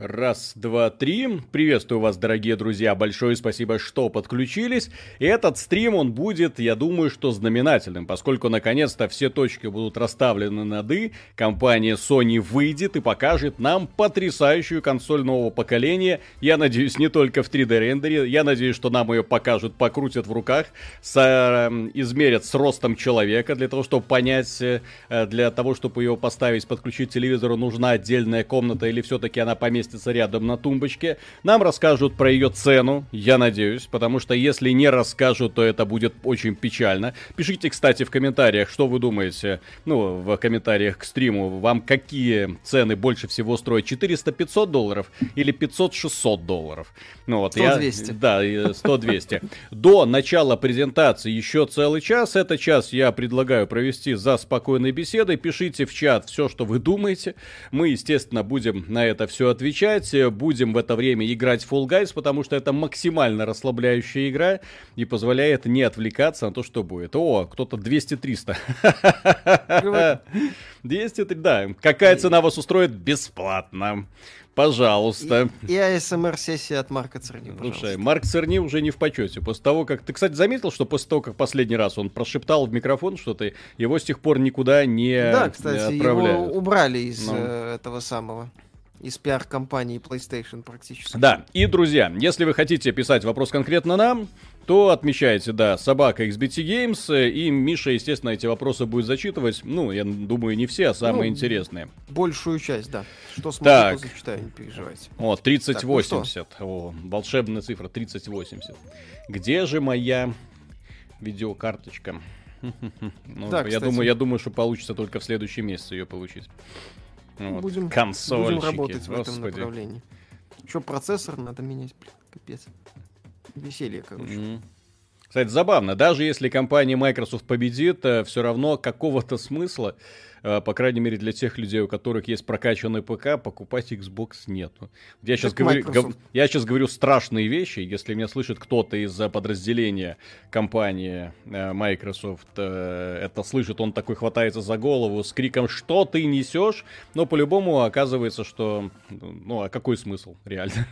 Раз, два, три. Приветствую вас, дорогие друзья. Большое спасибо, что подключились. И этот стрим, он будет, я думаю, что знаменательным, поскольку наконец-то все точки будут расставлены над «и». Компания Sony выйдет и покажет нам потрясающую консоль нового поколения. Я надеюсь, не только в 3D-рендере. Я надеюсь, что нам ее покажут, покрутят в руках, с, э, измерят с ростом человека, для того, чтобы понять, э, для того, чтобы ее поставить, подключить к телевизору, нужна отдельная комната или все-таки она поместится поместится рядом на тумбочке. Нам расскажут про ее цену, я надеюсь, потому что если не расскажут, то это будет очень печально. Пишите, кстати, в комментариях, что вы думаете, ну, в комментариях к стриму, вам какие цены больше всего строят, 400-500 долларов или 500-600 долларов? Ну вот, 100-200. Я, да, 100-200. До начала презентации еще целый час. Этот час я предлагаю провести за спокойной беседой. Пишите в чат все, что вы думаете. Мы, естественно, будем на это все отвечать отвечать. Будем в это время играть Fall Guys, потому что это максимально расслабляющая игра и позволяет не отвлекаться на то, что будет. О, кто-то 200-300. 203, да. Какая цена вас устроит? Бесплатно. Пожалуйста. И, и АСМР-сессия от Марка Церни, Слушай, Марк Церни уже не в почете. После того, как... Ты, кстати, заметил, что после того, как последний раз он прошептал в микрофон что-то, его с тех пор никуда не Да, кстати, отправляют. его убрали из ну. этого самого из пиар-компании PlayStation практически. Да, и, друзья, если вы хотите писать вопрос конкретно нам, то отмечайте, да, собака XBT Games, и Миша, естественно, эти вопросы будет зачитывать. Ну, я думаю, не все, а самые ну, интересные. Большую часть, да. Что смогу, так. зачитаю, не переживайте. О, 3080. Так, ну О, волшебная цифра, 3080. Где же моя видеокарточка? Ну, да, я думаю, я думаю, что получится только в следующем месяце ее получить. Вот. Будем, будем работать в этом направлении. Еще процессор надо менять, блин, капец. Веселье, короче. Mm-hmm. Кстати, забавно, даже если компания Microsoft победит, э, все равно какого-то смысла по крайней мере для тех людей, у которых есть прокачанный ПК, покупать Xbox нету. Я сейчас, говорю, гов, я сейчас говорю страшные вещи, если меня слышит кто-то из подразделения компании э, Microsoft, э, это слышит, он такой хватается за голову с криком «Что ты несешь?», но по-любому оказывается, что, ну, а какой смысл, реально?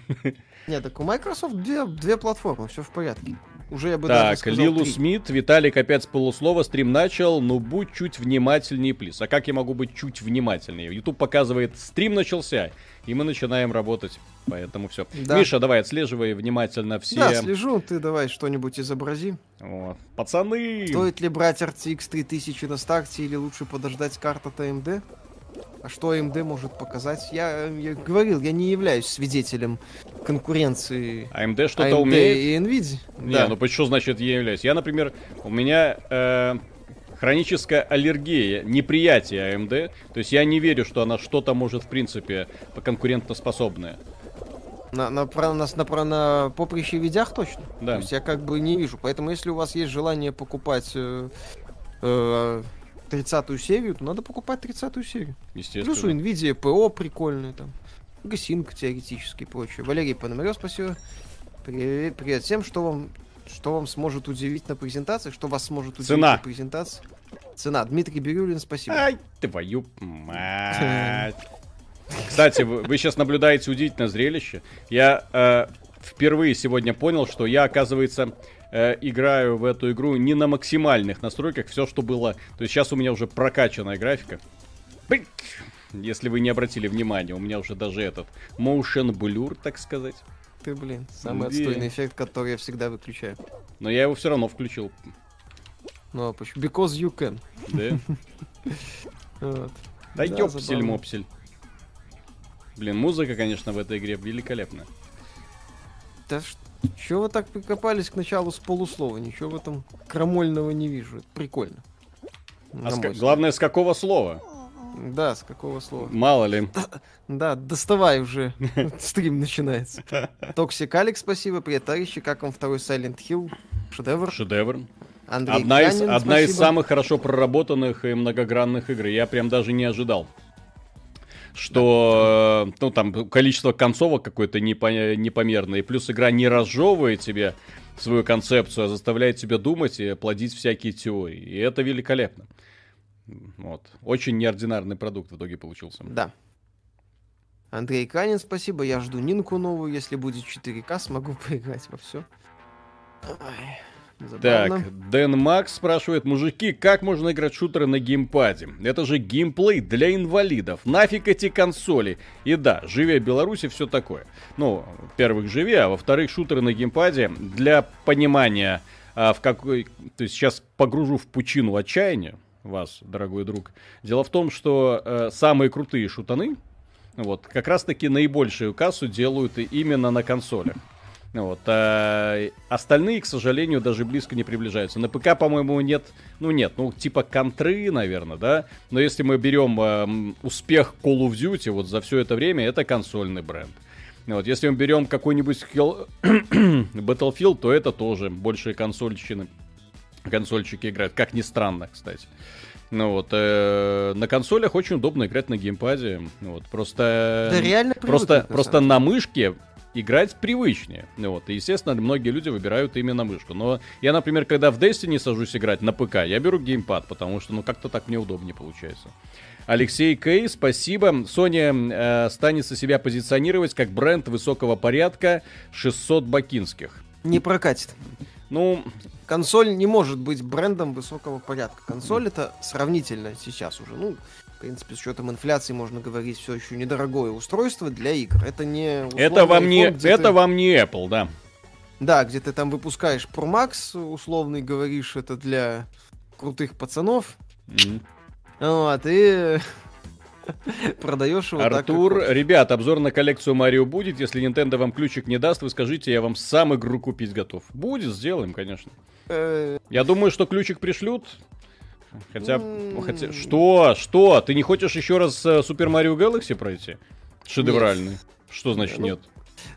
Нет, так у Microsoft две, две платформы, все в порядке. Уже я бы так, даже сказал Лилу три. Смит, Виталик опять с полуслова, стрим начал, ну будь чуть внимательнее, плиз. А как я могу быть чуть внимательнее? YouTube показывает, стрим начался, и мы начинаем работать. Поэтому все. Да. Миша, давай отслеживай внимательно все. Да, слежу, ты давай что-нибудь изобрази. Вот. Пацаны! Стоит ли брать RTX 3000 на старте или лучше подождать карта TMD? А что AMD может показать? Я, я говорил, я не являюсь свидетелем конкуренции AMD что-то AMD умеет? и Nvidia. Не, да. ну почему значит я являюсь? Я, например, у меня э, хроническая аллергия, неприятие AMD. То есть я не верю, что она что-то может, в принципе, конкурентоспособное. На, на, на, на, на, на поприще видях точно? Да. То есть я как бы не вижу. Поэтому если у вас есть желание покупать э, э, 30-ю серию, то надо покупать 30-ю серию. Естественно. Плюс у Nvidia ПО прикольный там. Гасинка теоретически и прочее. Валерий Пономарев, спасибо. Привет, привет всем, что вам, что вам сможет удивить на презентации, что вас сможет удивить Цена. на презентации. Цена. Дмитрий Бирюлин, спасибо. Ай, твою мать. Кстати, вы, вы сейчас наблюдаете удивительное зрелище. Я э, впервые сегодня понял, что я, оказывается, э, играю в эту игру не на максимальных настройках, все, что было. То есть сейчас у меня уже прокачанная графика. Если вы не обратили внимания, у меня уже даже этот motion blur, так сказать. Ты, блин, самый Где? отстойный эффект, который я всегда выключаю. Но я его все равно включил. Ну, а почему? Because you can. Да? вот. Да, да ёпсель-мопсель. Блин, музыка, конечно, в этой игре великолепная. Да что чего вы так прикопались к началу с полуслова? Ничего в этом крамольного не вижу. Это прикольно. А с, главное, с какого слова? Да, с какого слова? Мало ли. Да, доставай уже. Стрим начинается. Toxic Alex, спасибо. Привет, товарищи. Как вам второй Silent Hill? Шедевр. Шедевр. Андрей одна Ганин, из, одна из самых хорошо проработанных и многогранных игр. Я прям даже не ожидал что, да. ну, там, количество концовок какое-то непо- непомерное, плюс игра не разжевывает тебе свою концепцию, а заставляет тебя думать и плодить всякие теории. И это великолепно. Вот. Очень неординарный продукт в итоге получился. Да. Андрей Канин, спасибо. Я жду Нинку новую. Если будет 4К, смогу поиграть во все. Так, Дэн Макс спрашивает, мужики, как можно играть шутеры на геймпаде? Это же геймплей для инвалидов. Нафиг эти консоли? И да, живе в Беларуси, все такое. Ну, во-первых, живи, а во-вторых, шутеры на геймпаде для понимания, а, в какой... То есть сейчас погружу в пучину отчаяния вас, дорогой друг. Дело в том, что э, самые крутые шутаны, вот, как раз-таки наибольшую кассу делают именно на консолях. Вот, а остальные, к сожалению, даже близко не приближаются. На ПК, по-моему, нет, ну нет, ну типа контры, наверное, да. Но если мы берем э, успех Call of Duty вот за все это время, это консольный бренд. Вот, если мы берем какой-нибудь Battlefield, то это тоже большие консольщины. Консольщики играют, как ни странно, кстати. Ну вот, э, на консолях очень удобно играть на геймпаде. Вот, просто, да реально просто, просто на мышке играть привычнее. Вот. И, естественно, многие люди выбирают именно мышку. Но я, например, когда в Destiny сажусь играть на ПК, я беру геймпад, потому что, ну, как-то так мне удобнее получается. Алексей Кей, спасибо. Sony э, станется себя позиционировать как бренд высокого порядка 600 бакинских. Не прокатит. Ну, консоль не может быть брендом высокого порядка. Консоль это сравнительно сейчас уже, ну, в принципе, с учетом инфляции можно говорить, все еще недорогое устройство для игр. Это не... Это вам не, это ты... вам не Apple, да. Да, где ты там выпускаешь Pro Max, условный, говоришь, это для крутых пацанов. Mm. Вот, и продаешь его Артур, так, ребят, обзор на коллекцию Марио будет. Если Nintendo вам ключик не даст, вы скажите, я вам сам игру купить готов. Будет, сделаем, конечно. Э. Я думаю, что ключик пришлют. Хотя, хотя... Что? Что? Ты не хочешь еще раз Супер Марио Galaxy пройти? Шедевральный. Нет. Что значит нет?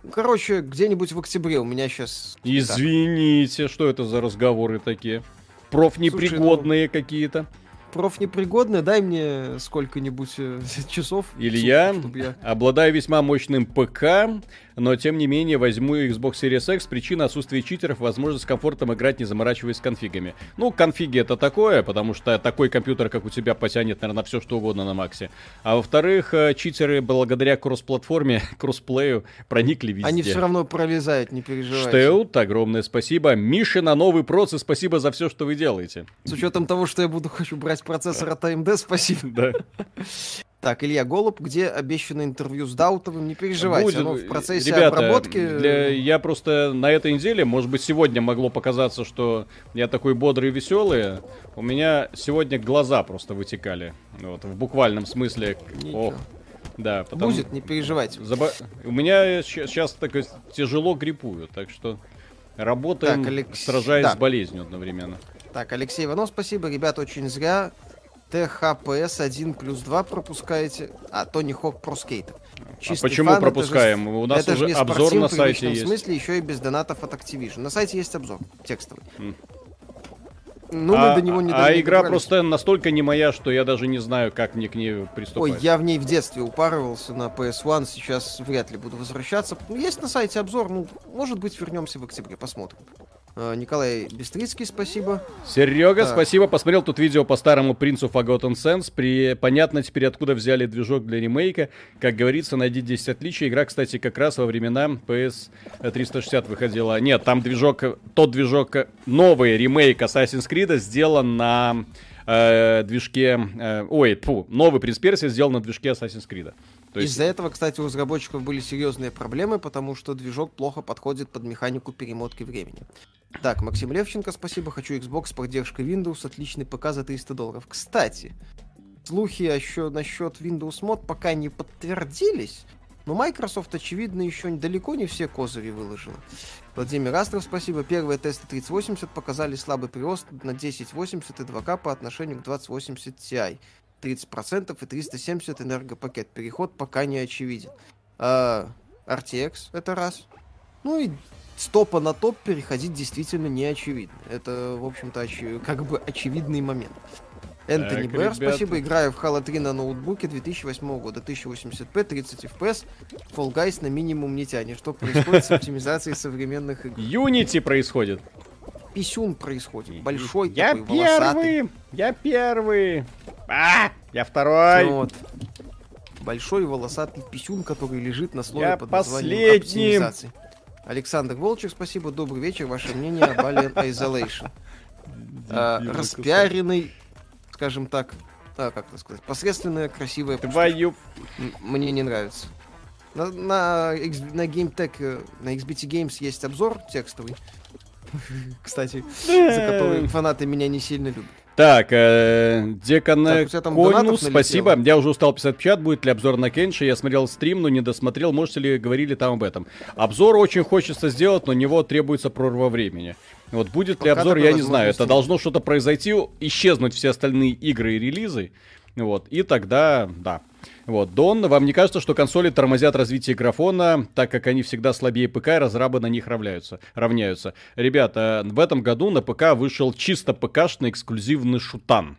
Ну, короче, где-нибудь в октябре у меня сейчас... Извините, что это за разговоры такие? Профнепригодные ну... какие-то профнепригодная, дай мне сколько-нибудь э, часов. Илья, я... обладаю весьма мощным ПК, но тем не менее возьму Xbox Series X. Причина отсутствия читеров, возможность с комфортом играть, не заморачиваясь с конфигами. Ну, конфиги это такое, потому что такой компьютер, как у тебя, потянет, наверное, на все что угодно на максе. А во-вторых, э, читеры благодаря кросс-платформе, кроссплею проникли везде. Они все равно пролезают, не переживайте. Штеут, огромное спасибо. Миша на новый процесс, спасибо за все, что вы делаете. С учетом того, что я буду хочу брать процессор от AMD, спасибо. Да. Так, Илья Голуб, где обещано интервью с Даутовым? Не переживайте, Будет. оно в процессе Ребята, обработки. Для... Я просто на этой неделе, может быть, сегодня могло показаться, что я такой бодрый и веселый. У меня сегодня глаза просто вытекали. Вот, в буквальном смысле. Ничего. Ох. Да, потому... Будет, не переживайте. Заба... У меня сейчас так тяжело гриппую, так что работаем, так, Алекс... сражаясь да. с болезнью одновременно. Так, Алексей Иванов, спасибо. Ребята, очень зря ТХПС 1 плюс 2 пропускаете, а Тони Хок Про Скейтер. а почему фан, пропускаем? Же, У нас уже обзор на сайте есть. В смысле, еще и без донатов от Activision. На сайте есть обзор текстовый. Mm. Ну, а, мы до него не А не игра добрались. просто настолько не моя, что я даже не знаю, как мне к ней приступать. Ой, я в ней в детстве упарывался на PS1, сейчас вряд ли буду возвращаться. Есть на сайте обзор, ну, может быть, вернемся в октябре, посмотрим. А, Николай Бестрицкий, спасибо. Серега, так. спасибо. Посмотрел тут видео по старому принцу Forgotten Sense. При... Понятно теперь, откуда взяли движок для ремейка. Как говорится, найди 10 отличий. Игра, кстати, как раз во времена PS 360 выходила. Нет, там движок, тот движок, новый ремейк Assassin's Creed сделан на э, движке... Э, ой, фу, новый принц Персия сделан на движке Assassin's Creed. Есть... Из-за этого, кстати, у разработчиков были серьезные проблемы, потому что движок плохо подходит под механику перемотки времени. Так, Максим Левченко, спасибо. Хочу Xbox с поддержкой Windows. Отличный ПК за 300 долларов. Кстати, слухи еще насчет Windows Mod пока не подтвердились. Но Microsoft, очевидно, еще далеко не все козыри выложила. Владимир Астров, спасибо. Первые тесты 3080 показали слабый прирост на 1080 и 2К по отношению к 2080 Ti. 30% и 370 энергопакет. Переход пока не очевиден. А, RTX это раз. Ну и с топа на топ переходить действительно не очевидно. Это, в общем-то, очи- как бы очевидный момент. Энтони так, Бэр, спасибо. Играю в Halo 3 на ноутбуке 2008 года. 1080p, 30 FPS. Fall Guys на минимум не тянет. Что происходит с оптимизацией современных игр? Unity происходит. Писюн происходит. Большой я такой, первый! Волосатый. Я первый! А, я второй! Вот. Большой волосатый писюн, который лежит на слове Я под названием последний. оптимизации. Александр Волчек, спасибо, добрый вечер. Ваше мнение об Alien Isolation? А, распиаренный, скажем так, а, как это сказать, посредственная, красивая. Твою... Мне не нравится. На, на, на GameTech, э, на XBT Games есть обзор текстовый, кстати, за который фанаты меня не сильно любят. Так, э, Декан Так, у тебя там Конус, донатов спасибо. Я уже устал писать в чат, будет ли обзор на Кенши. Я смотрел стрим, но не досмотрел. Можете ли говорили там об этом? Обзор очень хочется сделать, но у него требуется прорва времени. Вот будет ли Пока обзор, такой я не знаю. Это должно что-то произойти, исчезнуть все остальные игры и релизы. Вот, и тогда, да. Вот, Дон, вам не кажется, что консоли тормозят развитие графона, так как они всегда слабее ПК, и разрабы на них равняются? равняются? Ребята, в этом году на ПК вышел чисто ПКшный эксклюзивный шутан.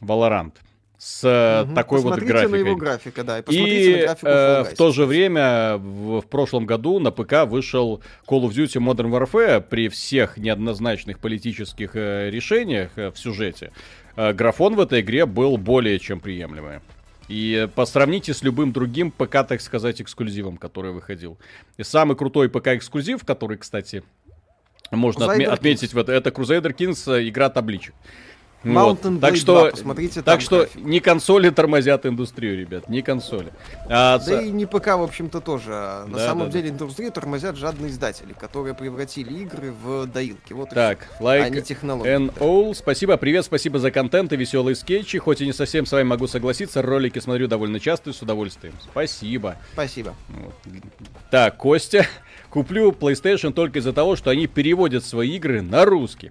Valorant. С Мгм. такой вот Посмотрите графикой. на его графика, да, и посмотрите И на графику э, в то же время в, в прошлом году на ПК вышел Call of Duty Modern Warfare при всех неоднозначных политических э, решениях э, в сюжете. Э, графон в этой игре был более чем приемлемый. И э, посравните с любым другим ПК, так сказать, эксклюзивом, который выходил. И самый крутой ПК-эксклюзив, который, кстати, можно отме- отметить, в это, это Crusader Kings э, игра табличек. Mountain Так Blade что, 2, посмотрите так что график. не консоли тормозят индустрию, ребят, не консоли. А, Да ца- и не ПК, в общем-то, тоже. а на Да, самом да, деле индустрию тормозят жадные издатели, которые превратили игры в доилки. Вот и Так, а лайк технологии. and all. Спасибо, привет, спасибо за контент и веселые скетчи. Хоть и не совсем с вами могу согласиться, ролики смотрю довольно часто и с удовольствием. Спасибо. Спасибо. Вот. Так, Костя, куплю PlayStation только из-за того, что они переводят свои игры на русский.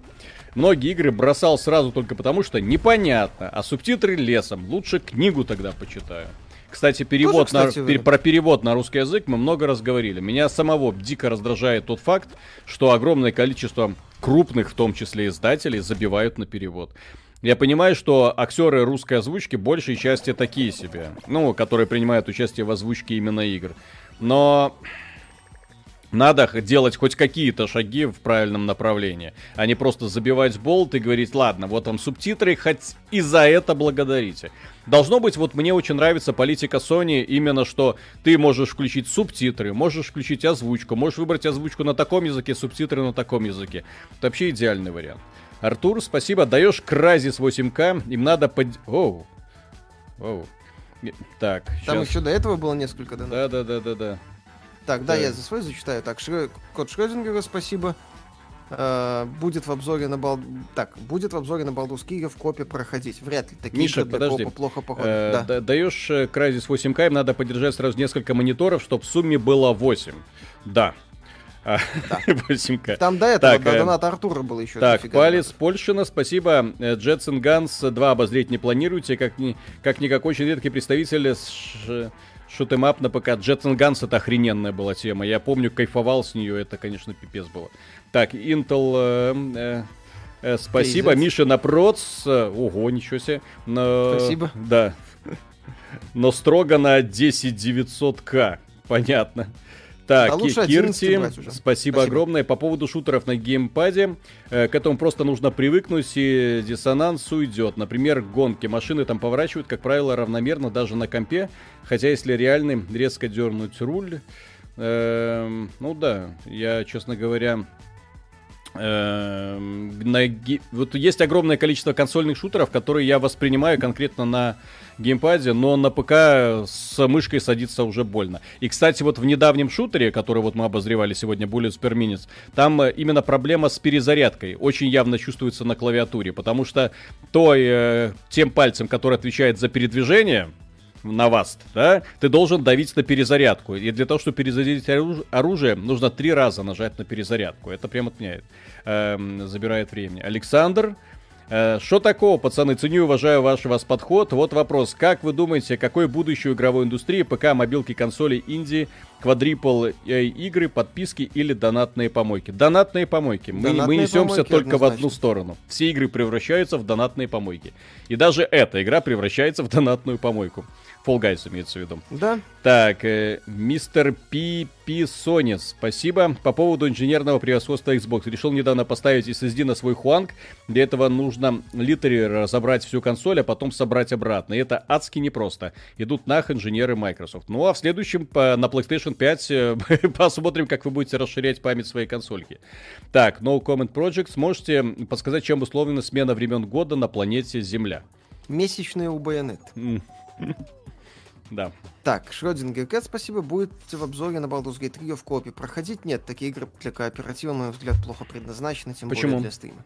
Многие игры бросал сразу только потому, что непонятно, а субтитры лесом. Лучше книгу тогда почитаю. Кстати, перевод Тоже, кстати, на, пер- про перевод на русский язык мы много раз говорили. Меня самого дико раздражает тот факт, что огромное количество крупных, в том числе издателей, забивают на перевод. Я понимаю, что актеры русской озвучки большей части такие себе, ну, которые принимают участие в озвучке именно игр. Но надо делать хоть какие-то шаги в правильном направлении, а не просто забивать болт и говорить, ладно, вот вам субтитры, хоть и за это благодарите. Должно быть, вот мне очень нравится политика Sony, именно что ты можешь включить субтитры, можешь включить озвучку, можешь выбрать озвучку на таком языке, субтитры на таком языке. Это вообще идеальный вариант. Артур, спасибо, даешь Кразис 8К, им надо под... Оу. Оу. Так, Там щас. еще до этого было несколько донатов. Да-да-да-да-да. Так, да, Так. я за свой зачитаю. Так, Шрё... код Шрёдингера, спасибо. Э, будет в обзоре на бал... Так, будет в обзоре на Baldur's Gate в копе проходить. Вряд ли такие Миша, для подожди. копа плохо походят. Э, да. да- Даешь э, Crysis 8К, им надо поддержать сразу несколько мониторов, чтобы в сумме было 8. Да. А, 8К. Там до этого, Так, до э, доната Артура было еще Так, Палец. Польшина, спасибо. Э, Jetson Guns 2 обозреть не планируете, как, ни, как никак очень редкий представитель с шутемап на ПК. Jetson Guns это охрененная была тема. Я помню, кайфовал с нее, это, конечно, пипец было. Так, Intel... э, э, э, спасибо. Миша на проц. Э, Ого, ничего себе. Но- Спасибо. Да. Но строго на 10900К. Понятно. Так, лучше 11 Кирти, спасибо, Спасибо. огромное. По поводу шутеров на геймпаде, э, к этому просто нужно привыкнуть, и диссонанс уйдет. Например, гонки. Машины там поворачивают, как правило, равномерно даже на компе. Хотя, если реально резко дернуть руль... эм, ну да, я, честно говоря... эм, на Вот есть огромное количество консольных шутеров, которые я воспринимаю конкретно на геймпаде, но на ПК с мышкой садиться уже больно. И, кстати, вот в недавнем шутере, который вот мы обозревали сегодня, Bullets per Minute, там э, именно проблема с перезарядкой очень явно чувствуется на клавиатуре, потому что той, э, тем пальцем, который отвечает за передвижение, на вас, да, ты должен давить на перезарядку. И для того, чтобы перезарядить оруж- оружие, нужно три раза нажать на перезарядку. Это прям отменяет, эм, забирает времени. Александр, э, что такого, пацаны, ценю и уважаю ваш вас подход. Вот вопрос, как вы думаете, какое будущее игровой индустрии, ПК, мобилки, консоли, Индии квадрипл э, игры, подписки или донатные помойки. Донатные помойки. Мы, Донатные мы несемся помойки только в одну однозначно. сторону. Все игры превращаются в донатные помойки. И даже эта игра превращается в донатную помойку. Fall Guys имеется в виду. Да, Так, э, мистер Пи Писонец, спасибо. По поводу инженерного превосходства Xbox. Решил недавно поставить SSD на свой Хуанг. Для этого нужно литере разобрать всю консоль, а потом собрать обратно. И это адски непросто. Идут нах инженеры Microsoft. Ну а в следующем по- на PlayStation 5 э, посмотрим, как вы будете расширять память своей консольки. Так, No Comment Project. Сможете подсказать, чем условлена смена времен года на планете Земля? месячные у Байонет. Да. Так, Шрёдингер Кэт, спасибо, будет в обзоре на Baldur's Gate 3 в копе проходить. Нет, такие игры для кооператива, на мой взгляд, плохо предназначены, тем Почему? более для стрима.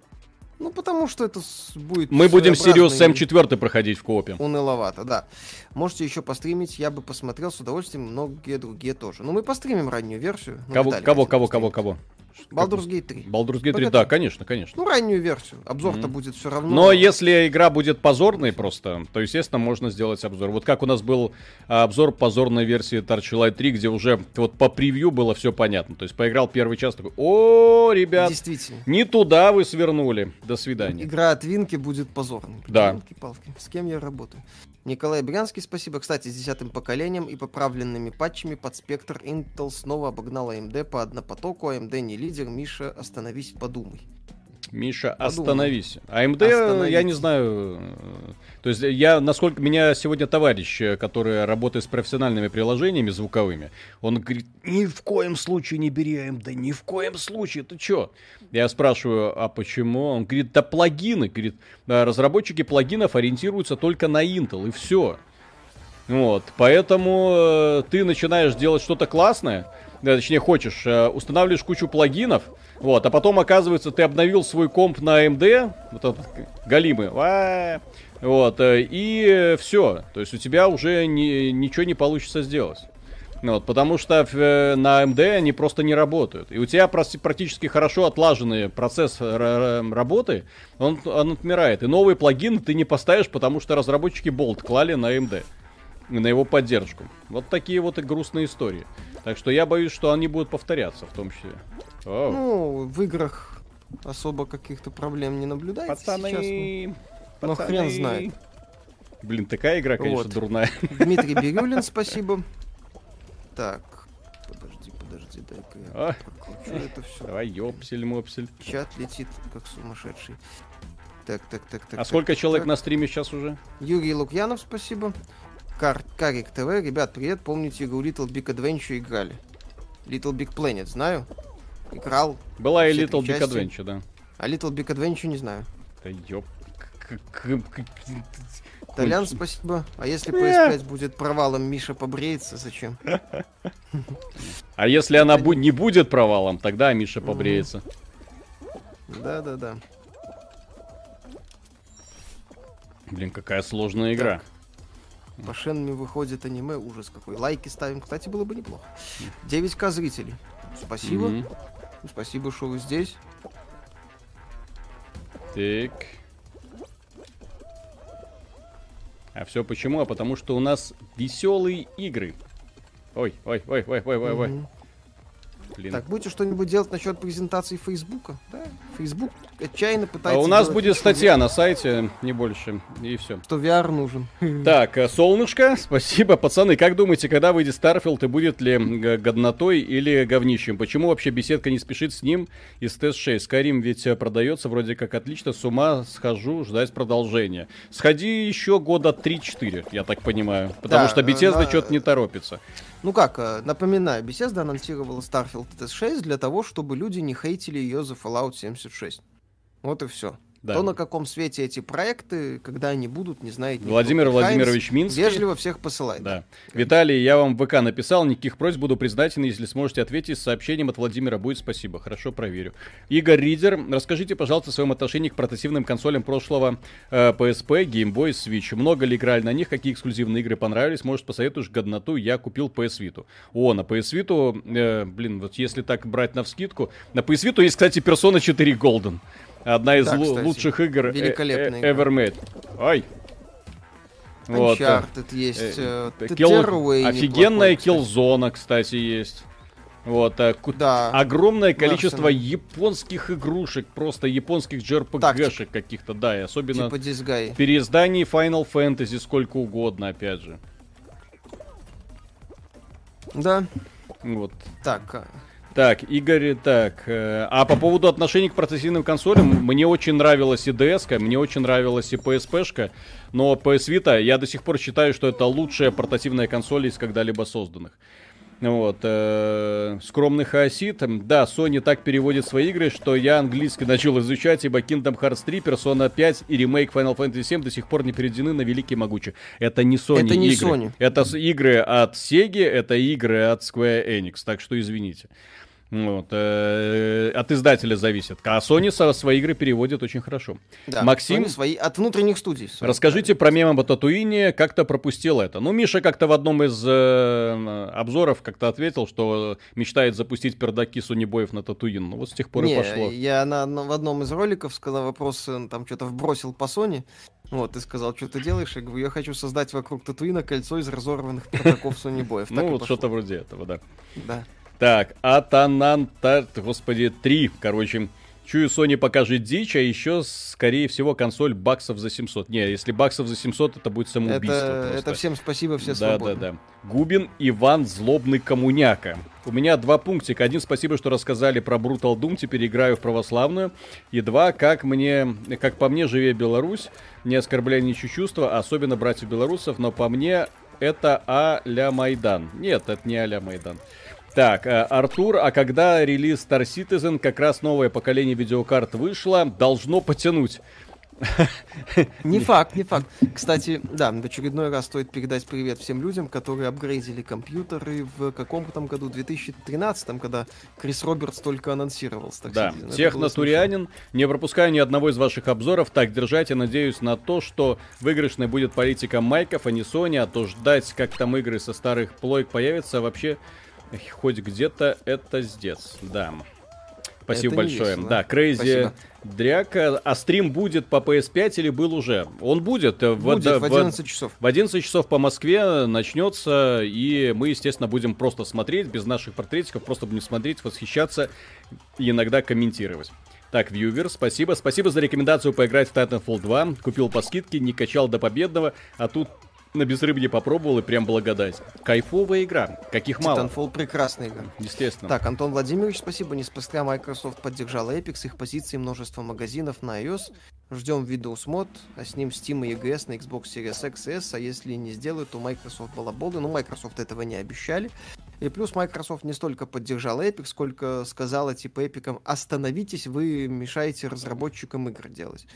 Ну, потому что это будет Мы будем Sirius своеобразно Sam и 4 проходить в коопе. Уныловато, да. Можете еще постримить, я бы посмотрел с удовольствием, многие другие тоже. Ну, мы постримим раннюю версию. Ну, Кого, Виталий кого, хотел кого, кого, постримить. кого? Baldur's Gate 3. Baldur's Gate 3, Погоди. да, конечно, конечно. Ну, раннюю версию. Обзор-то Мгм. будет все равно. Но если игра будет позорной просто, то, естественно, можно сделать обзор. Вот как у нас был а, обзор позорной версии Torchlight 3, где уже вот по превью было все понятно. То есть поиграл первый час, такой, о, ребят, Действительно. не туда вы свернули. До свидания. Игра от Винки будет позорной. Да. палки С кем я работаю? Николай Брянский, спасибо. Кстати, с десятым поколением и поправленными патчами под спектр Intel снова обогнал AMD по однопотоку. AMD не лидер. Миша, остановись, подумай. Миша, Подумай. остановись. AMD, Остановись. я не знаю. Э, То есть я, насколько меня сегодня товарищ, э, который работает с профессиональными приложениями звуковыми, он говорит, ни в коем случае не бери AMD, ни в коем случае, ты чё? Я спрашиваю, а почему? Он говорит, да плагины, говорит, «да, разработчики плагинов ориентируются только на Intel, и все. Вот, поэтому э, ты начинаешь делать что-то классное, точнее хочешь, э, устанавливаешь кучу плагинов, вот, а потом оказывается ты обновил свой комп на AMD, вот этот галимый, а, вот, э, и все, то есть у тебя уже ни- ничего не получится сделать. Вот, потому что э, на AMD они просто не работают. И у тебя практически хорошо отлаженный процесс работы, он, он отмирает. И новые плагины ты не поставишь, потому что разработчики Bolt клали на AMD. И на его поддержку. Вот такие вот и грустные истории. Так что я боюсь, что они будут повторяться в том числе. О, Ну, в играх особо каких-то проблем не наблюдается сейчас. ну. пацаны, но хрен знает. Блин, такая игра, конечно, Вот. дурная. Дмитрий Бирюлин, спасибо. Так, подожди, подожди, дай-ка я А. прокручу это все. Давай, ёпсель-мопсель. Чат летит как сумасшедший. Так, так, так, так. А так, сколько так, человек так. на стриме сейчас уже? Юрий Лукьянов, спасибо. Кар... Карик ТВ, ребят, привет. Помните игру Little Big Adventure играли? Little Big Planet, знаю. Играл. Была и Little Big. Adventure, да. А Little Big Adventure не знаю. Да ёп. Толян, спасибо. А если PS5 будет провалом, Миша побреется, зачем? А если она не будет провалом, тогда Миша побреется. Да-да-да. Блин, какая сложная игра. По Шенме выходит аниме, ужас какой. Лайки ставим, кстати, было бы неплохо. 9к зрителей. Спасибо. Мгм. Спасибо, что вы здесь. Так. А все почему? А потому что у нас веселые игры. Ой, ой, ой, ой, ой, ой, ой. Мгм. Блин. Так, будете что-нибудь делать насчет презентации Фейсбука? Да. Фейсбук отчаянно а пытается... у нас будет статья на сайте, не больше, и все. Что VR нужен. Так, э, солнышко, спасибо, пацаны. Как думаете, когда выйдет Starfield и будет ли годнотой или говнищем? Почему вообще беседка не спешит с ним и с TES 6? Skyrim ведь э, продается вроде как отлично, с ума схожу ждать продолжения. Сходи еще года 3-4, я так понимаю. Потому Да, что э, Bethesda на- что-то не торопится. Ну как, э, напоминаю, Bethesda анонсировала Starfield TS6 для того, чтобы люди не хейтили ее за Fallout 76. Вот и все. Да. То, на каком свете эти проекты, когда они будут, не знает никто. Владимир Владимирович Минский. Вежливо всех посылает. Да. Виталий, я вам в ВК написал, никаких просьб, буду признателен, если сможете ответить с сообщением от Владимира. Будет спасибо, хорошо, проверю. Игорь Ридер, расскажите, пожалуйста, о своем отношении к портативным консолям прошлого э, PSP, Game Boy, Switch. Много ли играли на них, какие эксклюзивные игры понравились? Может, посоветуешь годноту? Я купил PS Vita. О, на PS Vita, э, блин, вот если так брать на вскидку, на PS Vita есть, кстати, Persona 4 Golden. Одна из Да, кстати, лучших игр э, э, ever made. Ой, Вот. Uncharted есть. Э, э, Kill... Офигенная Killzone, кстати, есть. Вот, а, да. огромное количество да, японских игрушек, просто японских JRPG-шек каких-то, да, и особенно типа переизданий Final Fantasy сколько угодно, опять же. Да. Вот. Так. Так, Игорь, так. Э, а по поводу отношений к портативным консолям, мне очень нравилась и DS, мне очень нравилась и PSP-шка, но PS Vita я до сих пор считаю, что это лучшая портативная консоль из когда-либо созданных. Вот, э, скромный хаосит. Да, Sony так переводит свои игры, что я английский начал изучать, ибо Kingdom Hearts 3, Persona 5 и ремейк Final Fantasy 7 до сих пор не переведены на великий могучий. Это не Sony это не игры. Sony. Это игры от Sega, это игры от Square Enix, так что извините. Вот, э, от издателя зависит. А Sony со, свои игры переводит очень хорошо. Да, Максим, Sony свои от внутренних студий. Свои, расскажите да. про мем об Татуине, как-то пропустил это. Ну, Миша как-то в одном из э, обзоров как-то ответил, что мечтает запустить пердаки Сонибоев на Татуин. Ну, вот с тех пор Не, и пошло. Я на, на, в одном из роликов сказал вопрос, э, там что-то вбросил по Sony. Вот, ты сказал, что ты делаешь? Я говорю, я хочу создать вокруг Татуина кольцо из разорванных пердаков Сонибоев. Ну, вот что-то вроде этого, да. Да. Так, Атананта, господи, 3, короче. Чую, Sony покажет дичь, а еще, скорее всего, консоль баксов за 700. Не, если баксов за 700, это будет самоубийство. Это, это всем спасибо, все да, свободны. Да, да, да. Губин Иван Злобный Коммуняка. У меня два пунктика. Один, спасибо, что рассказали про Brutal Doom, теперь играю в православную. И два, как мне, как по мне, живее Беларусь, не оскорбляя ничьи чувства, особенно братьев белорусов, но по мне это а-ля Майдан. Нет, это не а-ля Майдан. Так, э, Артур, а когда релиз Star Citizen, как раз новое поколение видеокарт вышло, должно потянуть. Не факт, не факт. Кстати, да, в очередной раз стоит передать привет всем людям, которые апгрейдили компьютеры в каком там году, 2013, когда Крис Робертс только анонсировался. Так да, технотурианин, не пропускаю ни одного из ваших обзоров, так держать, я надеюсь на то, что выигрышной будет политика Майков, а не Sony, а то ждать, как там игры со старых плойк появятся, вообще Хоть где-то это здесь, да. Спасибо это большое. Весело. Да, Крейзи Дряка. А стрим будет по PS5 или был уже? Он будет. Будет в, в 11 часов. В 11 часов по Москве начнется, и мы, естественно, будем просто смотреть, без наших портретиков, просто будем смотреть, восхищаться и иногда комментировать. Так, Вьювер, спасибо. Спасибо за рекомендацию поиграть в Titanfall 2. Купил по скидке, не качал до победного, а тут на безрыбье попробовал и прям благодать. Кайфовая игра, каких мало. Titanfall прекрасная игра. Естественно. Так, Антон Владимирович, спасибо. Неспроста Microsoft поддержала Epic с их позицией множество магазинов на iOS. Ждем Windows Mod, а с ним Steam и EGS на Xbox Series X S, а если не сделают, то Microsoft балаболы. Но Microsoft этого не обещали. И плюс Microsoft не столько поддержала Epic, сколько сказала типа Epic, остановитесь, вы мешаете разработчикам игр делать.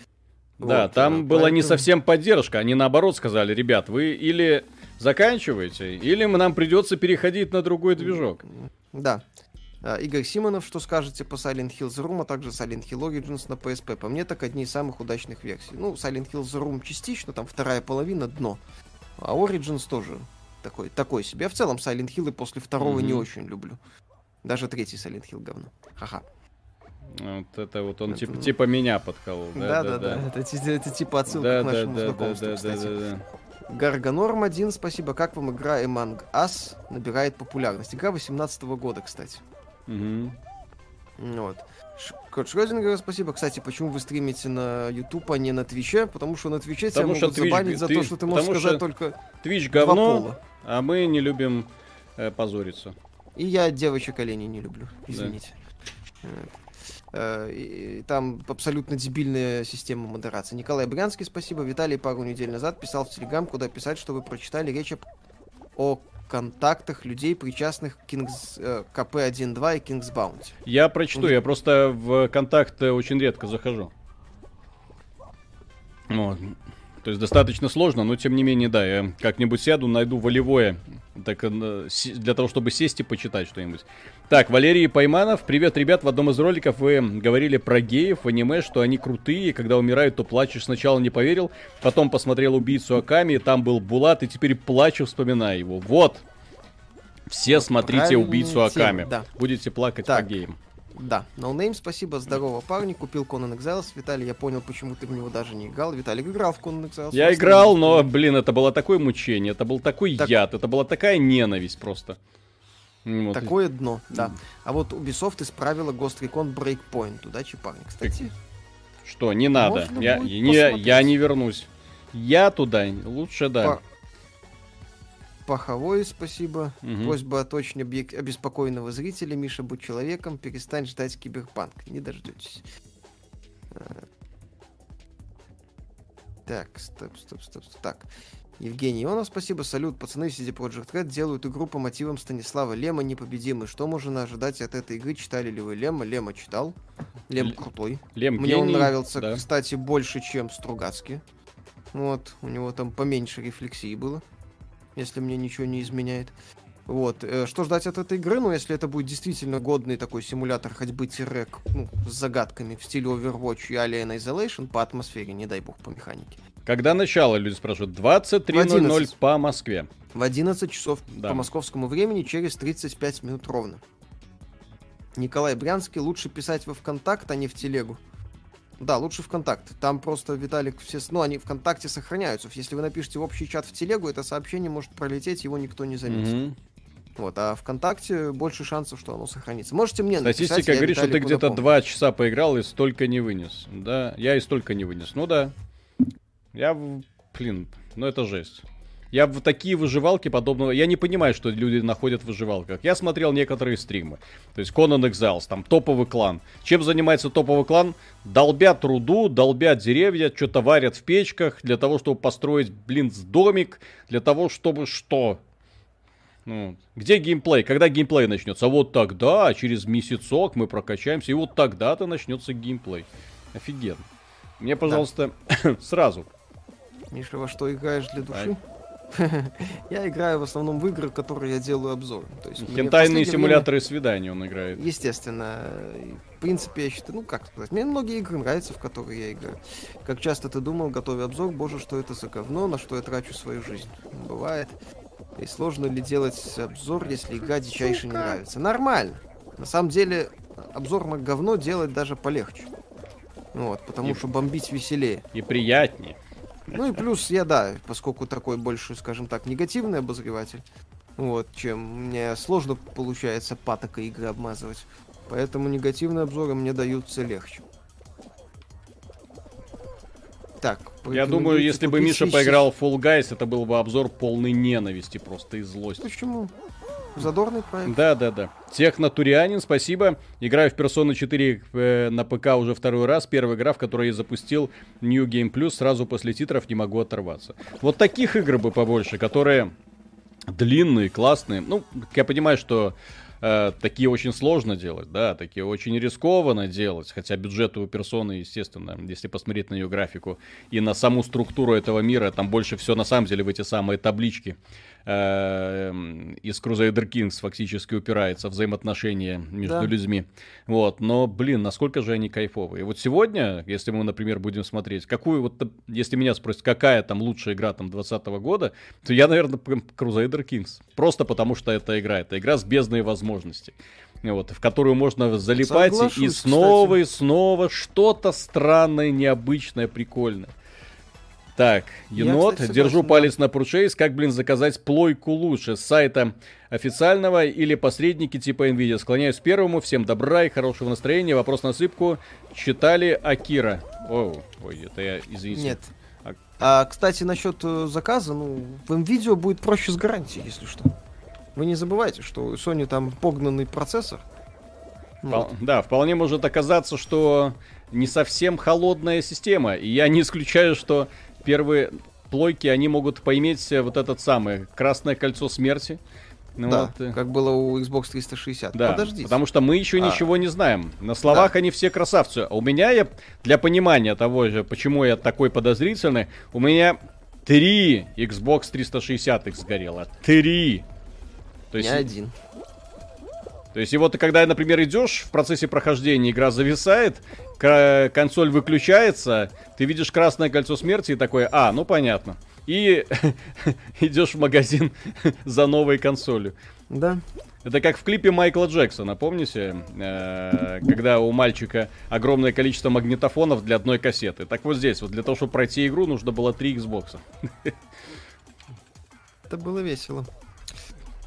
Да, вот, там поэтому... была не совсем поддержка. Они наоборот сказали, ребят, вы или заканчиваете, или нам придется переходить на другой движок. Да. А, Игорь Симонов, что скажете по Silent Hill The Room, а также Silent Hill Origins на PSP? По мне, так одни из самых удачных версий. Ну, Silent Hill The Room частично, там вторая половина, дно. А Origins тоже такой, такой себе. Я в целом Silent Hill и после второго mm-hmm. не очень люблю. Даже третий Silent Hill говно. Ха-ха. Вот это вот он это... типа, типа меня подколол. Да, да, да. да. Это, это, это типа отсылка да, к нашему да, знакомству, да, да, кстати. Да, да, да. Гарганорм 1, спасибо. Как вам игра Among Us набирает популярность? Игра 18 года, кстати. Угу. Вот. Кот Шрёдингер, спасибо. Кстати, почему вы стримите на YouTube, а не на Твиче? Потому что на Твиче тебя могут Twitch, забанить за то, что ты можешь сказать только Твич говно, а мы не любим э, позориться. И я девочек оленей не люблю, извините. Да. Э, и там абсолютно дебильная система модерации. Николай Брянский, спасибо. Виталий пару недель назад писал в Телеграм, куда писать, что вы прочитали речь о контактах людей, причастных к Kings, э, КП-1.2 и Kings Bounty. Я прочту, я просто в контакт очень редко захожу. Вот. То есть достаточно сложно, но тем не менее, да, я как-нибудь сяду, найду волевое, так, э, для того, чтобы сесть и почитать что-нибудь. Так, Валерий Пайманов, привет, ребят, в одном из роликов вы говорили про геев в аниме, что они крутые, когда умирают, то плачешь. Сначала не поверил, потом посмотрел «Убийцу Акаме», там был Булат, и теперь плачу, вспоминая его. Вот, все вот смотрите «Убийцу Акаме», да. будете плакать так. по геям. Да, NoName, спасибо, здорово, парни, купил Conan Exiles. Виталий, я понял, почему ты в него даже не играл. Виталий играл в Conan Exiles. Я играл, но, блин, это было такое мучение, это был такой так... яд, это была такая ненависть просто. Вот. Такое дно, да. А вот Ubisoft исправила Ghost Recon Breakpoint. Удачи, парни. Кстати. Что, не надо. Я, не, я не вернусь. Я туда. Лучше, да. По... Паховой, спасибо. Угу. Просьба от очень объек... обеспокоенного зрителя. Миша, будь человеком, перестань ждать киберпанк. Не дождетесь. А. Так, стоп, стоп, стоп, стоп. Так. Евгений Ионов, спасибо. Салют, пацаны, CD Project Red делают игру по мотивам Станислава Лема непобедимый. Что можно ожидать от этой игры? Читали ли вы Лема? Лема читал. Лем Л- крутой. Лем Мне гений, он нравился, да. кстати, больше, чем Стругацкий. Вот, у него там поменьше рефлексии было, если мне ничего не изменяет. Вот. Э, что ждать от этой игры? Ну, если это будет действительно годный такой симулятор ходьбы-рек ну, с загадками в стиле Overwatch и Alien Isolation по атмосфере, не дай бог, по механике. Когда начало, люди спрашивают? 23.00 по Москве. В 11 часов да. по московскому времени через 35 минут ровно. Николай Брянский, лучше писать во ВКонтакт, а не в телегу. Да, лучше ВКонтакт. Там просто, Виталик, все... Ну, они ВКонтакте сохраняются. Если вы напишете в общий чат в телегу, это сообщение может пролететь, его никто не заметит. Mm-hmm. Вот, а ВКонтакте больше шансов, что оно сохранится. Можете мне Статистика написать, говорит, что ты где-то два часа поиграл и столько не вынес. Да, я и столько не вынес. Ну да. Я, блин, ну это жесть. Я в такие выживалки подобного... Я не понимаю, что люди находят в выживалках. Я смотрел некоторые стримы. То есть Conan Exiles, там топовый клан. Чем занимается топовый клан? Долбят руду, долбят деревья, что-то варят в печках для того, чтобы построить, блин, домик. Для того, чтобы что? Ну, где геймплей? Когда геймплей начнется? Вот тогда, через месяцок мы прокачаемся, и вот тогда-то начнется геймплей. Офигенно. Мне, пожалуйста, да. сразу. Миша, во что играешь для души? я играю в основном в игры, которые я делаю обзор. То есть Хентайные симуляторы время... свиданий он играет. Естественно. В принципе, я считаю, ну как сказать, мне многие игры нравятся, в которые я играю. Как часто ты думал, готовя обзор, боже, что это за говно, на что я трачу свою жизнь. Бывает. И сложно ли делать обзор, если игра дичайше не нравится? Нормально. На самом деле, обзор на говно делать даже полегче. Вот, потому и, что бомбить веселее. И приятнее. Ну и плюс я, да, поскольку такой больше, скажем так, негативный обозреватель, вот, чем мне сложно получается патокой игры обмазывать. Поэтому негативные обзоры мне даются легче. Так, я думаю, если бы Миша поиграл в Fall Guys, это был бы обзор полный ненависти просто и злости. Почему? Задорный проект. Да, да, да. Технотурианин, спасибо. Играю в Persona 4 э, на ПК уже второй раз. Первая игра, в которой я запустил New Game Plus, сразу после титров не могу оторваться. Вот таких игр бы побольше, которые длинные, классные. Ну, я понимаю, что э, такие очень сложно делать, да, такие очень рискованно делать, хотя бюджет у персоны, естественно, если посмотреть на ее графику и на саму структуру этого мира, там больше все на самом деле в эти самые таблички э, из Crusader Kings фактически упирается взаимоотношения между да. людьми. Вот, но, блин, насколько же они кайфовые. Вот сегодня, если мы, например, будем смотреть, какую вот, если меня спросят, какая там лучшая игра там 2020 года, то я, наверное, Crusader Kings. Просто потому, что это игра. Это игра с бездной возможностей вот, в которую можно залипать Соглашусь, и снова кстати. и снова что-то странное, необычное, прикольное. Так, енот, Я, кстати, держу палец да. на Purchase, как, блин, заказать плойку лучше, с сайта официального или посредники типа Nvidia. Склоняюсь к первому, всем добра и хорошего настроения. Вопрос на сыпку. Читали Акира? О, ой, это я, извините. Нет. А, а кстати, насчет э, заказа, ну, в Nvidia будет проще с гарантией, если что. Вы не забывайте, что у Sony там погнанный процессор. Вот. Да, вполне может оказаться, что не совсем холодная система. И я не исключаю, что первые плойки, они могут поиметь вот этот самый красное кольцо смерти. Ну, да, вот. Э. как было у Xbox 360. Да, Подождите. потому что мы еще а. ничего не знаем. На словах да. они все красавцы. А у меня, я, для понимания того же, почему я такой подозрительный, у меня три Xbox 360 их сгорело. Три. То есть... Не один. То есть, и вот когда, например, идешь в процессе прохождения, игра зависает, консоль выключается, ты видишь красное кольцо смерти и такое, а, ну понятно. и идешь в магазин за новой консолью. Да. Это как в клипе Майкла Джексона, помните? Э, когда у мальчика огромное количество магнитофонов для одной кассеты. Так вот здесь, вот для того, чтобы пройти игру, нужно было три Xbox. Это было весело.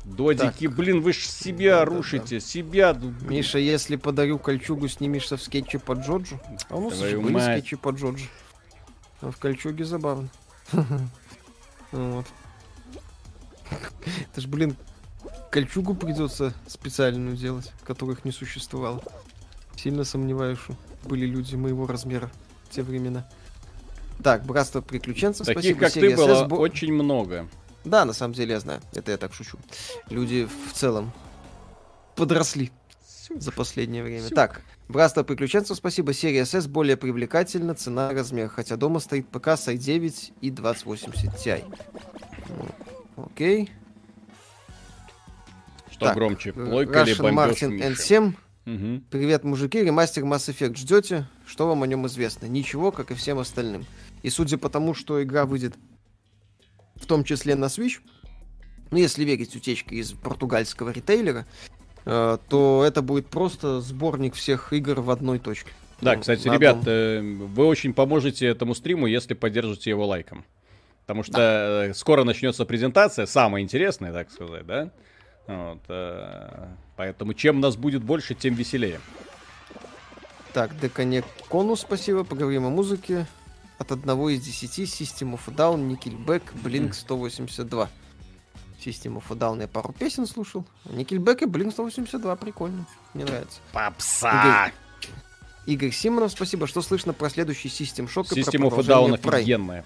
Додики, так. блин, вы ж себя да, рушите, да, да. себя. Миша, если подарю кольчугу, снимешься в скетче по Джоджу? А у нас уже были мать. скетчи по Джоджу. А в кольчуге забавно. Вот. Это ж, блин, кольчугу придется специальную делать, которых не существовало. Сильно сомневаюсь, что были люди моего размера в те времена. Так, братство приключенцев, Таких, спасибо. как ты, было очень много. Да, на самом деле я знаю. Это я так шучу. Люди в целом подросли за последнее время. Так, Братство приключенцев, спасибо. Серия SS более привлекательна, цена, размер. Хотя дома стоит ПК с i9 и 2080 Ti. Окей. Что так, громче, плойка или Martin N7. Угу. Привет, мужики. Ремастер Mass Effect ждете? Что вам о нем известно? Ничего, как и всем остальным. И судя по тому, что игра выйдет в том числе на Switch, ну, если верить утечке из португальского ритейлера, э, то это будет просто сборник всех игр в одной точке. Да, ну, кстати, ребят, одном... э, вы очень поможете этому стриму, если поддержите его лайком. Потому что да. Э, скоро начнется презентация, самая интересная, так сказать, да? Вот, э, поэтому чем нас будет больше, тем веселее. Так, Деконек Конус, спасибо. Поговорим о музыке. От одного из десяти System of Down, Nickelback, Blink 182. System of Down я пару песен слушал. Nickelback и Blink 182 прикольно. Мне нравится. Попса! Игорь, Игорь Симонов, спасибо. Что слышно про следующий System Shock System of a Down офигенная.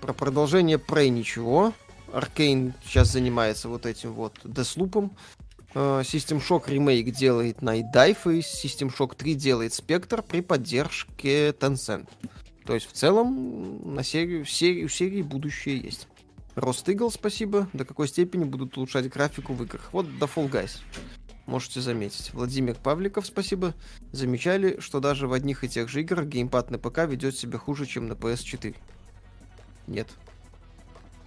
Про продолжение Prey ничего. Аркейн сейчас занимается вот этим вот Deathloop. Uh, System Shock ремейк делает Night Dive, и System Shock 3 делает Spectre при поддержке Tencent. То есть в целом на серию, серию, серии будущее есть. Рост Игл, спасибо. До какой степени будут улучшать графику в играх? Вот до Fall Guys. Можете заметить. Владимир Павликов, спасибо. Замечали, что даже в одних и тех же играх геймпад на ПК ведет себя хуже, чем на PS4? Нет.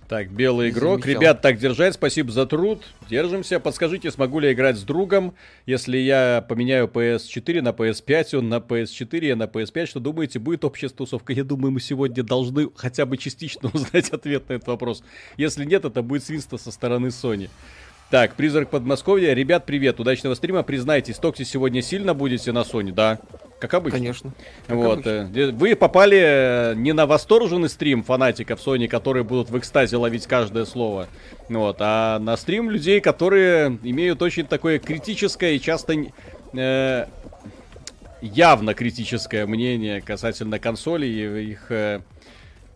Так, белый игрок. Замечал. Ребят, так держать, спасибо за труд. Держимся. Подскажите, смогу ли я играть с другом, если я поменяю PS4 на PS5, он на PS4, я на PS5. Что думаете, будет общая тусовка? Я думаю, мы сегодня должны хотя бы частично узнать ответ на этот вопрос. Если нет, это будет свинство со стороны Sony. Так, призрак Подмосковья. Ребят, привет, удачного стрима. Признайтесь, Токси сегодня сильно будете на Sony, да? Как обычно. Конечно. вот. Обычно. Э, вы попали э, не на восторженный стрим фанатиков Sony, которые будут в экстазе ловить каждое слово, вот, а на стрим людей, которые имеют очень такое критическое и часто э, явно критическое мнение касательно консолей и их э,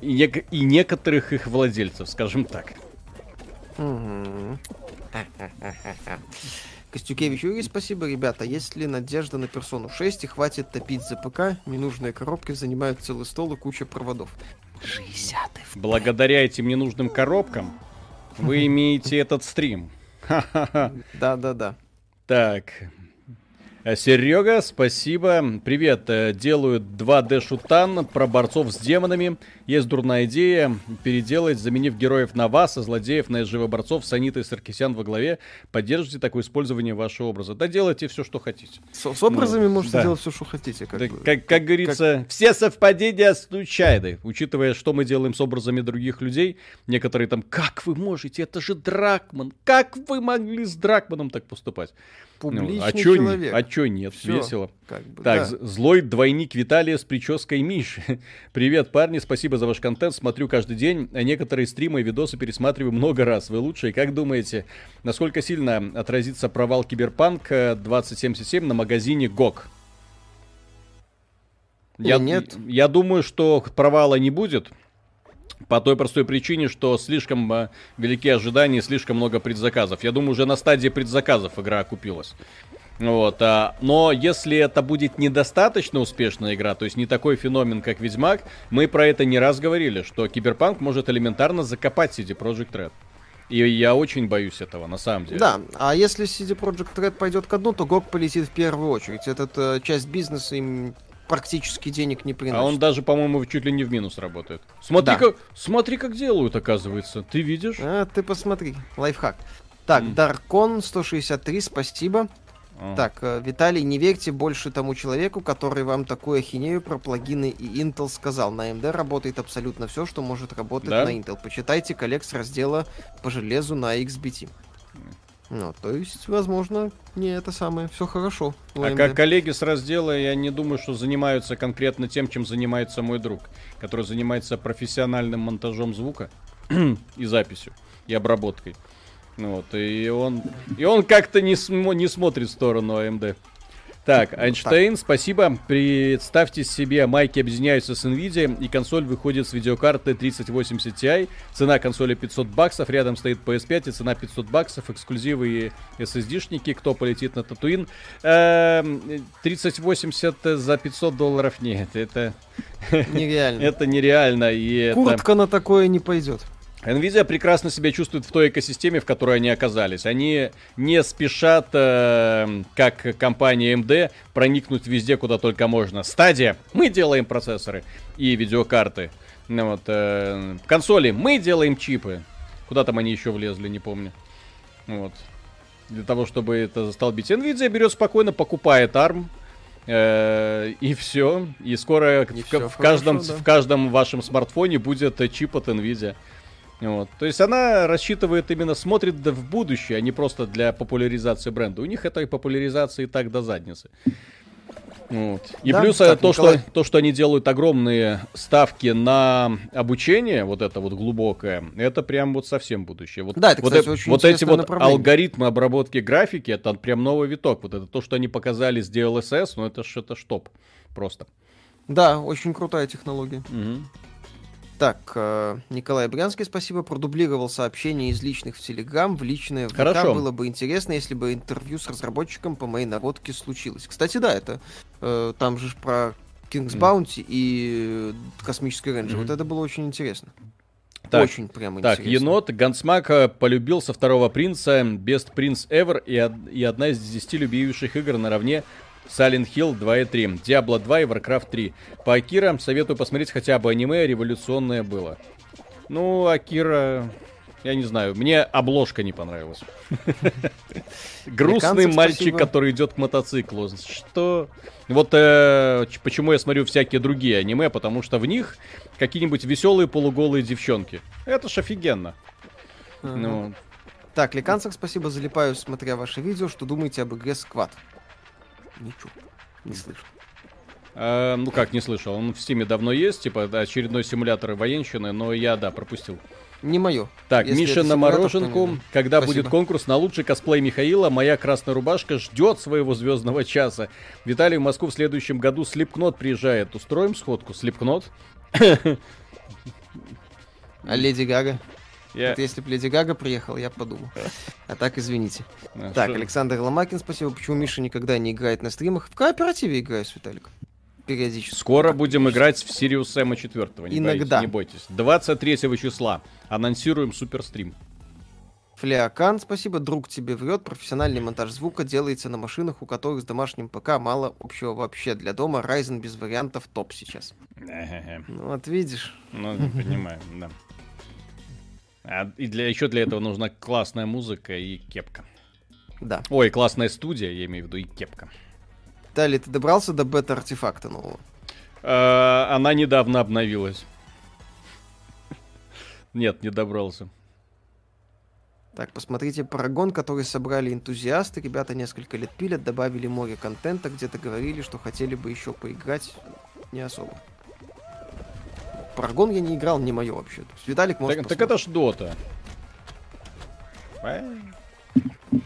и, не, и некоторых их владельцев, скажем так. Угу. Костюкевич Юрий, спасибо, ребята. Есть ли надежда на персону 6 и хватит топить за ПК? Ненужные коробки занимают целый стол и куча проводов. 60 Благодаря этим ненужным коробкам вы имеете этот стрим. Да-да-да. Так, Серега, спасибо. Привет. Э, делаю 2D шутан про борцов с демонами. Есть дурная идея переделать, заменив героев на вас, а злодеев на борцов с Анитой Саркисян во главе. Поддержите такое использование вашего образа. Да делайте все, что хотите. С, с образами ну, можете да. делать все, что хотите. Как, да, бы. как, как говорится, как... все совпадения случайны. Учитывая, что мы делаем с образами других людей, некоторые там, как вы можете, это же Дракман. Как вы могли с Дракманом так поступать? Публичный ну, а чё, человек. А чё нет? Всё, Весело. Как бы, так, да. злой двойник Виталия с прической Миши. Привет, парни, спасибо за ваш контент. Смотрю каждый день, некоторые стримы и видосы пересматриваю много раз. Вы лучшие. Как думаете, насколько сильно отразится провал Киберпанк 2077 на магазине GOG? Я, нет. я думаю, что провала не будет. По той простой причине, что слишком э, велики ожидания, слишком много предзаказов. Я думаю, уже на стадии предзаказов игра окупилась. Вот, а, но если это будет недостаточно успешная игра, то есть не такой феномен, как Ведьмак, мы про это не раз говорили, что Киберпанк может элементарно закопать CD Projekt Red. И я очень боюсь этого, на самом деле. Да, а если CD Projekt Red пойдет ко дну, то GOG полетит в первую очередь. Этот э, часть бизнеса им практически денег не приносит. А он даже, по-моему, чуть ли не в минус работает. Смотри, Да. как, смотри, как делают, оказывается. Ты видишь? А, ты посмотри, лайфхак. Так. Даркон 163, спасибо. А. Так, э, Виталий, не верьте больше тому человеку, который вам такую ахинею про плагины и Intel сказал. На AMD работает абсолютно все, что может работать Да? на Intel. Почитайте коллег с раздела по железу на XBT. Ну, то есть, возможно, не это самое. Все хорошо. А как коллеги с раздела, я не думаю, что занимаются конкретно тем, чем занимается мой друг, который занимается профессиональным монтажом звука и записью, и обработкой. Вот, и он, и он как-то не, смо- не смотрит в сторону AMD. Так, Эйнштейн, спасибо. Представьте себе, майки объединяются с NVIDIA, и консоль выходит с видеокарты 3080 Ti. Цена консоли 500 баксов, рядом стоит PS5, и цена 500 баксов, эксклюзивы и SSD-шники. Кто полетит на Татуин? Эм, 3080 за 500 долларов? Нет, это, Нереально. это нереально. И. Куртка на такое не пойдет. Nvidia прекрасно себя чувствует в той экосистеме, в которой они оказались. Они не спешат, э, как компания AMD, проникнуть везде, куда только можно. Стадия. Мы делаем процессоры и видеокарты. Ну вот, э, консоли. Мы делаем чипы. Куда там они еще влезли, не помню. Вот. Для того, чтобы это застолбить. Nvidia берет спокойно, покупает ARM. э, и все. И скоро И в, всё в каждом, хорошо, да. в каждом вашем смартфоне будет чип от Nvidia. Вот. То есть она рассчитывает именно, смотрит в будущее, а не просто для популяризации бренда. У них этой популяризации и так до задницы. Вот. И Да, плюс так, то, Николай. что, то, что они делают огромные ставки на обучение, вот это вот глубокое, это прям вот совсем будущее. Вот, Да, это, вот, кстати, э- очень вот эти вот алгоритмы обработки графики, это прям новый виток. Вот это то, что они показали с DLSS, ну это ж это ж топ. Просто. Да, очень крутая технология. Мгм. Так, э, Николай Брянский, спасибо, продублировал сообщение из личных в Телеграм в личное в ВК. Хорошо. Было бы интересно, если бы интервью с разработчиком по моей народке случилось. Кстати, да, это э, там же про King's Мгм. Bounty и э, Космический рейнджер. Мгм. Вот это было очень интересно. Так, очень прямо Так, интересно. енот, Гансмак э, полюбил со второго принца, Best Prince Ever и, и одна из десяти любимейших игр наравне Silent Hill 2 и 3, Diablo 2 и Warcraft 3. По Акира советую посмотреть хотя бы аниме революционное было. Ну, Акира... Я не знаю, мне обложка не понравилась. Грустный мальчик, который идет к мотоциклу. Что? Вот э, почему я смотрю всякие другие аниме, потому что в них какие-нибудь веселые полуголые девчонки. Это ж офигенно. Ну, Так, Леканцах, спасибо, залипаю, смотря ваше видео. Что думаете об игре Сквад? Ничего, не слышу. э, ну как, не слышал. Он в Стиме давно есть, типа очередной симулятор военщины, но я, да, пропустил. Не мое. Так, Если Миша на то мороженку. Когда Спасибо. будет конкурс на лучший косплей Михаила, моя красная рубашка ждет своего звездного часа. Виталий в Москву в следующем году Слепкнот приезжает. Устроим сходку? Слепкнот? А Леди Гага? Я... Вот если бы Леди Гага приехал, я подумал. А так, извините. А, Так, шо- Александр Ломакин, спасибо. Почему Миша никогда не играет на стримах? В кооперативе играю с Виталиком. Периодически. Скоро будем играть в Сириус Сэма 4. Не Иногда. Бойтесь, не бойтесь. 23 числа анонсируем суперстрим. Флеокан, спасибо. Друг тебе врет. Профессиональный монтаж звука делается на машинах, у которых с домашним ПК мало общего вообще. Для дома Ryzen без вариантов топ сейчас. Ну вот видишь. Ну, понимаю, да. А, и для, еще для этого нужна классная музыка и кепка. Да. Ой, классная студия, я имею в виду, и кепка. Далее, ты добрался до бета-артефакта нового? А, она недавно обновилась. Нет, не добрался. Так, посмотрите парагон, который собрали энтузиасты. Ребята несколько лет пилят, добавили море контента, где-то говорили, что хотели бы еще поиграть. Не особо. Парагон я не играл, не мое вообще. То есть Виталик может Так, так посмотреть. это ж Дота.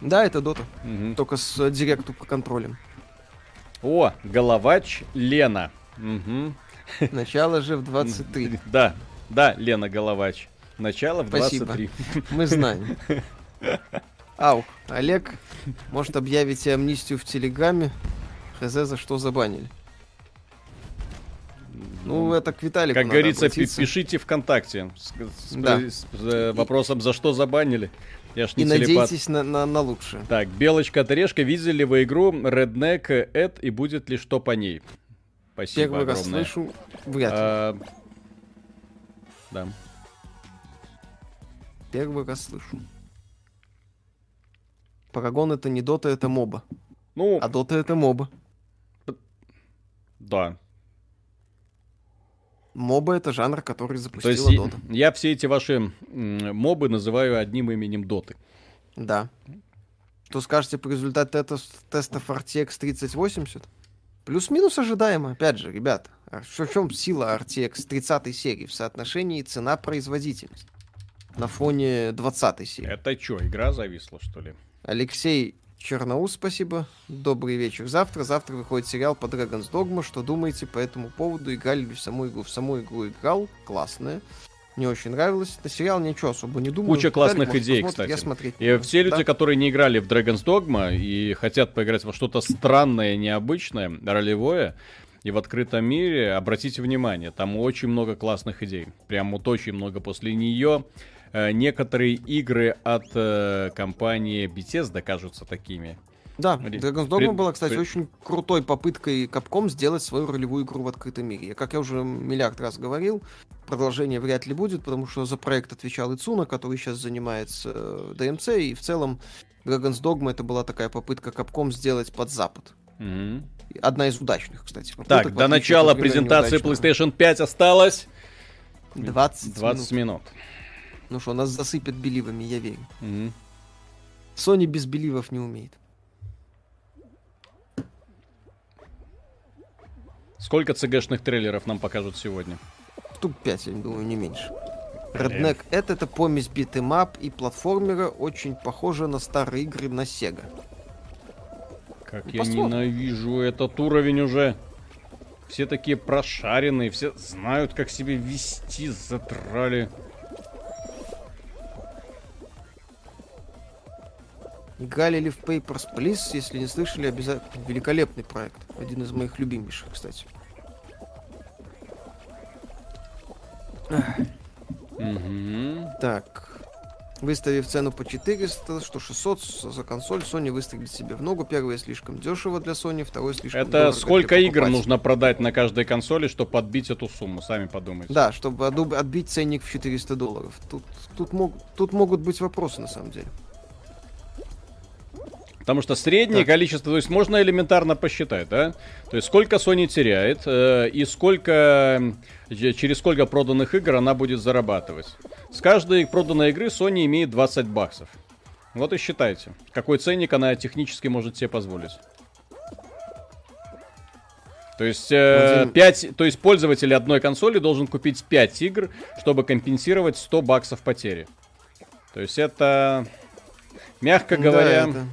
Да, это Дота. Мгм. Только с э, директу по контролем. О, головач Лена. Мгм. Начало же в 23. Да, да, Лена Головач. Начало в Спасибо. 23. Мы знаем. Ау, Олег, может объявите амнистию в Телеграме? Хз, за что забанили? Ну, это к Виталику Как говорится, обратиться. пишите ВКонтакте с, с- Да. с- с, э, вопросом, за что забанили. Я ж И не телепат. надейтесь на, на, на лучшее. Так, Белочка от Орешка, видели ли вы игру Redneck Эд и будет ли что по ней? Спасибо Первый раз огромное. слышу, вряд ли. А, Да. Первый раз слышу. Парагон это не дота, это моба. Ну, А дота это моба. да. Моба это жанр, который То запустила есть и- дота. я все эти ваши мобы называю одним именем доты. Да. Что скажете по результату тета- тестов RTX 3080? Плюс-минус ожидаемо. Опять же, ребята, в чем сила RTX 30 серии в соотношении цена-производительность на фоне 20 серии? Это что, игра зависла, что ли? Алексей Черноус, спасибо. Добрый вечер. Завтра, завтра выходит сериал по Dragon's Dogma. Что думаете по этому поводу? Играли ли в саму игру? В саму игру играл. Классная. Мне очень нравилось. На сериал ничего особо не думаю. Куча Далее, классных может, идей, посмотрите. Я кстати. смотреть. И все люди, Да. которые не играли в Dragon's Dogma и хотят поиграть во что-то странное, необычное, ролевое, и в открытом мире, обратите внимание, там очень много классных идей. Прям вот очень много после нее. Э, Некоторые игры от э, компании Bethesda кажутся такими. Да, Dragon's Dogma была, кстати, при- очень крутой попыткой Capcom сделать свою ролевую игру в открытом мире. Как я уже миллиард раз говорил, продолжения вряд ли будет, потому что за проект отвечал Ицуна, который сейчас занимается э, DMC, и в целом Dragon's Dogma это была такая попытка Capcom сделать под Запад. Мгм. Одна из удачных, кстати. попыток, Так, до начала презентации. PlayStation 5 осталось 20, 20 минут. минут. Ну что, нас засыпят believe ами, я верю. Мгм. Sony без believe ов не умеет. Сколько CG шных трейлеров нам покажут сегодня? Штук 5, я думаю, не меньше. Redneck это, это помесь beat 'em up и платформера, очень похожа на старые игры на Sega. Как Ну, я посмотрим. ненавижу этот уровень уже. Все такие прошаренные, все знают, как себя вести, задрали. В Papers, Please? Если не слышали, обязательно. Великолепный проект. Один из моих любимейших, кстати. Мгм. Так. Выставив цену по 400, что 600 с- за консоль, Sony выстрелит себе в ногу. Первое слишком дешево для Sony, второе слишком Это дорого сколько игр нужно продать на каждой консоли, чтобы подбить эту сумму? Сами подумайте. Да, чтобы отбить ценник в 400 долларов. Тут, тут, мог, тут могут быть вопросы, на самом деле. Потому что среднее Так. количество, то есть можно элементарно посчитать, да? То есть сколько Sony теряет э, и сколько через сколько проданных игр она будет зарабатывать. С каждой проданной игры Sony имеет 20 баксов. Вот и считайте, какой ценник она технически может себе позволить. То есть, э, Владимир- 5, то есть пользователь одной консоли должен купить 5 игр, чтобы компенсировать 100 баксов потери. То есть это, мягко Да, говоря, это-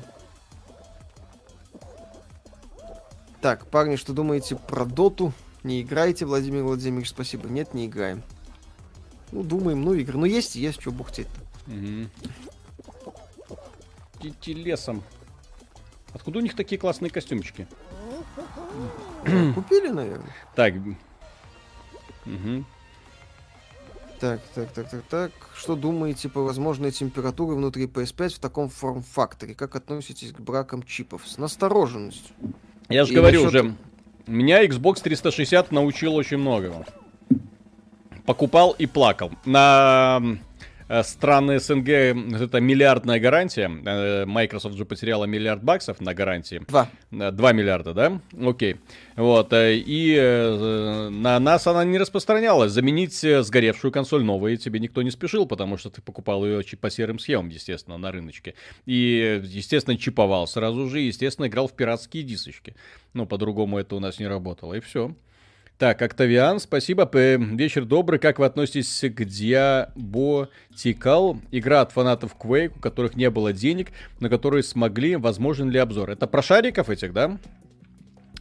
Так, парни, что думаете про доту? Не играете, Владимир Владимирович, спасибо. Нет, не играем. Ну, думаем, ну, игры. Ну, есть, есть, что бухтеть-то. Идти лесом. Откуда у них такие классные костюмчики? Купили, наверное. Так. Мгм. Так, так, так, так, так. Что думаете по возможной температуре внутри PS5 в таком форм-факторе? Как относитесь к бракам чипов? С настороженностью. Я же И говорю насчет- уже, меня Xbox 360 научил очень многому. Покупал и плакал. На страны СНГ это миллиардная гарантия. Э, Microsoft же потеряла миллиард баксов на гарантии. Два. Э, 2 миллиарда, да? Окей. Вот. э, И э, на нас она не распространялась. Заменить э, сгоревшую консоль новой тебе никто не спешил, потому что ты покупал ее по серым схемам, естественно, на рыночке. И, э, естественно, чиповал сразу же, и, естественно, играл в пиратские дисочки. Ну, по-другому это у нас не работало, и все. Так, Октавиан, спасибо. Вечер добрый. Как вы относитесь к Diabotical? Игра от фанатов Quake, у которых не было денег, на которые смогли. Возможен ли обзор? Это про шариков этих, да? Не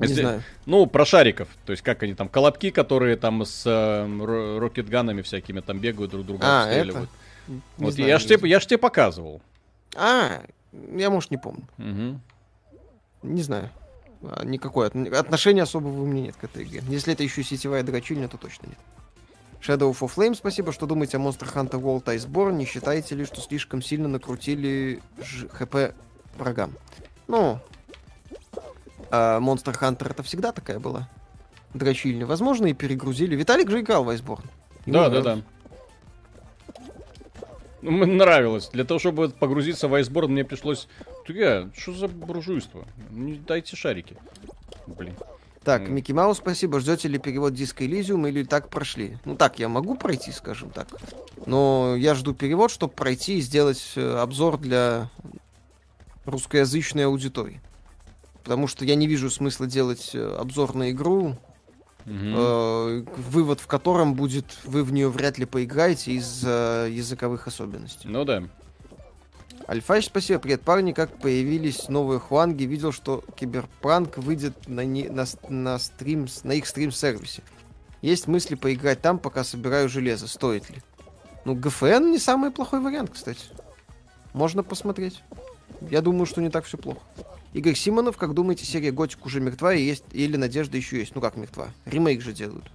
Если- знаю. Ну, про шариков. То есть, как они там, колобки, которые там с э, ро- рокетганами всякими там бегают, друг друга А, обстреливают. Не Вот знаю, я ж не тебе, я ж тебе показывал. А, я, может, не помню. Мгм. Не знаю. А, Никакой от- отношения особого у меня нет к этой игре. Если это еще сетевая дрочильня, то точно нет. Shadow of Flame, спасибо. Что думаете о Monster Hunter World Iceborne? Не считаете ли, что слишком сильно накрутили ж- ХП врагам? Ну, а Monster Hunter это всегда такая была дрочильни. Возможно, и перегрузили. Виталик же играл в Iceborne. Да, да, да. Ну, мне нравилось. Для того, чтобы погрузиться в Iceborne, мне пришлось... Я, что за буржуйство? Не дайте шарики. Блин. Так, Микки Маус, спасибо. Ждете ли перевод диска Elysium или так прошли? Ну так, я могу пройти, скажем так. Но я жду перевод, чтобы пройти и сделать э, обзор для русскоязычной аудитории. Потому что я не вижу смысла делать э, обзор на игру, угу. э, вывод в котором будет, вы в нее вряд ли поиграете из-за языковых особенностей. Ну да. Альфач, спасибо. Привет, парни. Как появились новые хуанги, видел, что Киберпранк выйдет на, не, на, на, стрим, на их стрим-сервисе. Есть мысли поиграть там, пока собираю железо. Стоит ли? Ну, ГФН не самый плохой вариант, кстати. Можно посмотреть. Я думаю, что не так все плохо. Игорь Симонов, как думаете, серия Готик уже мертва и есть, или Надежда еще есть? Ну как мертва? Ремейк же делают.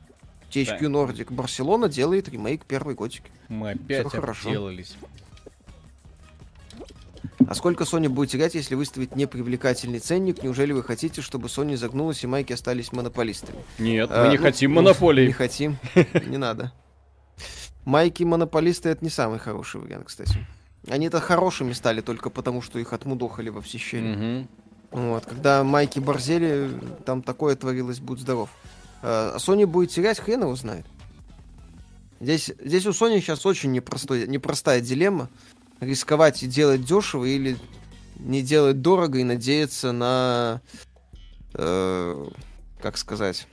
THQ да. Nordic Барселона делает ремейк первой Готики. Мы опять делались. А сколько Sony будет терять, если выставить непривлекательный ценник? Неужели вы хотите, чтобы Sony загнулась и майки остались монополистами? Нет, а, мы не ну, хотим ну, монополии. Не хотим, не надо. Майки монополисты это не самый хороший вариант, кстати. Они-то хорошими стали только потому, что их отмудохали во все щели. Вот, когда майки борзели, там такое творилось, будь здоров. А Sony будет терять, хрен его знает. Здесь, здесь у Sony сейчас очень непростой, непростая дилемма рисковать и делать дешево или не делать дорого и надеяться на, э, как сказать,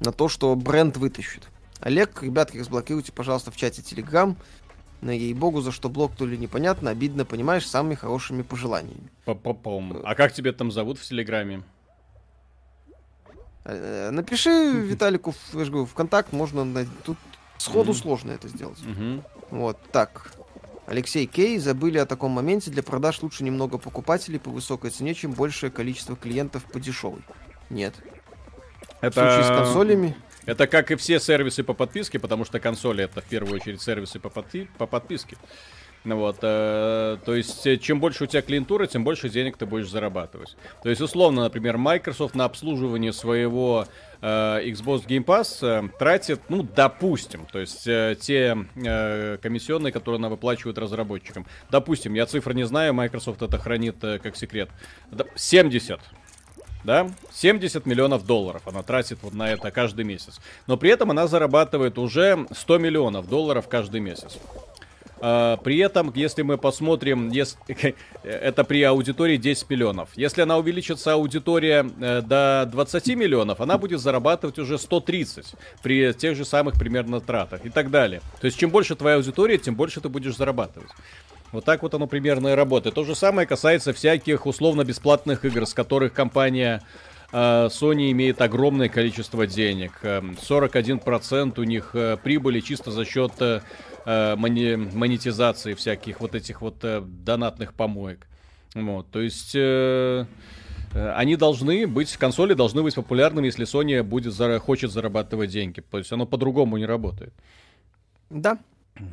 на то, что бренд вытащит. Олег, ребятки, разблокируйте, пожалуйста, в чате Telegram. На ей-богу, за что блок, то ли непонятно, обидно, понимаешь, самыми хорошими пожеланиями. По-по-пом. А как тебе там зовут в Телеграме? Э, напиши Виталику, я же говорю, в контакт можно... Тут сходу mm-hmm. сложно это сделать. Mm-hmm. Вот, так. Алексей Кей, забыли о таком моменте. Для продаж лучше немного покупателей по высокой цене, чем большее количество клиентов по дешевой. Нет. Это... В случае с консолями... Это как и все сервисы по подписке, потому что консоли это в первую очередь сервисы по, подпи- по подписке. Ну вот, э, то есть, э, чем больше у тебя клиентура, тем больше денег ты будешь зарабатывать. То есть, условно, например, Microsoft на обслуживание своего э, Xbox Game Pass э, тратит, ну, допустим, то есть, э, те э, комиссионные, которые она выплачивает разработчикам. Допустим, я цифр не знаю, Microsoft это хранит э, как секрет. 70 да, 70 миллионов долларов она тратит вот на это каждый месяц. Но при этом она зарабатывает уже 100 миллионов долларов каждый месяц. А, при этом, если мы посмотрим, это при аудитории 10 миллионов. Если она увеличится аудитория э, до 20 миллионов, она будет зарабатывать уже 130 при тех же самых примерно тратах и так далее. То есть, чем больше твоя аудитория, тем больше ты будешь зарабатывать. Вот так вот оно примерно и работает. То же самое касается всяких условно-бесплатных игр, с которых компания э, Sony имеет огромное количество денег. 41% эм, у них э, прибыли чисто за счет э, монетизации всяких вот этих вот донатных помоек. Вот, то есть они должны быть, консоли должны быть популярными, если Sony будет, хочет зарабатывать деньги. То есть оно по-другому не работает. Да.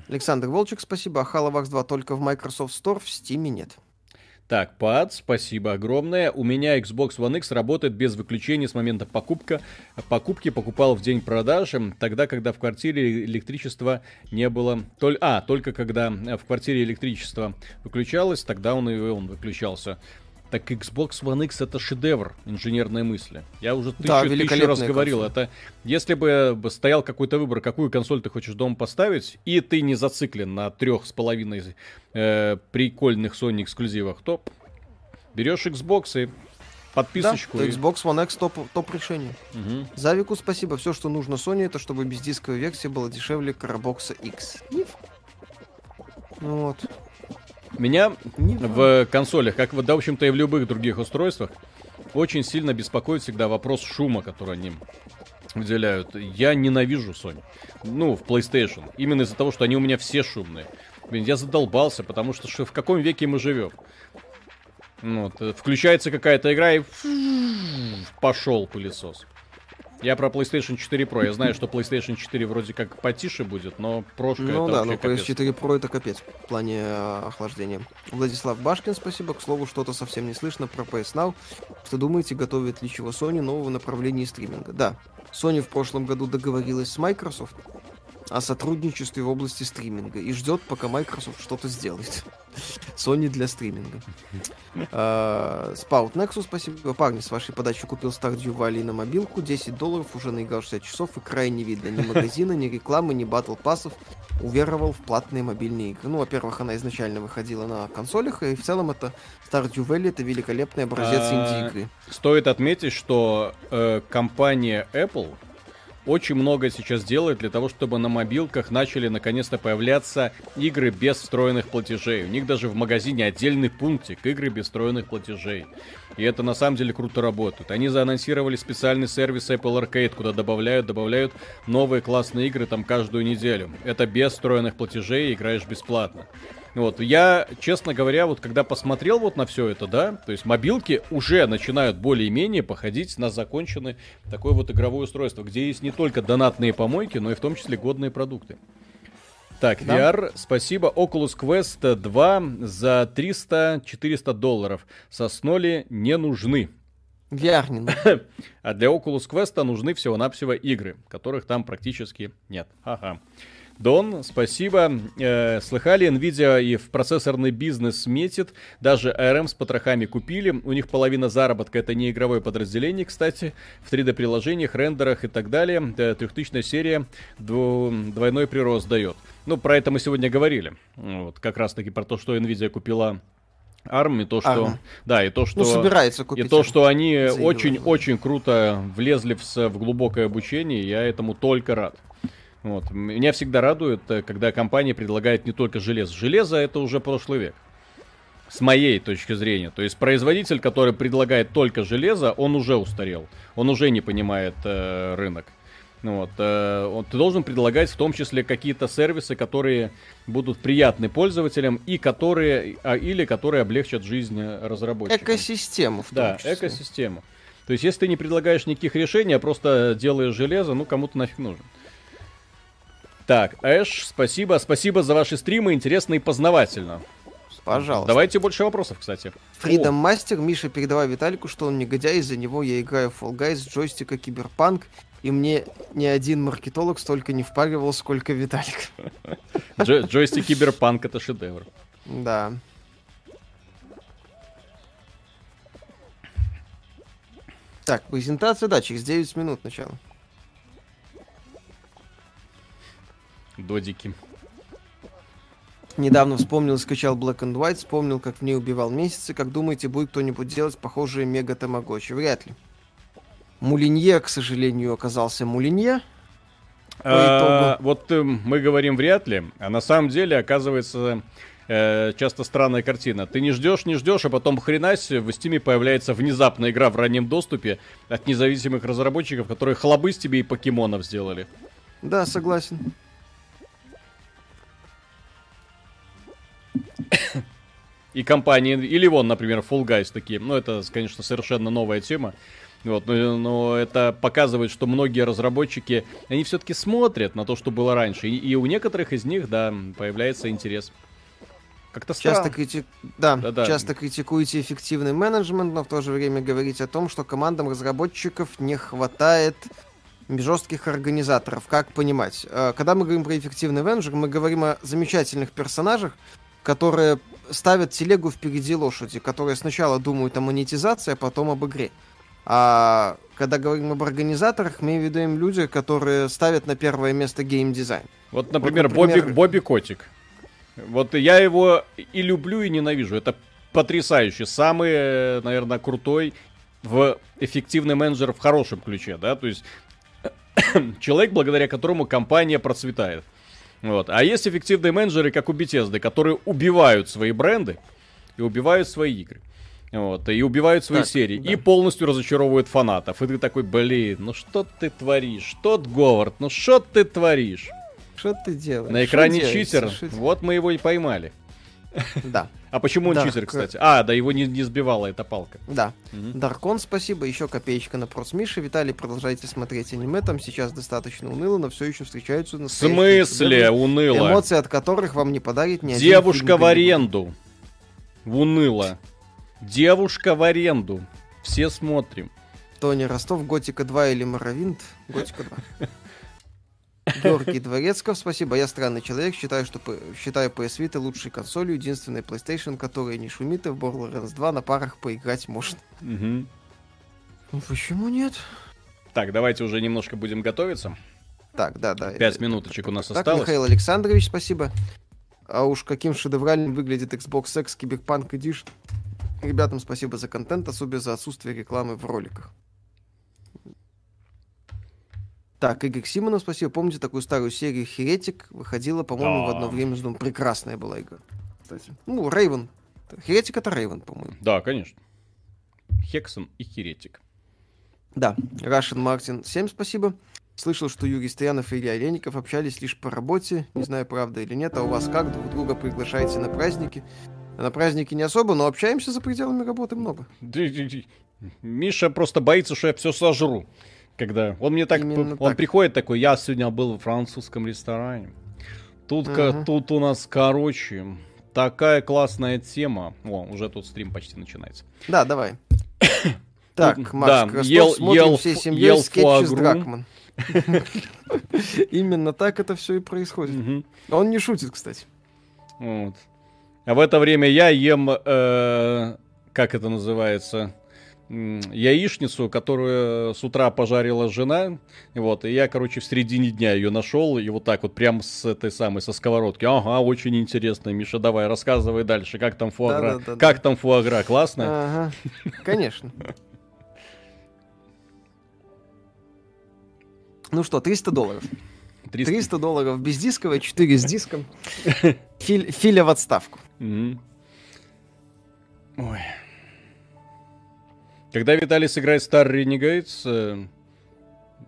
Александр Волчек, спасибо. А Halovax 2 только в Microsoft Store, в Steam нет. Так, Пад, спасибо огромное. У меня Xbox One X работает без выключения с момента покупка. покупки. Покупал в день продажи, тогда, когда в квартире электричество не было. Толь... А, только когда в квартире электричество выключалось, тогда он и он выключался. Так Xbox One X это шедевр инженерной мысли. Я уже тысячу, да, тысячу раз говорил. Консоль. Это если бы стоял какой-то выбор, какую консоль ты хочешь дома поставить, и ты не зациклен на трех с половиной э, прикольных Sony эксклюзивах, то берешь Xbox и подписочку. Да, и... Xbox One X топ, топ решение. Угу. Завику спасибо. Все, что нужно Sony, это чтобы бездисковая версия была дешевле Карабокса X. Вот. Меня в консолях, как в, да, в общем-то и в любых других устройствах, очень сильно беспокоит всегда вопрос шума, который они выделяют. Я ненавижу Sony. Ну, в PlayStation. Именно из-за того, что они у меня все шумные. Блин, я задолбался, потому что, в каком веке мы живем? Вот, э, включается какая-то игра и пошел пылесос. Я про PlayStation 4 Pro. Я знаю, что PlayStation 4 вроде как потише будет, но прошка Ну это да, но вообще капец. PS4 Pro это капец в плане э, охлаждения. Владислав Башкин, спасибо. К слову, что-то совсем не слышно про PS Now. Что думаете, готовит ли чего Sony нового направления стриминга? Да, Sony в прошлом году договорилась с Microsoft о сотрудничестве в области стриминга и ждет, пока Microsoft что-то сделает. Sony для стриминга. Spout Nexus, спасибо. Парни, с вашей подачи купил Stardew Valley на мобилку. 10 долларов, уже наиграл 60 часов, и край не видно ни магазина, ни рекламы, ни батл пассов. Уверовал в платные мобильные игры. Ну, во-первых, она изначально выходила на консолях, и в целом это Stardew Valley это великолепный образец А, инди-игры. Стоит отметить, что э, компания Apple очень много сейчас делает для того, чтобы на мобилках начали наконец-то появляться игры без встроенных платежей. У них даже в магазине отдельный пунктик игры без встроенных платежей. И это на самом деле круто работает. Они заанонсировали специальный сервис Apple Arcade, куда добавляют, добавляют новые классные игры там каждую неделю. Это без встроенных платежей, играешь бесплатно. Вот, я, честно говоря, вот когда посмотрел вот на все это, да, то есть мобилки уже начинают более-менее походить на законченное такое вот игровое устройство, где есть не только донатные помойки, но и в том числе годные продукты. Так, Да. VR, спасибо. Oculus Quest 2 за 300-400 долларов. Сосноли не нужны. VR не нужен. А для Oculus Quest нужны всего-навсего игры, которых там практически нет. Ага. Дон, спасибо. Э, слыхали, Nvidia и в процессорный бизнес метит. Даже ARM с потрохами купили. У них половина заработка это не игровое подразделение, кстати. В 3D-приложениях, рендерах и так далее. Э, Трехтысячная серия дво- двойной прирост дает. Ну, про это мы сегодня говорили. Вот, как раз-таки про то, что Nvidia купила ARM, и то, что... ARM. Да, и то, что... Ну, собирается И купить. то, что они очень-очень круто влезли в, в глубокое обучение, я этому только рад. Вот. Меня всегда радует, э, когда компания предлагает не только железо. Железо это уже прошлый век. С моей точки зрения. То есть производитель, который предлагает только железо, он уже устарел. Он уже не понимает э, рынок. Ну Вот, э, он- ты должен предлагать в том числе какие-то сервисы, которые будут приятны пользователям и которые, а, или которые облегчат жизнь э, разработчикам. Экосистему в том Да, числе. экосистему. То есть, если ты не предлагаешь никаких решений, а просто делаешь железо, ну, кому-то нафиг нужен. Так, Эш, спасибо. Спасибо за ваши стримы, интересно и познавательно. Пожалуйста. Давайте больше вопросов, кстати. Фридом Мастер, Миша, передавай Виталику, что он негодяй, из-за него я играю в Fall Guys джойстика Киберпанк, и мне ни один маркетолог столько не впаривал, сколько Виталик. Джойстик Киберпанк это шедевр. Да. Так, презентация, да, через 9 минут начало. Додики. Недавно вспомнил и скачал Black and White, вспомнил, как в ней убивал месяцы. Как думаете, будет кто-нибудь делать похожие мега тамагочи? Вряд ли. Мулинье, к сожалению, оказался Мулинье. А, вот э, мы говорим вряд ли, а на самом деле оказывается э, часто странная картина. Ты не ждешь, не ждешь, а потом хренась в Стиме появляется внезапно игра в раннем доступе от независимых разработчиков, которые хлобы с тебе и покемонов сделали. Да, согласен. И компании, или вон, например, Fall Guys такие. Ну, это, конечно, совершенно новая тема. Вот, но, но это показывает, что многие разработчики, они все-таки смотрят на то, что было раньше. И, и у некоторых из них, да, появляется интерес. Как-то Часто, крити- да, Да-да. часто критикуете эффективный менеджмент, но в то же время говорите о том, что командам разработчиков не хватает жестких организаторов. Как понимать? Э, Когда мы говорим про эффективный менеджер, мы говорим о замечательных персонажах, которые ставят телегу впереди лошади, которые сначала думают о монетизации, а потом об игре. А когда говорим об организаторах, мы ведем люди, которые ставят на первое место геймдизайн. Вот, например, например- Бобби, Бобби Котик. Вот я его и люблю, и ненавижу. Это потрясающе. Самый, э, наверное, крутой в эффективный менеджер в хорошем ключе, да, то есть человек, благодаря которому компания процветает. Вот. А есть эффективные менеджеры, как у Bethesda, которые убивают свои бренды и убивают свои игры. Вот, и убивают свои Так, серии, да. и полностью разочаровывают фанатов. И ты такой, блин, ну что ты творишь? Тот Говард, ну что ты творишь? Что ты делаешь? На экране Что читер. Что- Вот мы его и поймали. Да. А почему он Да, читер, кстати? А, да, его не, не сбивала эта палка. Да. Мгм. Даркон, спасибо. Еще копеечка на прос Миши. Виталий, продолжайте смотреть аниме. Там сейчас достаточно уныло, но все еще встречаются В настоящие смысле уныло? Эмоции, от которых вам не подарит ни Девушка в аренду. Уныло. Девушка в аренду. Все смотрим. Тони Ростов, Готика 2 или Моровинт? Готика 2. Георгий Дворецков, спасибо. Я странный человек, считаю, что считаю PS Vita лучшей консолью, единственной PlayStation, которая не шумит, и в Borderlands 2 на парах поиграть может. Мгм. Ну почему нет? Так, давайте уже немножко будем готовиться. Так, да, да. Пять минуточек у нас Так, осталось. Михаил Александрович, спасибо. А уж каким шедевральным выглядит Xbox X Cyberpunk Edition. Ребятам спасибо за контент, особенно за отсутствие рекламы в роликах. Так, Игорь Симонов, спасибо. Помните такую старую серию Херетик? Выходила, по-моему, в одно время с Doom. Прекрасная была игра. Кстати. Ну, Рейвен. Херетик это Рейвен, по-моему. Да, конечно. Хексон и Херетик. Да, Russian Мартин, всем спасибо. Слышал, что Юрий Стоянов и Илья Леников общались лишь по работе. Не знаю, правда или нет. А у вас как? Друг друга приглашаете на праздники? На праздники не особо, но общаемся за пределами работы много. Миша просто боится, что я все сожру. Когда он мне так, Именно он так. приходит такой, я сегодня был в французском ресторане. Тут, Ага. тут у нас, короче, такая классная тема. О, уже тут стрим почти начинается. Да, давай. Так, Макс да, ел- смотрим ел всей семьей ел скетчи с. Дракман. Именно так это все и происходит. Он не шутит, кстати. Вот. А в это время я ем, э, как это называется, яичницу, которую с утра пожарила жена. Вот, и я, короче, в середине дня ее нашел, и вот так вот прям с этой самой, со сковородки. Ага, очень интересно, Миша, давай, рассказывай дальше, как там фуагра. Да-да-да-да. как там фуагра, классно? Ага, конечно. Ну что, 300 долларов. 300. 300 долларов без дисковой, 4 с диском. Филя в отставку. Ой. Когда Виталий сыграет Star Renegades, э,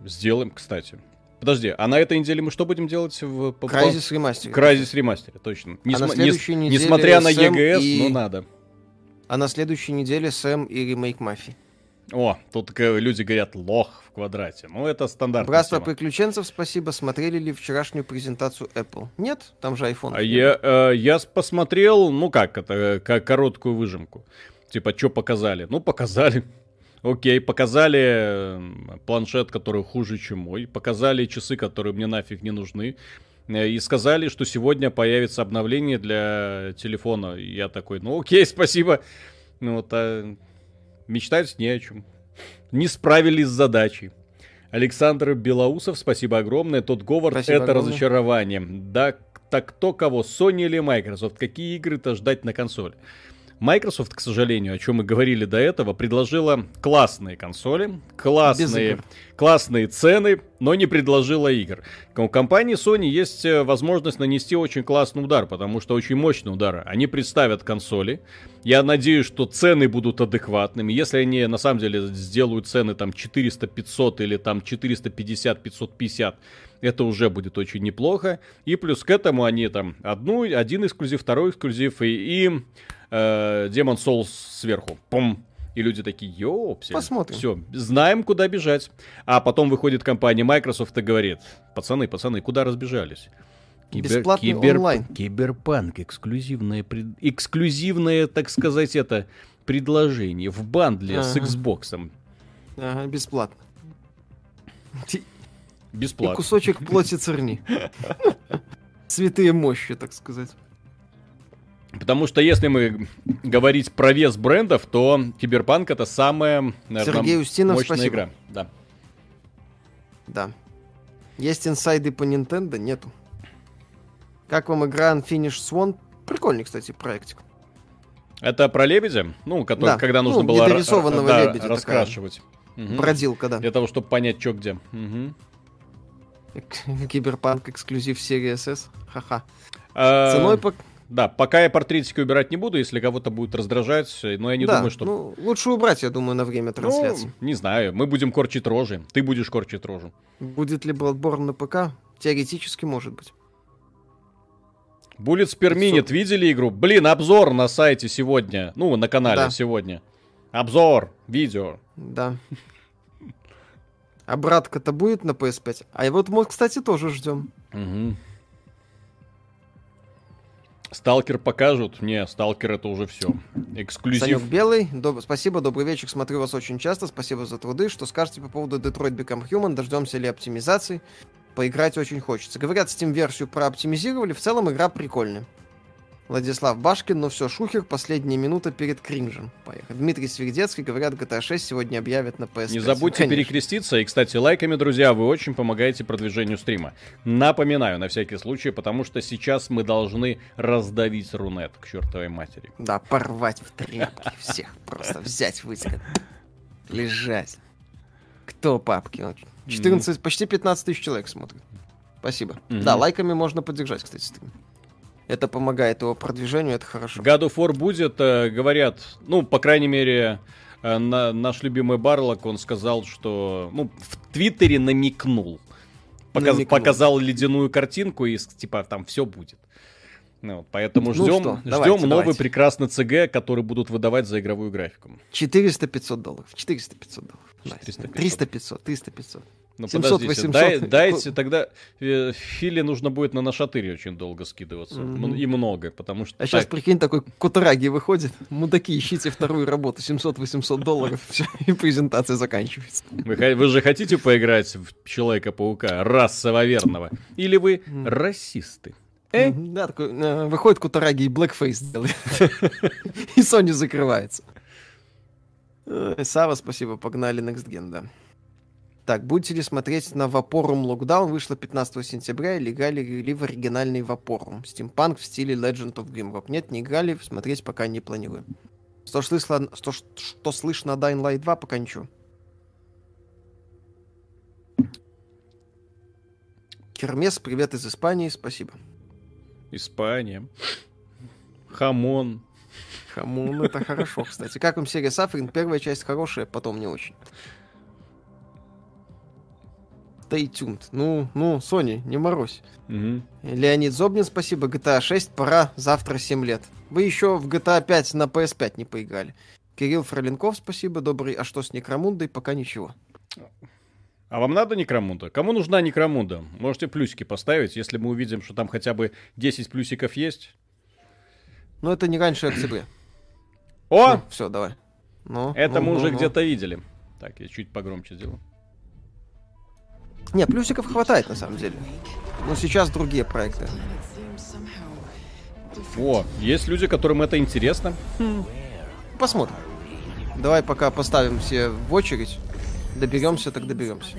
сделаем, кстати. Подожди, а на этой неделе мы что будем делать в по- по- Крайзис ремастер. Crysis ремастере, точно. А на Несма- следующей нес- неделе Несмотря на Сэм EGS, и- но надо. А на следующей неделе Сэм и ремейк Мафии. О, тут люди говорят лох в квадрате. Ну, это стандартная Братство тема. приключенцев, спасибо. Смотрели ли вчерашнюю презентацию Apple? Нет, там же iPhone. А я, э, я посмотрел, ну как это, э, как короткую выжимку. Типа, что показали? Ну, показали. Окей, показали э, планшет, который хуже, чем мой. Показали часы, которые мне нафиг не нужны. Э, И сказали, что сегодня появится обновление для телефона. И я такой, ну окей, спасибо. Ну вот, а мечтать не о чем. Не справились с задачей. Александр Белоусов, спасибо огромное. Тот Говард, Спасибо это огромное. разочарование. Да, так кто кого, Sony или Microsoft? Какие игры-то ждать на консоли? Microsoft, к сожалению, о чем мы говорили до этого, предложила классные консоли, классные, классные цены, но не предложила игр. У компании Sony есть э, возможность нанести очень классный удар, потому что очень мощный удар. Они представят консоли. Я надеюсь, что цены будут адекватными. Если они на самом деле сделают цены там 400-500 или там 450-550, это уже будет очень неплохо. И плюс к этому они там одну, один эксклюзив, второй эксклюзив и, и э, Demon Souls сверху. Пум. И люди такие, ёпсель. Посмотрим. Все, знаем, куда бежать. А потом выходит компания Microsoft и говорит, пацаны, пацаны, куда разбежались? Бесплатный онлайн. Киберпанк, эксклюзивное, пред- эксклюзивное, так сказать, это предложение в бандле с Ага. Xbox. Ага, бесплатно. И Бесплатно. кусочек плоти церни. Святые мощи, так сказать. Потому что если мы говорить про вес брендов, то Киберпанк это самая, наверное, Сергей Устинов, мощная спасибо. игра. Да. Да. Есть инсайды по Nintendo? Нету. Как вам игра Unfinished Swan? Прикольный, кстати, проектик. Это про лебедя, ну, который, Да. когда нужно Ну, было недорисованного да, лебедя такая. раскрашивать. Мгм. Бродилка, да. Для того, чтобы понять, что где. Киберпанк эксклюзив серии SS. Ха-ха. А, Ценой по... Да, пока я портретики убирать не буду, если кого-то будет раздражать, но я не да, думаю, что... ну, лучше убрать, я думаю, на время трансляции. Ну, не знаю, мы будем корчить рожи, ты будешь корчить рожу. Будет ли Bloodborne на ПК? Теоретически может быть. Per Minute, видели игру? Блин, обзор на сайте сегодня. Ну, на канале Да. сегодня. Обзор, видео. Да. Обратка-то будет на PS5. А вот мы, кстати, тоже ждем. Мгм. Сталкер покажут? Не, Сталкер это уже все. Санек Эксклюзив. Белый, доб- спасибо, добрый вечер, смотрю вас очень часто, спасибо за труды. Что скажете по поводу Detroit Become Human, дождемся ли оптимизации? Поиграть очень хочется. Говорят, Steam-версию прооптимизировали, в целом игра прикольная. Владислав Башкин, ну все, шухер, последняя минута перед кринжем. Поехали. Дмитрий Свердецкий, говорят, GTA 6 сегодня объявят на PS5. Не забудьте Конечно. перекреститься. И, кстати, лайками, друзья, вы очень помогаете продвижению стрима. Напоминаю, на всякий случай, потому что сейчас мы должны раздавить Рунет к чертовой матери. Да, порвать в тряпки всех. Просто взять, вытянуть. Лежать. Кто папки? Вот 14, почти 15 тысяч человек смотрит. Спасибо. Да, лайками можно поддержать, кстати, стрим. Это помогает его продвижению, это хорошо. God of War будет, э, говорят, ну, по крайней мере, э, на- наш любимый Барлок, он сказал, что, ну, в Твиттере намекнул. Показ- Намекнул. Показал ледяную картинку и, типа, там все будет. Ну, вот, поэтому Ну ждем, что, ждем давайте, новый давайте. прекрасный ЦГ, который будут выдавать за игровую графику. 400-500 долларов. 400-500 долларов. 400-500. 300-500, 300-500. Ну, 700, подождите, 800. дай- дайте тогда э, Филе нужно будет на нашатыре очень долго скидываться. М- И много, потому что... А сейчас, так, прикинь, такой Кутараги выходит. Мудаки, ищите вторую работу. 700-800 долларов. Все, и презентация заканчивается. вы, вы же хотите поиграть в Человека-паука расово верного? Или вы Мгм. расисты? Э? Мгм, Да, такой, э, выходит Кутараги и блэкфейс делает. И Sony закрывается. Э, Сава, спасибо, погнали Next Gen, да. Так, будете ли смотреть на Vaporum Lockdown? Вышло 15 сентября, и играли ли в оригинальный Vaporum? Стимпанк в стиле Legend of Grimrock. Нет, не играли, смотреть пока не планируем. Что, слышно, что, что слышно о Dying Light 2, пока ничего. Кермес, привет из Испании, спасибо. Испания. Хамон. Хамон, это хорошо, кстати. Как вам серия Suffering? Первая часть хорошая, потом не очень. Stay tuned. Ну, ну, Sony, не морозь. Мгм. Леонид Зобнин, спасибо. GTA 6, пора, завтра 7 лет. Вы еще в GTA 5 на PS5 не поиграли. Кирилл Фроленков, спасибо, добрый. А что с Некромундой? Пока ничего. А вам надо Некромунда? Кому нужна Некромунда? Можете плюсики поставить, если мы увидим, что там хотя бы 10 плюсиков есть. Но это не раньше октября. О! все, давай. Ну, Это ну, мы ну, уже ну. где-то видели. Так, я чуть погромче сделаю. Не, плюсиков хватает на самом деле. Но сейчас другие проекты. О, есть люди, которым это интересно. Посмотрим. Давай пока поставим все в очередь. Доберемся, так доберемся.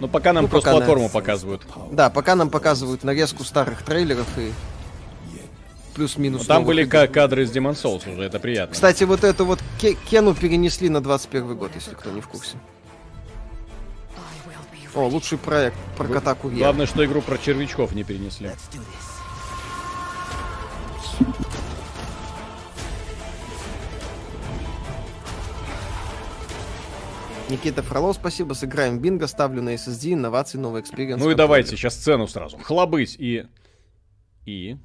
Но пока нам Ну, пока кросс-платформу на- показывают. Да, пока нам показывают нарезку старых трейлеров и плюс-минус. Там были игр. ка- кадры из Demon Souls уже, это приятно. Кстати, вот эту вот Ке- Кену перенесли на 21 год, если кто не в курсе. О, лучший проект про кота курьера. Главное, что игру про червячков не перенесли. Никита Фролов, спасибо. Сыграем в бинго, ставлю на SSD, инновации, новый experience. Ну и давайте сейчас цену сразу. Хлобыть и... И...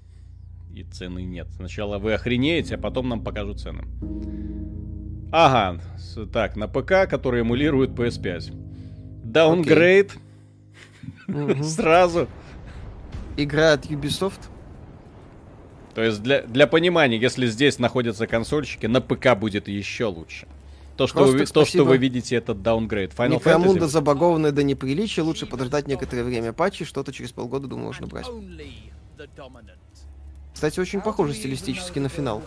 И цены нет. Сначала вы охренеете, а потом нам покажут цены. Ага, так, на ПК, который эмулирует PS5. Downgrade сразу. Игра от Ubisoft. То есть для, для понимания, если здесь находятся консольщики, на ПК будет еще лучше. То, что, Просто вы, то, что вы видите, это downgrade. Final Necromunda Fantasy. забагованная до неприличия, лучше подождать некоторое время патчи, что-то через полгода, думаю, можно брать. Кстати, очень похоже стилистически на финал.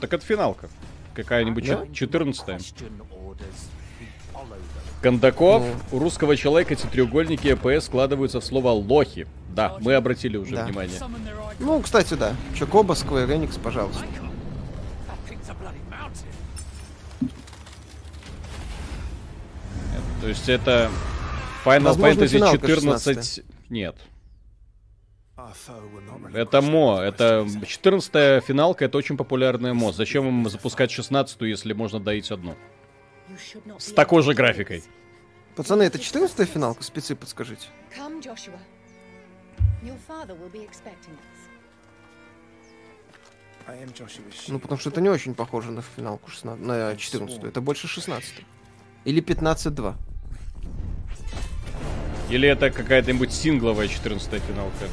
Так это финалка. Какая-нибудь Да? 14 Кондаков, Ну. у русского человека эти треугольники EPS складываются в слово лохи. Да, мы обратили уже Да. внимание. Ну, кстати, да. Чокоба, Square Enix, пожалуйста. То есть это Final Возможно, Fantasy финалка 14... Нет. Это мо, это 14 финалка, это очень популярная мо. Зачем им запускать 16 если можно доить одну? С такой же графикой. Пацаны, это 14 финалка? Спецы, подскажите. Ну, потому что это не очень похоже на финалку 16, на 14 Это больше 16 Или 15-2. Или это какая-нибудь сингловая 14 финалка?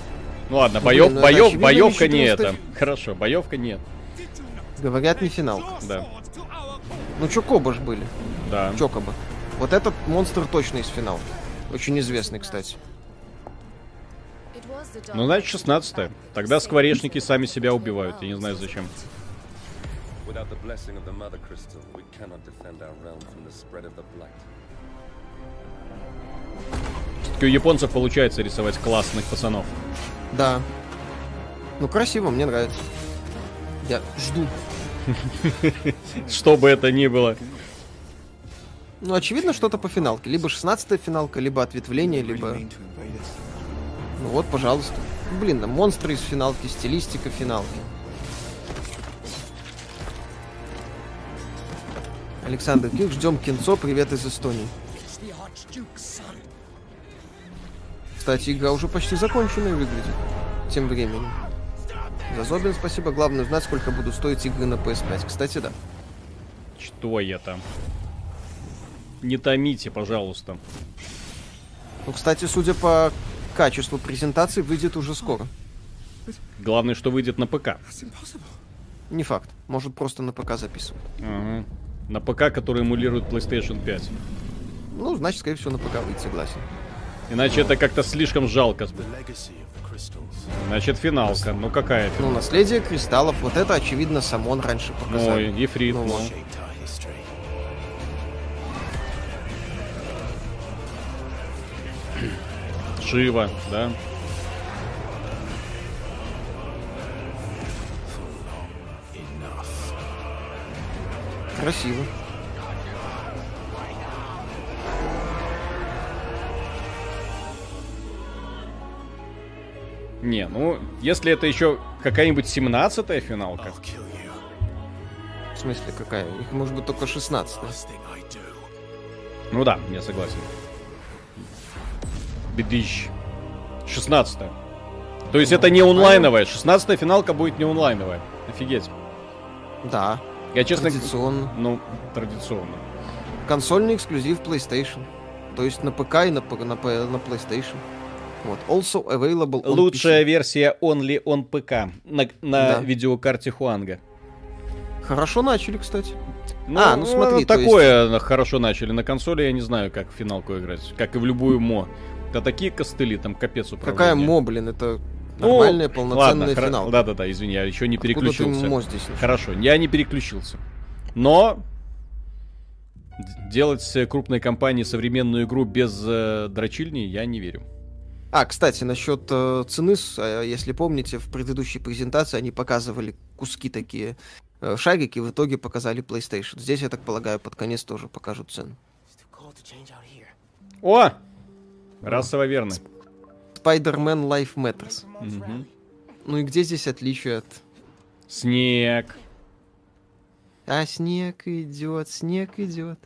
Ну ладно, боев, ну боев, очевидно боевка не не 14 это. Хорошо, боевка нет. Говорят, не финалка. Да, Ну, Чокоба ж были. да. Чокоба. Вот этот монстр точно из финалки. Очень известный, кстати. Ну, значит, 16 Тогда скворечники сами себя убивают. Я не знаю зачем. Without the blessing of the Mother Crystal, we cannot defend our realm from the spread of the Blight. Все-таки у японцев получается рисовать классных пацанов. Да. Ну, красиво, мне нравится. Я жду. Что бы это ни было. Ну, очевидно, что-то по финалке. Либо 16 финалка, либо ответвление, либо... Ну вот, пожалуйста. Блин, да монстры из финалки, стилистика финалки. Александр Кирк, ждем кинцо, привет из Эстонии. Кстати, игра уже почти законченная выглядит. Тем временем. Зазобин, спасибо. Главное узнать, сколько будут стоить игры на PS5. Кстати, да. Что я там? Не томите, пожалуйста. Ну, кстати, судя по качеству презентации, выйдет уже скоро. Главное, что выйдет на ПК. Не факт. Может, просто на ПК записывать. Ага. На ПК, который эмулирует PlayStation 5. Ну, значит, скорее всего, на ПК выйдет, согласен. Иначе это как-то слишком жалко. Значит, финалка. Ну какая Ну, финалка? наследие кристаллов, вот это, очевидно, Самон раньше показали. Ой, Ефрит. Ну, ну. Шива, да? Красиво. Не, ну, если это еще какая-нибудь 17-я финалка, В смысле, какая? Их может быть только 16 ну да, я согласен. Бедыщ. 16 То есть это не онлайновая. 16 финалка будет не онлайновая. Офигеть. Да. Я честно... Традиционно. Ну, традиционно. Консольный эксклюзив PlayStation. То есть на ПК и на, на, П- на PlayStation. Вот. Also available on Лучшая PC. версия only on ПК. На, на Да. видеокарте Хуанга. Хорошо начали, кстати. Ну, А, ну смотри, такое на- хорошо начали. На консоли я не знаю, как в финалку играть. Как и в любую мо. Да такие костыли, там капец управления. Какая мо, блин, это Ну, нормальная полноценная ладно, финалка. Да-да-да, извини, я еще не Откуда ты переключился. мо здесь нашел? Хорошо, я не переключился. Но делать крупной компании современную игру без э, дрочильни я не верю. А, кстати, насчет э, цены, э, если помните, в предыдущей презентации они показывали куски такие, э, шарики, в итоге показали PlayStation. Здесь, я так полагаю, под конец тоже покажут цену. О! Расово верно. Spider-Man Life Matters. Мгм. Ну и где здесь отличие от... Снег. А, снег идет, снег идет.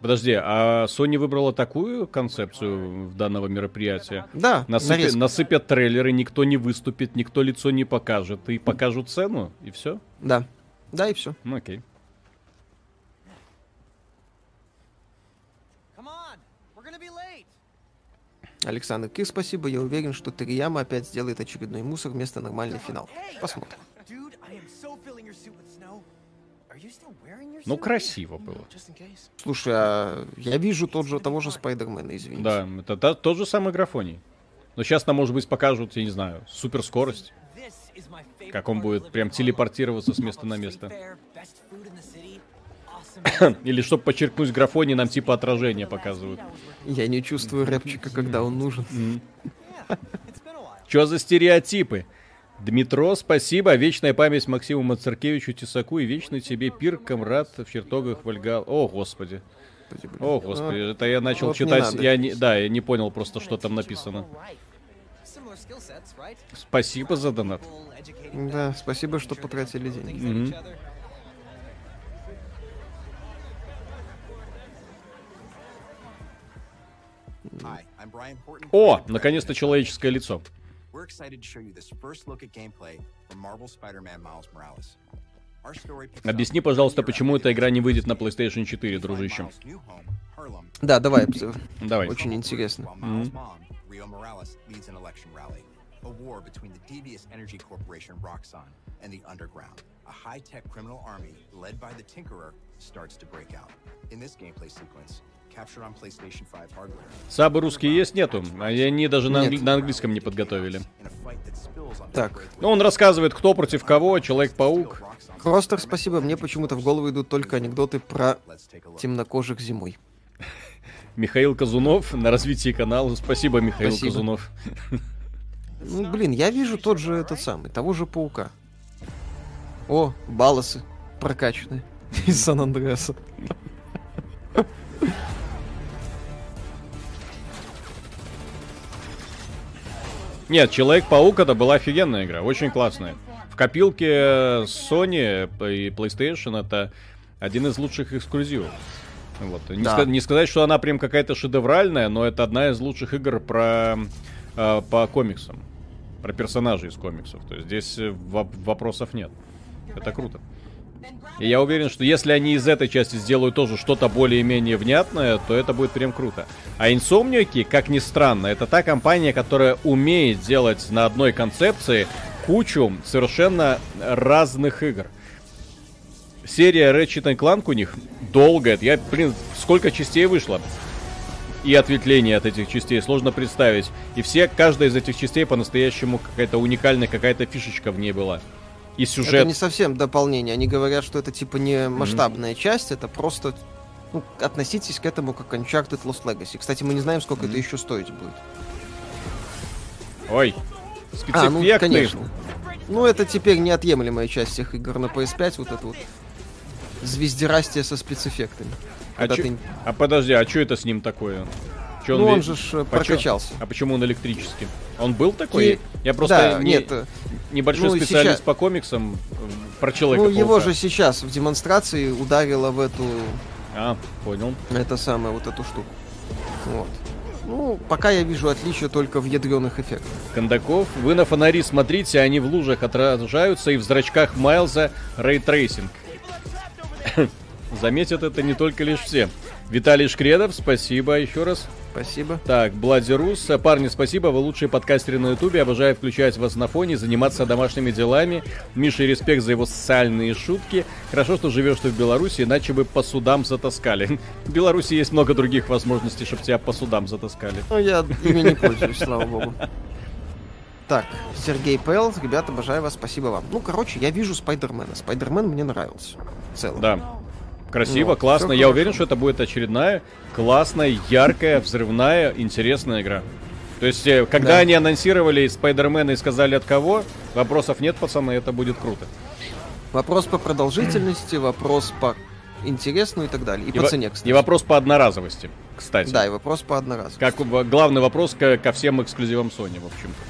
Подожди, а Sony выбрала такую концепцию в данного мероприятия? Да, Насыпя- нарезка. насыпят трейлеры, никто не выступит, никто лицо не покажет. И покажут цену, и все? Да. Да, и все. Ну окей. Александр Кир, спасибо. Я уверен, что Терияма опять сделает очередной мусор вместо нормальный финал. Посмотрим. Ну, красиво было. Слушай, а я вижу тот же, того же Спайдермена, извините. Да, это та- тот же самый графоний. Но сейчас нам, может быть, покажут, я не знаю, суперскорость. Как он будет прям телепортироваться с места на место. Или чтобы подчеркнуть графоний, нам типа отражение показывают. Я не чувствую рэпчика, когда он нужен. Чё за стереотипы? Дмитро, спасибо. Вечная память Максиму Мацаркевичу Тесаку и вечный тебе пир, комрад в чертогах Вольгал. О, господи. О, господи. Это я начал вот не читать. надо. я не, да, я не понял просто, что там написано. Спасибо за донат. Да, спасибо, что потратили деньги. Мгм. О, наконец-то человеческое лицо. We're excited to show you this first look at gameplay from Marvel Spider-Man Miles Morales. Our story picks up Объясни, пожалуйста, a year почему after эта игра не выйдет на the PlayStation 4, find дружище. Miles' new home, Harlem, Да, давай. обзор. Давай. Очень интересно. while Miles' mom, Rio Morales, leads an election rally. A war between the devious energy corporation Roxxon and the Underground. A high-tech criminal army led by the Tinkerer starts to break out. In this gameplay sequence, captured on PlayStation 5 hardware, Сабы русские есть, нету. А они даже на, англи- на английском не подготовили. Так. Ну, он рассказывает, кто против кого, Человек-паук. Кростер, спасибо. Мне почему-то в голову идут только анекдоты про темнокожих зимой. Михаил Казунов на развитии канала. Спасибо, Михаил Спасибо. Казунов. Ну, блин, я вижу тот же этот самый, того же паука. О, баласы прокачанные из Сан-Андреаса. Нет, Человек-паук это была офигенная игра, очень классная. В копилке Sony и PlayStation это один из лучших эксклюзивов. Вот. Не, Да. ска- не сказать, что она прям какая-то шедевральная, но это одна из лучших игр про э, по комиксам, про персонажей из комиксов. То есть здесь э, воп- вопросов нет. Это круто. И я уверен, что если они из этой части сделают тоже что-то более-менее внятное, то это будет прям круто. А Insomniac, как ни странно, это та компания, которая умеет делать на одной концепции кучу совершенно разных игр. Серия Ratchet Clank у них долгая. Я, блин, сколько частей вышло? И ответвления от этих частей сложно представить. И все, каждая из этих частей по-настоящему какая-то уникальная, какая-то фишечка в ней была. И сюжет. Это не совсем дополнение. Они говорят, что это типа не масштабная часть, это просто ну, относитесь к этому как Uncharted Lost Legacy. Кстати, мы не знаем, сколько это еще стоить будет. Ой, А, ну, спецэффекты. конечно. Ну, это теперь неотъемлемая часть всех игр на PS5, вот это вот звездерастие со спецэффектами. А, чё- ты- а подожди, а что это с ним такое? Чё Ну, он ве- же ж, э, Почё- прокачался. А почему он электрический? Он был такой? Ти- Я просто да, не- нет, э, небольшой ну, и специалист сейчас- по комиксам э, про человека. ну, его же сейчас в демонстрации ударило в эту, А, понял. это самое, вот эту штуку. Вот. Ну, пока я вижу отличия только в ядреных эффектах. Кондаков, вы на фонари смотрите, они в лужах отражаются, и в зрачках Майлза ray tracing. Заметят это не только лишь все. Виталий Шкредов, спасибо еще раз. Спасибо. Так, Bloody Rus. Э, Парни, спасибо, вы лучшие подкастеры на Ютубе. Обожаю включать вас на фоне, заниматься домашними делами. Миша, респект за его социальные шутки. Хорошо, что живешь ты в Беларуси, иначе бы по судам затаскали. В Беларуси есть много других возможностей, чтобы тебя по судам затаскали. Ну, я ими не пользуюсь, слава богу. Так, Сергей Пэл, ребята, обожаю вас, спасибо вам. Ну, короче, я вижу Спайдермена. Спайдермен мне нравился. В целом. Да. Красиво, Ну, классно. Я хорошо. уверен, что это будет очередная классная, яркая, взрывная, интересная игра. То есть, э, когда Да. они анонсировали Спайдермена и сказали от кого, вопросов нет, пацаны, это будет круто. Вопрос по продолжительности, вопрос по интересну и так далее. И, И, по цене, кстати. и вопрос по одноразовости, кстати. Да, и вопрос по одноразовости. Как главный вопрос ко, ко всем эксклюзивам Sony, в общем-то.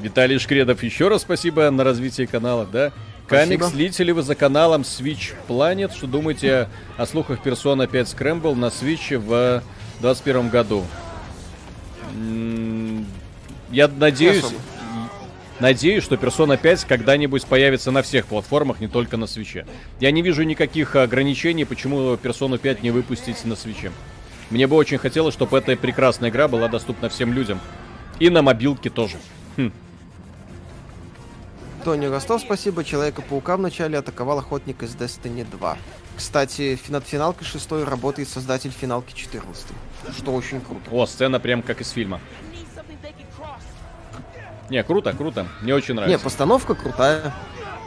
Виталий Шкредов, еще раз спасибо на развитие канала, да? Спасибо. Камик, следите ли вы за каналом Switch Planet? Что думаете о слухах Persona 5 Scramble на Switch в 2021 году? Я надеюсь, надеюсь, что Persona 5 когда-нибудь появится на всех платформах, не только на Switch. Я не вижу никаких ограничений, почему Persona 5 не выпустить на Switch. Мне бы очень хотелось, чтобы эта прекрасная игра была доступна всем людям. И на мобилке тоже. Хм. Тони Ростов, спасибо. Человека-паука вначале атаковал охотник из Destiny 2. Кстати, фи- над финалкой 6 работает создатель финалки 14. Что очень круто. О, сцена прям как из фильма. Не, круто, круто. Мне очень Не, нравится. постановка крутая.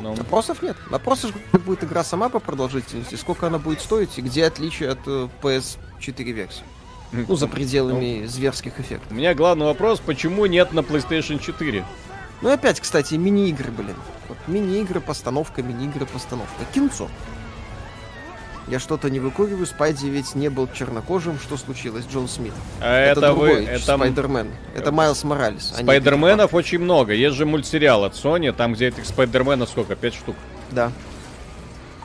Ну, Вопросов нет. Вопросы, как будет игра сама по продолжительности, сколько она будет стоить и где отличие от э, PS4 версии. Ну, за пределами зверских эффектов. У меня главный вопрос, почему нет на PlayStation 4? Ну и опять, кстати, мини-игры, блин. Вот мини-игры, постановка, мини-игры, постановка. Кинцо. Я что-то не выкуриваю, Спайди ведь не был чернокожим, что случилось, Джон Смит. А это, вы, другой это м- Спайдермен. Это Майлз Моралес. а Спайдерменов очень много. Есть же мультсериал от Sony, там где этих Спайдерменов сколько? Пять штук. Да.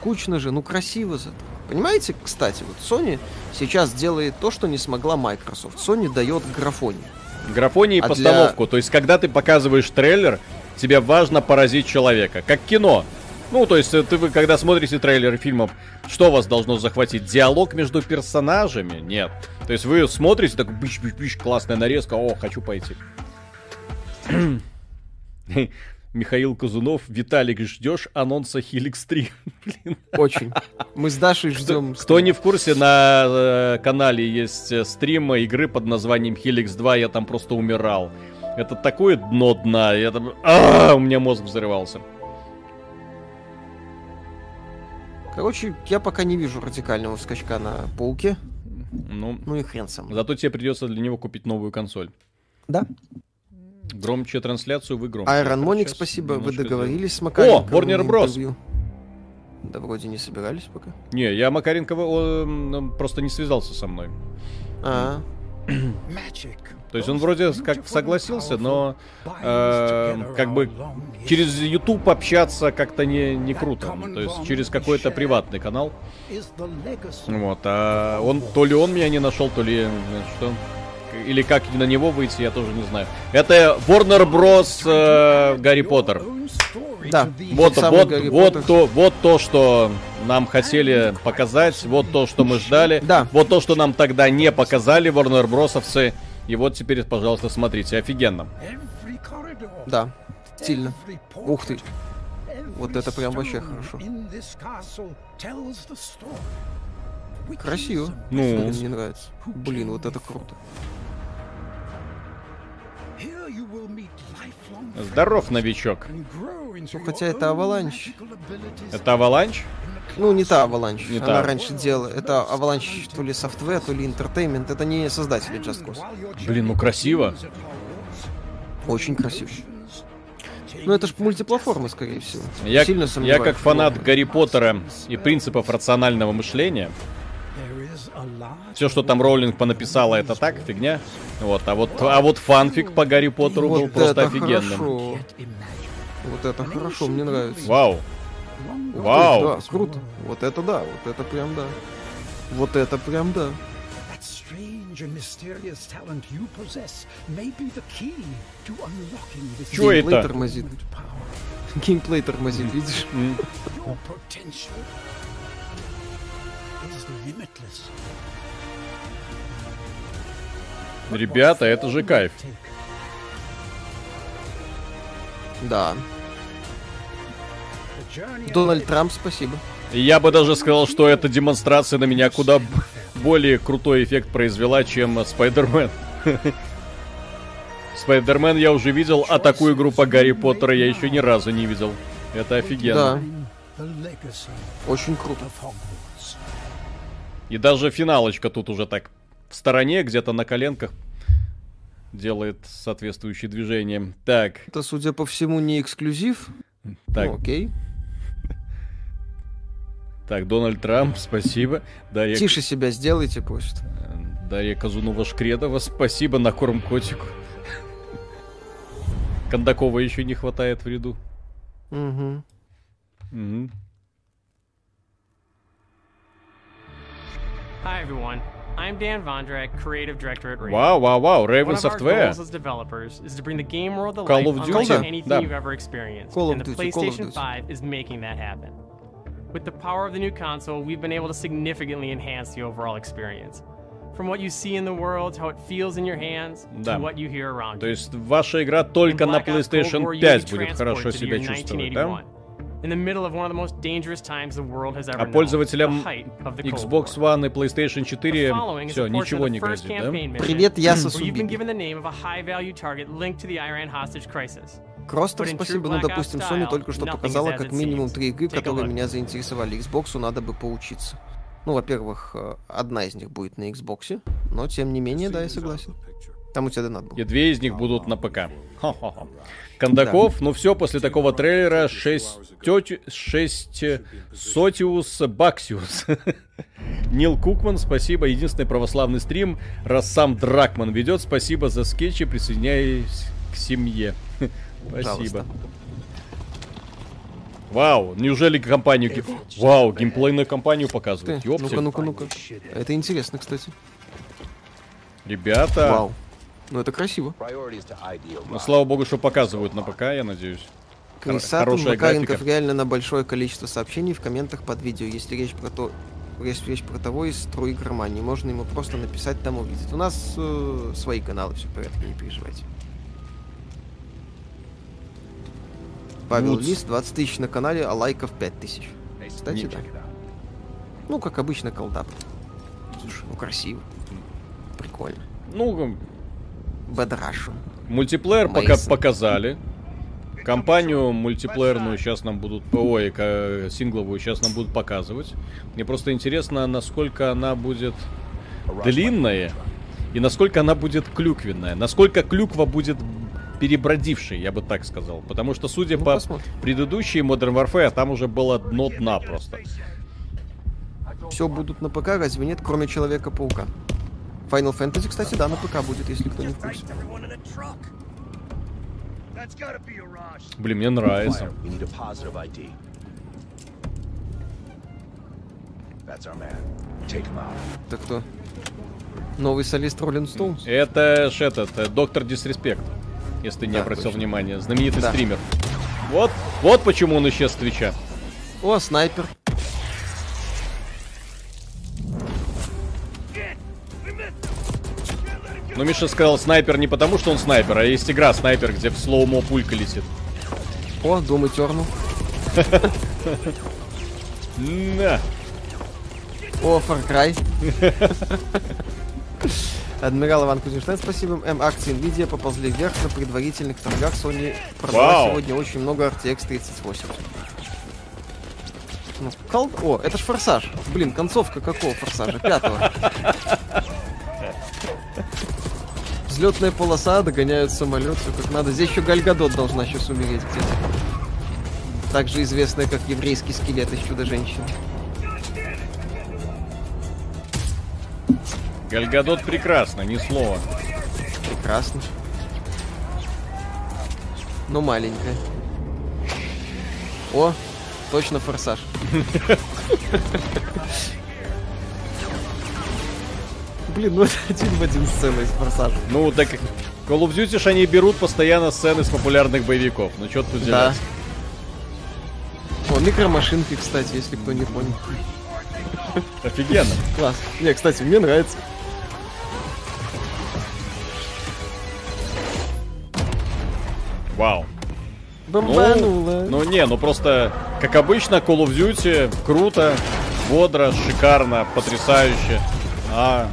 Кучно же, ну красиво зато. Понимаете, кстати, вот Sony сейчас делает то, что не смогла Microsoft. Sony дает графоний. Графоний и А постановку. То есть, когда ты показываешь трейлер, тебе важно поразить человека. Как кино. Ну, то есть, э, ты вы, когда смотрите трейлеры фильмов, что вас должно захватить? Диалог между персонажами? Нет. То есть, вы смотрите, так, бич бич бич классная нарезка, о, хочу пойти. Михаил Казунов, Виталик, ждешь анонса Helix 3? Блин. Очень. Мы с Дашей ждем. Кто не в курсе, на э, канале есть э, стрим игры под названием Helix 2, я там просто умирал. Это такое дно дна, я там... А, у меня мозг взрывался. Короче, я пока не вижу радикального скачка на пауке. Ну, Ну и хрен сам. зато тебе придется для него купить новую консоль. Да. Громче трансляцию вы громче. Айрон Моник, спасибо, вы договорились с Макаренковым Warner на Bros. интервью. Да вроде не собирались пока. Не, я Макаренкова он, он просто не связался со мной. А, То есть он вроде как согласился, но э, как бы через YouTube общаться как-то не, не круто. То есть через какой-то приватный канал. Вот, а он, то ли он меня не нашел, то ли э, что. Или как на него выйти, я тоже не знаю. Это Warner Bros. э, Гарри Поттер. да. Вот, вот, Гарри вот, Поттер. то, вот то, что нам хотели показать, вот то, что мы ждали, Да. вот то, что нам тогда не показали Warner Бросовцы. И вот теперь, пожалуйста, смотрите, офигенно. Да, стильно. Ух ты. Вот это прям вообще хорошо. Красиво. Ну. Блин, мне нравится. Блин, вот это круто. Здоров, новичок. Хотя это Avalanche. Это Avalanche? Ну, не та Avalanche. Не Она та. раньше делала. Это Avalanche то ли Software, то ли Entertainment. Это не создатели Just Cause. Блин, ну красиво. Очень красиво. Ну, это ж мультиплатформа, скорее всего. Я, Сильно я как фанат Гарри Поттера и принципов рационального мышления, все, что там Роулинг понаписала, это так, фигня. Вот, а вот, а вот фанфик по Гарри Поттеру был Вот просто это офигенным. хорошо. Вот это хорошо, мне нравится. Вау. Вау. Да, круто. Вот это да, вот это прям да. Вот это прям да. Геймплей это? тормозит. Геймплей тормозит, видишь? Ребята, это же кайф. Да. Дональд Трамп, спасибо. Я бы даже сказал, что эта демонстрация на меня куда более крутой эффект произвела, чем Спайдермен. Спайдермен я уже видел, а такую игру по Гарри Поттера я еще ни разу не видел. Это офигенно. Да, очень круто. И даже финалочка тут уже так в стороне, где-то на коленках делает соответствующие движения. Так, Это, судя по всему, не эксклюзив. так, Ну, окей. так, Дональд Трамп, спасибо. Дарья, Тише себя сделайте, просит. Дарья Казунова-Шкредова, спасибо на корм котику. Кондакова еще не хватает в ряду. Угу. Мгм. Hi everyone, I'm Dan Vondrak, creative director at Raven. Вау, вау, вау, One Raven of our Software. goals as developers is to bring the game world to Call life of unlike Duty. anything Да. you've ever experienced. Call and of the Duty, Call of PlayStation Duty. 5 is making that happen. With the power of the new console, we've been able to significantly enhance the overall experience. From what you see in the world, how it feels in your hands, Да. to what you hear around То you. есть ваша игра только In на Black Ops Cold PlayStation War, you 5 be будет хорошо transported to себя the year чувствовать, да? 1981, In the middle of one of the most dangerous times the world has ever А пользователям Xbox. One и PlayStation 4 The following is все, ничего не the first грозит, да? campaign mission Привет, я where you've been Сосубин. given the name of a high-value target linked to the Iran hostage crisis. Кростер, спасибо. Ну, допустим, Sony только что показала как минимум три игры, которые меня заинтересовали. Xbox надо бы поучиться. Ну, во-первых, э, одна из них будет на Xbox, но тем не менее, да, я согласен. Там у тебя донат был. И две из них будут на ПК. Хо-хо-хо. Кондаков, ну все, после такого трейлера 6, тети, 6 Сотиус Баксиус. Нил Кукман, спасибо. Единственный православный стрим, раз сам Дракман ведет. Спасибо за скетчи, присоединяюсь к семье. Спасибо. Пожалуйста. Вау, неужели компанию... ге- Вау, геймплейную компанию показывают. Ну-ка, ну-ка, ну-ка. Это интересно, кстати. Ребята, Вау. Ну это красиво. ну слава богу, что показывают на ПК, я надеюсь. Хорошая Макаренков графика. реально на большое количество сообщений в комментах под видео. Если речь про то, если речь про того из струи игромании, можно ему просто написать, там увидит. У нас э, свои каналы, все в порядке, не переживайте. Павел Вудс. Лис, 20 тысяч на канале, а лайков 5 тысяч. Кстати, да. Ну, как обычно, колдап. Слушай, ну красиво. Прикольно. Ну, Бедрашу. мультиплеер пока Мейсон. показали. Компанию мультиплеерную сейчас нам будут, ой, сингловую сейчас нам будут показывать. Мне просто интересно, насколько она будет длинная и насколько она будет клюквенная. Насколько клюква будет перебродившей, я бы так сказал. Потому что, судя Ну, по посмотрим. предыдущей Modern Warfare, там уже было дно дна просто. Все будут на ПК, разве нет, кроме Человека-паука? Final Fantasy, кстати, да, на ПК будет, если кто не в курсе. Блин, мне нравится. Это кто? Новый солист Роллинг Стоунс? Это ж этот, э, доктор Дисреспект, если ты не Да, обратил точно. внимания. Знаменитый Да. стример. Вот, вот почему он исчез с Твича. О, снайпер. Но Миша сказал снайпер не потому, что он снайпер, а есть игра снайпер, где в слоумо пулька летит. О, Дом Этернал. На. О, Far Cry. Адмирал Иван Кузнецов, спасибо. М, акции Nvidia поползли вверх на предварительных торгах. Sony продала Вау. сегодня очень много RTX 3080. Ну, кол- О, это ж форсаж. Блин, концовка какого форсажа? Пятого. Взлетная полоса, догоняют самолет, все как надо. Здесь еще Гальгадот должна сейчас умереть где-то. Также известная как еврейский скелет из Чудо-женщины. Гальгадот прекрасно, ни слова. Прекрасно. Но маленькая. О, точно форсаж. Блин, ну это один в один сцена из форсажа. Ну, так Call of Duty они берут постоянно сцены с популярных боевиков. Ну, что тут Да. делать? О, микромашинки, кстати, если кто не понял. Офигенно. Класс. Не, кстати, мне нравится. Вау. Бомбануло. Ну не, ну просто, как обычно, Call of Duty круто, бодро, шикарно, потрясающе. А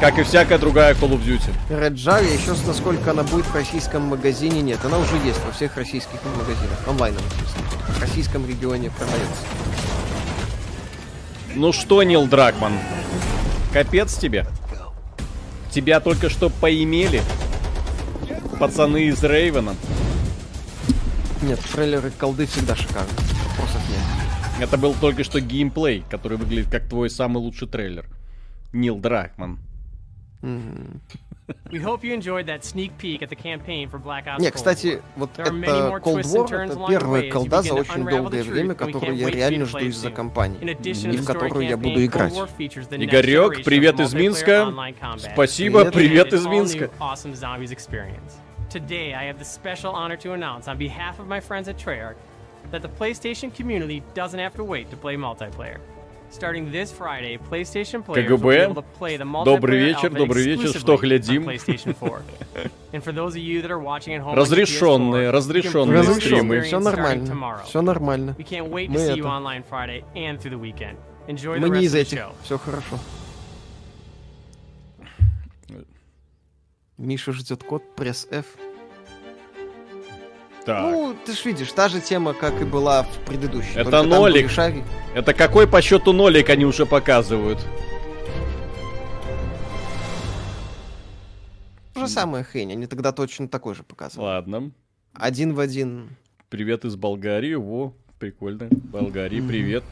как и всякая другая Call of Duty. Red Jar, еще с насколько она будет в российском магазине, нет. Она уже есть во всех российских магазинах. Естественно. В российском регионе продается. Ну что, Нил Дракман, капец тебе. Тебя только что поимели. Пацаны из Рейвена. Нет, трейлеры колды всегда шикарны. Вопросов нет. Это был только что геймплей, который выглядит как твой самый лучший трейлер. Нил Дракман. Не, кстати, вот это Cold War, это первая колда за очень долгое время, которую я реально жду из-за компании. Addition И в которую я буду играть. Игорек, привет из Минска. Спасибо, Привет. из Минска. Today, I have the special honor to announce on behalf of my friends at Treyarch that the PlayStation community doesn't have to wait to play multiplayer. Starting this Friday, PlayStation players will be КГБ. able to play the Добрый multiplayer вечер, добрый вечер, что глядим? PlayStation 4. And for those of you that are watching at home on Разрешенные, PS4, you can разрешенные стримы. Все нормально. tomorrow. Все нормально. We can't wait to Мы see you это- online Friday and through the weekend. Enjoy the Мы не из этих. Все хорошо. Миша ждет код, пресс F. Так, Ну, ты ж видишь, та же тема, как и была в предыдущей. Это нолик. шаги. это какой по счету нолик они уже показывают? То же самое хрень, они тогда точно такой же показывали. Ладно. Один в один. Привет из Болгарии. Во, прикольно. Болгарии, привет.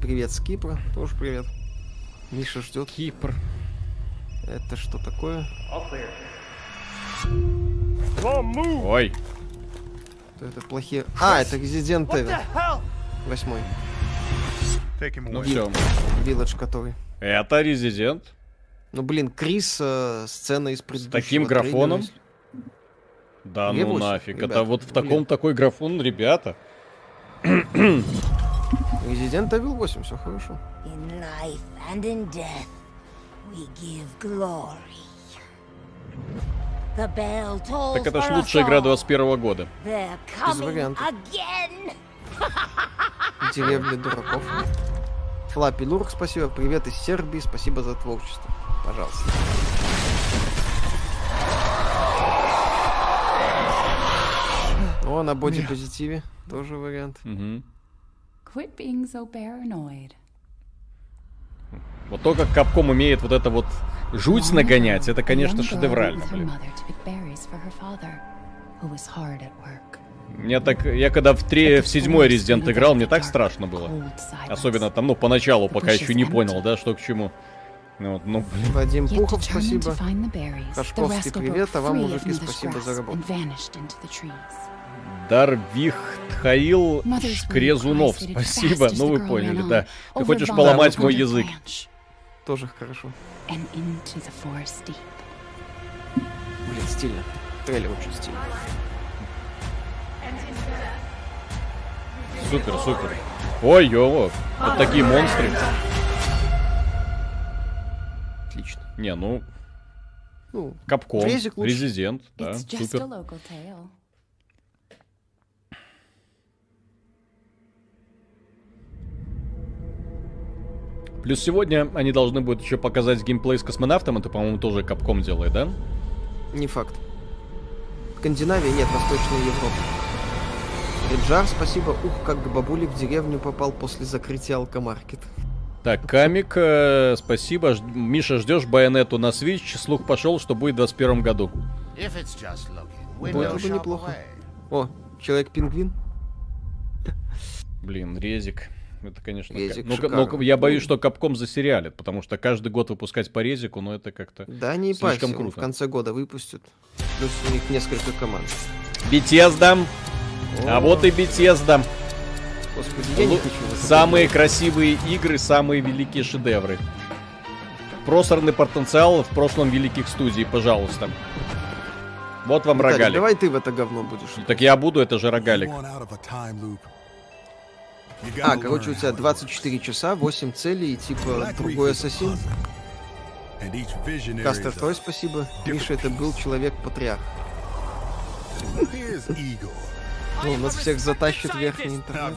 Привет с Кипра, тоже привет. Миша ждет. Кипр. Это что такое? Ой. Это плохие... А, это Resident Evil. Восьмой. Ну все. Village который. Это Резидент. Ну, блин, Крис, э, сцена из предыдущего таким трейлера, графоном? если- Да ну восемь, нафиг. ребята, Это вот в блин. таком такой графон, ребята. Resident Evil 8, все хорошо. In life and in death, we give glory. The bell tolls Так это ж лучшая игра all. 21 года. Без вариантов. Деревня дураков. Флаппи Лурк, спасибо. Привет из Сербии, спасибо за творчество. Пожалуйста. О, на боди-позитиве. Тоже вариант. Quit being so paranoid. Вот то, как Капком умеет вот это вот жуть нагонять, это, конечно, шедеврально, блин. Мне так, я когда в, три, в седьмой Резидент играл, мне так страшно было. Особенно там, ну, поначалу, пока еще не понял, да, что к чему. Ну, вот, ну, блин. Вадим Пухов, спасибо. Хашковский, привет, а вам, мужики, спасибо за работу. Дарвих Тхаил Шкрезунов, спасибо, ну вы поняли, да. Ты хочешь поломать мой язык. Тоже хорошо. Блин, стильно. Трейлер очень стильный. Супер, супер. Ой, ё, вот такие монстры. Отлично. Не, ну, Ну, Капком. Резидент, да, It's just a супер. Плюс сегодня они должны будут еще показать геймплей с космонавтом, это, по-моему, тоже Капком делает, да? не факт. Скандинавия нет, Восточная Европа. Реджар, спасибо. Ух, как бабулик в деревню попал после закрытия алкомаркет. Так, Камик, э, спасибо. Ж- Миша, ждешь байонету на Switch? Слух пошел, что будет в 21 году. Было бы неплохо. О, Человек-пингвин. Блин, резик. Это, конечно... Резик ка- ну, ка- шикарный. ну, я боюсь, что Капком засериалит, потому что каждый год выпускать по резику, ну это как-то Да, не слишком парься, он в круто. конце года выпустят. Плюс у них несколько команд. Бетезда. А вот и Бетезда. Господи, я не хочу. Самые красивые игры, самые великие шедевры. Просорный потенциал в прошлом великих студий, пожалуйста. Вот вам Виталий, рогалик. давай ты в это говно будешь. Так я буду, это же рогалик. А, короче, у тебя 24 часа, 8 целей и типа другой ассасин. Кастер Трой, спасибо. Миша, это был человек-патриарх. Ну, нас всех затащит верхний интернет.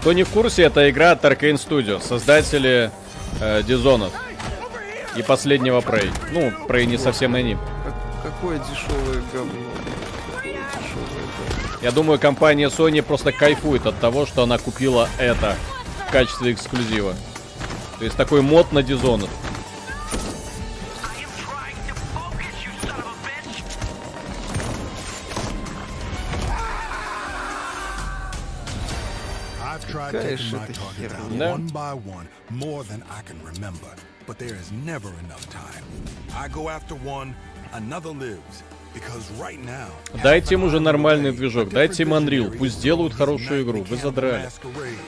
Кто не в курсе, это игра от Arkane Studio, создатели э, Dishonored и последнего Prey. Ну, Prey не совсем они. Как- какое дешевое говно. Я думаю, компания Sony просто кайфует от того, что она купила это в качестве эксклюзива. То есть такой мод на Dishonored. Какая taking ж my это targets out херня. one by one, more than I can remember. But there is never enough time. I go after one, another lives. Дайте им уже нормальный движок, дайте им Unreal, пусть делают хорошую игру, вы задрали.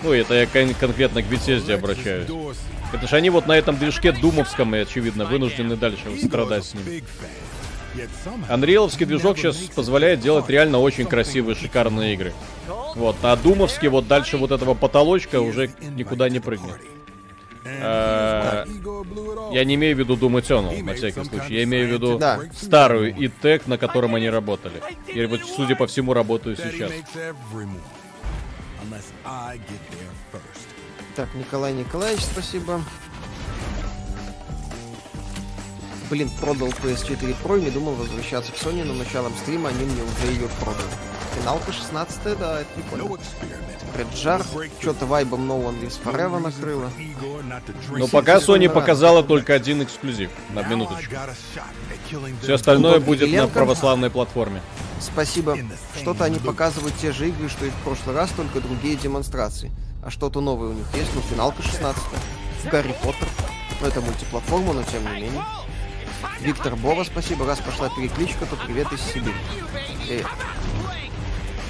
Ну, это я кон- конкретно к Bethesda обращаюсь. Это же они вот на этом движке думовском, и, очевидно, вынуждены дальше страдать с ним. Анриеловский движок сейчас позволяет делать реально очень красивые, шикарные игры. Вот, а Думовский вот дальше вот этого потолочка уже никуда не прыгнет. Э, Я не имею в виду Doom Eternal, на всякий случай. Я имею в виду Да. старую и тег, на котором они работали. И вот, судя по всему, работаю сейчас. Так, Николай Николаевич, спасибо. Блин, продал PS4 Pro и не думал возвращаться к Sony, но началом стрима они мне уже ее продали. Финалка 16 да, это прикольно. Реджар, что-то вайбом No One Lives Forever накрыло. Но пока Sony показала только один эксклюзив, на минуточку. Все остальное будет на православной платформе. Спасибо. Что-то они показывают те же игры, что и в прошлый раз, только другие демонстрации. А что-то новое у них есть, ну, финалка 16 Гарри Поттер. Ну, это мультиплатформа, но тем не менее. Виктор Бова, спасибо. Раз пошла перекличка, то привет из Сибири. Привет.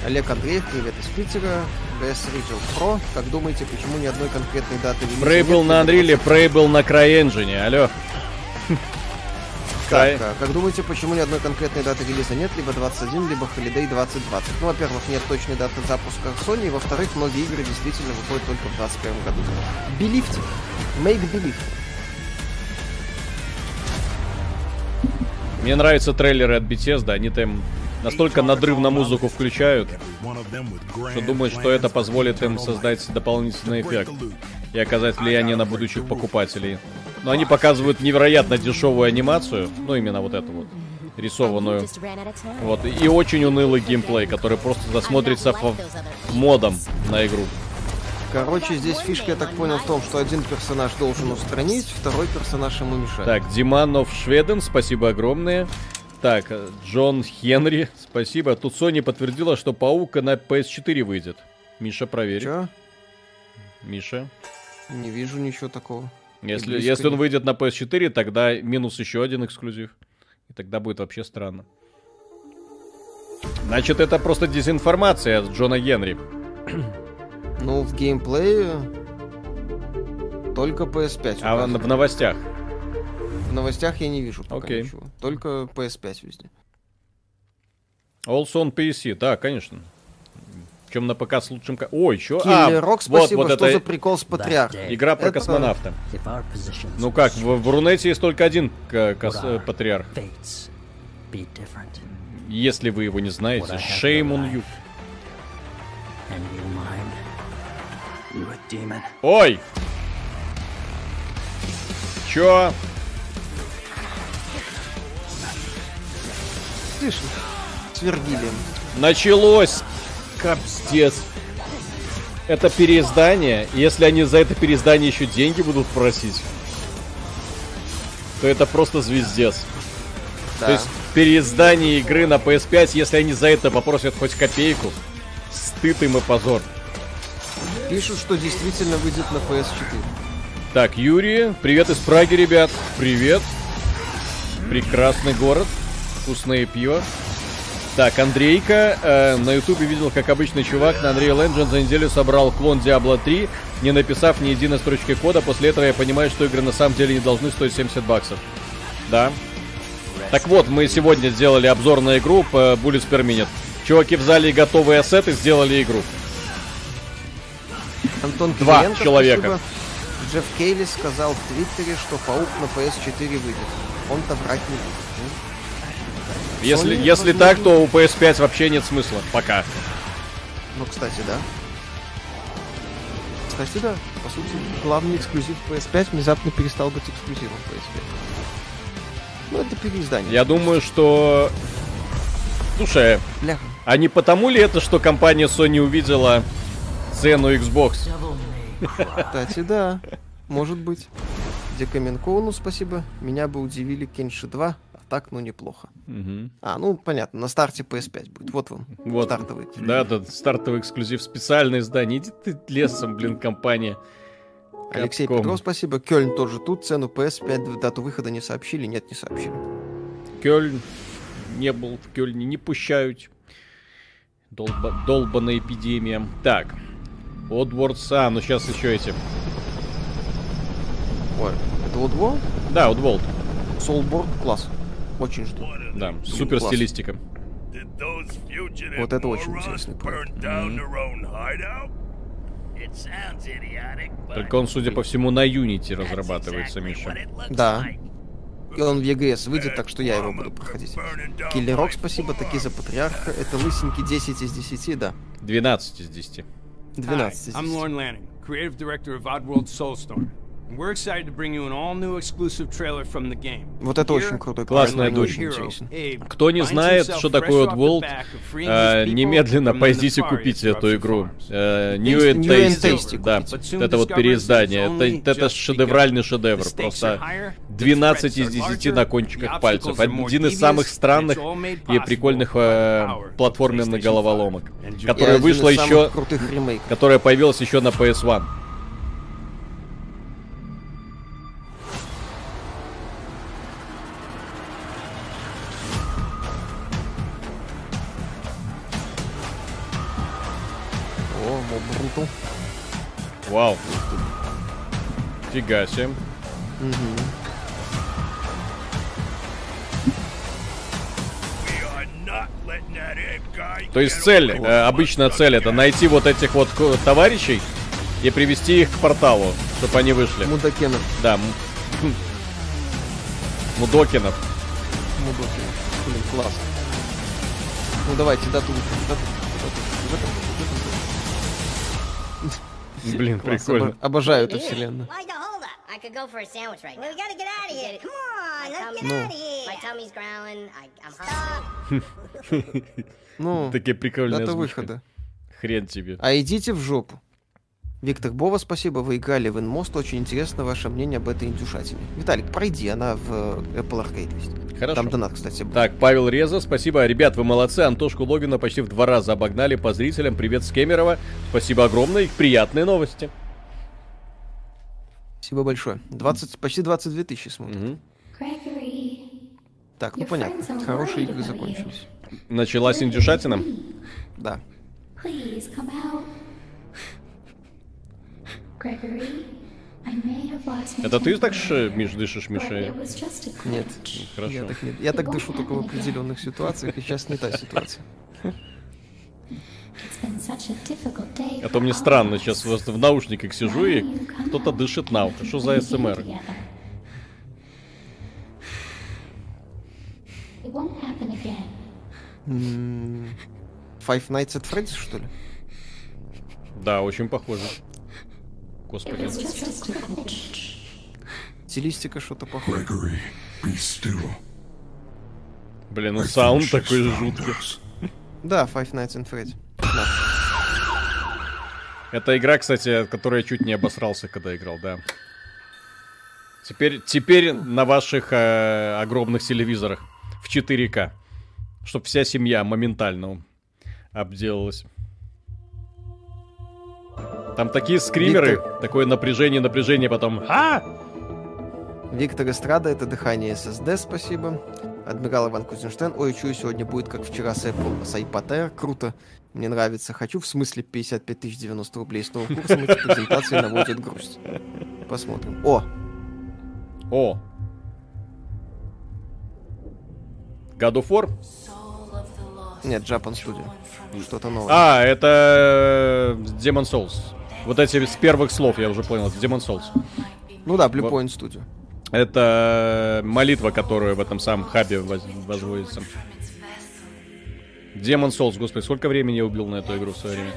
Олег Андреев, привет из Питера. ГС Риджел Про. Как думаете, почему ни одной конкретной даты релиза Прей нет, был на Unreal, Прей был на CryEngine, алло. Так, а как думаете, почему ни одной конкретной даты релиза нет, либо 21, либо Holiday 2020? Ну, во-первых, нет точной даты запуска Sony, во-вторых, многие игры действительно выходят только в 2021 году. Believe. Make believe. Мне нравятся трейлеры от Bethesda, они там настолько надрывно музыку включают, что думают, что это позволит им создать дополнительный эффект и оказать влияние на будущих покупателей. Но они показывают невероятно дешевую анимацию, ну именно вот эту вот рисованную. Вот, и очень унылый геймплей, который просто засмотрится модом на игру. Короче, здесь фишка, я так понял, в том, что один персонаж должен устранить, второй персонаж ему мешает. Так, Диманов Шведен, спасибо огромное. Так, Джон Хенри, спасибо. Тут Sony подтвердила, что Паука на PS4 выйдет. Миша, проверь. Чё? Миша. Не вижу ничего такого. Если, если он выйдет на PS4, тогда минус еще один эксклюзив. И тогда будет вообще странно. Значит, это просто дезинформация от Джона Генри. Ну, в геймплее только PS5. А в новостях. В новостях я не вижу пока Окей. ничего. Только PS5 везде. Also on PC, да, конечно. Чем на ПК с лучшим... чё? Киллер А, Рок, вот, спасибо, вот что это за прикол с Патриархом? игра про Это- космонавта. Ну как, в, в Рунете есть только один к- кос- патриарх. Если вы его не знаете, shame on you. Ой! Чё? Слышь, Свергилием. Началось! Капздец. Это переиздание. Если они за это переиздание еще деньги будут просить, то это просто звездец. Да. То есть переиздание игры на PS5, если они за это попросят хоть копейку, стыд им и позор. Пишут, что действительно выйдет на PS4. Так, Юрий, привет из Праги, ребят. Привет. Прекрасный город. Вкусное пиво. Так, Андрейка э, на ютубе видел, как обычный чувак на Unreal Engine за неделю собрал клон Diablo 3, не написав ни единой строчки кода. После этого я понимаю, что игры на самом деле не должны стоить 70 баксов. Да. Так вот, мы сегодня сделали обзор на игру по Bullets per Minute. Чуваки взяли готовые ассеты, сделали игру. Антон Два Кириенко, человека. спасибо. Джефф Кейли сказал в Твиттере, что Паук на PS4 выйдет. Он-то врать не будет. Если, Sony, если возможно. так, то у PS5 вообще нет смысла. Пока. Ну, кстати, да. Кстати, да. По сути, главный эксклюзив PS5 внезапно перестал быть эксклюзивом PS5. Ну, это переиздание. Я думаю, что... Слушай, Бляха. а не потому ли это, что компания Sony увидела цену Xbox? Кстати, да. Может быть. Декаменкоуну спасибо. Меня бы удивили Кенши 2, а так, ну, неплохо. Мгм. А, ну, понятно, на старте PS5 будет. Вот вам Вот. стартовый. Да, да, стартовый эксклюзив, специальное издание. Иди ты лесом, блин, компания. Алексей Capcom. Петров, спасибо. Кёльн тоже тут. Цену PS5 дату выхода не сообщили. Нет, не сообщили. Кёльн не был в Кёльне, не пущают. Долба, долбаная эпидемия. Так. Odwards, а, ну сейчас еще эти. Ой, это Oddworld? Да, Oddworld. Soulborn класс. Очень жду. Да, супер Класс. стилистика. Вот это очень интересный проект. Только он, судя по всему, на Unity разрабатывается, Миша. Да. И он в EGS выйдет, так что я его буду проходить. Киллерок, спасибо, таки за патриарха. Это лысенький 10 из 10, да. 12 из 10. 12 из Hi, I'm 10. Lorne Lanning, creative director of Oddworld Soulstorm. And we're excited to bring you an all-new exclusive trailer from the game. Вот это очень крутой Классная дочь. Кто не знает, что такое Oddworld, э, немедленно пойдите купите эту игру. Э, New and Tasty. Да, это вот переиздание. Это, шедевральный шедевр. Просто higher, the 12 threats из are 10 larger, на the кончиках пальцев. Один из самых странных и прикольных э, платформенных головоломок, 5. Enjoy. И которая вышла еще, которая появилась еще на PS1. Вау. Фига себе. Мгм. То есть цель, э, обычная цель это найти вот этих вот товарищей и привести их к порталу, чтобы они вышли. Мудакенов. Да. Мудокинов. Мудакенов. Блин, класс. Ну давайте, дату выхода, дату выхода, дату Блин, прикольно. обо- Обожаю эту вселенную. Why the hold up? I could go for a sandwich right now. Well, we gotta get out of here. Come on, let's get No. out of here. My tummy's growling. I, I'm hungry. Ну, Такие прикольные дата озвучка. выхода. Хрен тебе. А идите в жопу. Виктор Бова, спасибо, вы играли в Инмост, очень интересно ваше мнение об этой индюшатине. Виталик, пройди, она в э, Apple Arcade есть. Хорошо. Там донат, кстати, был. Так, Павел Реза, спасибо. Ребят, вы молодцы. Антошку Логина почти в два раза обогнали по зрителям. Привет с Кемерово. Спасибо огромное. Приятные новости. Спасибо большое. 20, почти 22 тысячи смотрят. Так, ну понятно. Хорошие игры закончились. Началась индюшатина. Да. Please come out. Gregory, I may have lost my Это ты так, ш- Миш, дышишь, Миша? it was just a Нет. Хорошо. Я так, не- я так дышу только в определенных ситуациях, и сейчас не та ситуация. It's been such a difficult day. А то мне странно, сейчас просто в наушниках сижу и кто-то дышит на ухо. Что за СМР? It won't happen again. М, Five Nights at Freddy's, что ли? Да, очень похоже. Господи. Стилистика что-то похоже. Блин, ну саунд такой жуткий. Да, Five Nights at Freddy's. Да. Это игра, кстати, от которой я чуть не обосрался, когда играл, да. Теперь, теперь на ваших э, огромных телевизорах в 4К. Чтоб вся семья моментально обделалась. Там такие скримеры, Виктор. такое напряжение, напряжение, потом... А! Виктор Эстрада, это дыхание SSD, спасибо. Адмирал Иван Кузенштейн. Ой, чую, сегодня будет как вчера с Apple, с iPad Air. Круто. Мне нравится. Хочу в смысле 55 тысяч 90 рублей с новым курсом. Эти презентации наводят грусть. Посмотрим. О, О! God of War? нет, Japan Studio. Что-то новое. А, это э, Demon Souls. Вот эти с первых слов я уже понял, это Demon Souls. Ну да, Blue Point Studio. Это молитва, которая в этом самом хабе воз- возводится. Demon Souls, господи, сколько времени я убил на эту игру в свое время?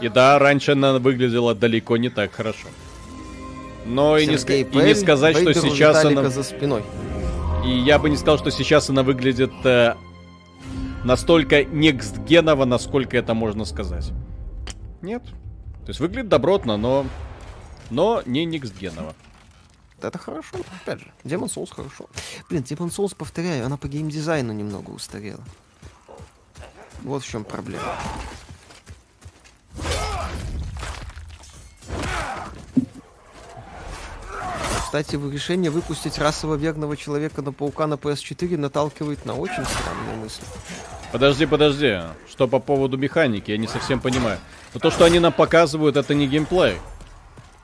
И да, раньше она выглядела далеко не так хорошо. Но и не, Сергей и не сказать, что Вейдеру сейчас Виталика она... за спиной. И я бы не сказал, что сейчас она выглядит э, настолько некстгеново, насколько это можно сказать. Нет. То есть выглядит добротно, но... Но не некстгеново. Это хорошо, опять же. Demon Souls хорошо. Блин, Demon Souls, повторяю, она по геймдизайну немного устарела. Вот в чем проблема. Кстати, решение выпустить расово верного человека на паука на PS4 наталкивает на очень странные мысли. Подожди, подожди. Что по поводу механики? Я не совсем понимаю. Но то, что они нам показывают, это не геймплей.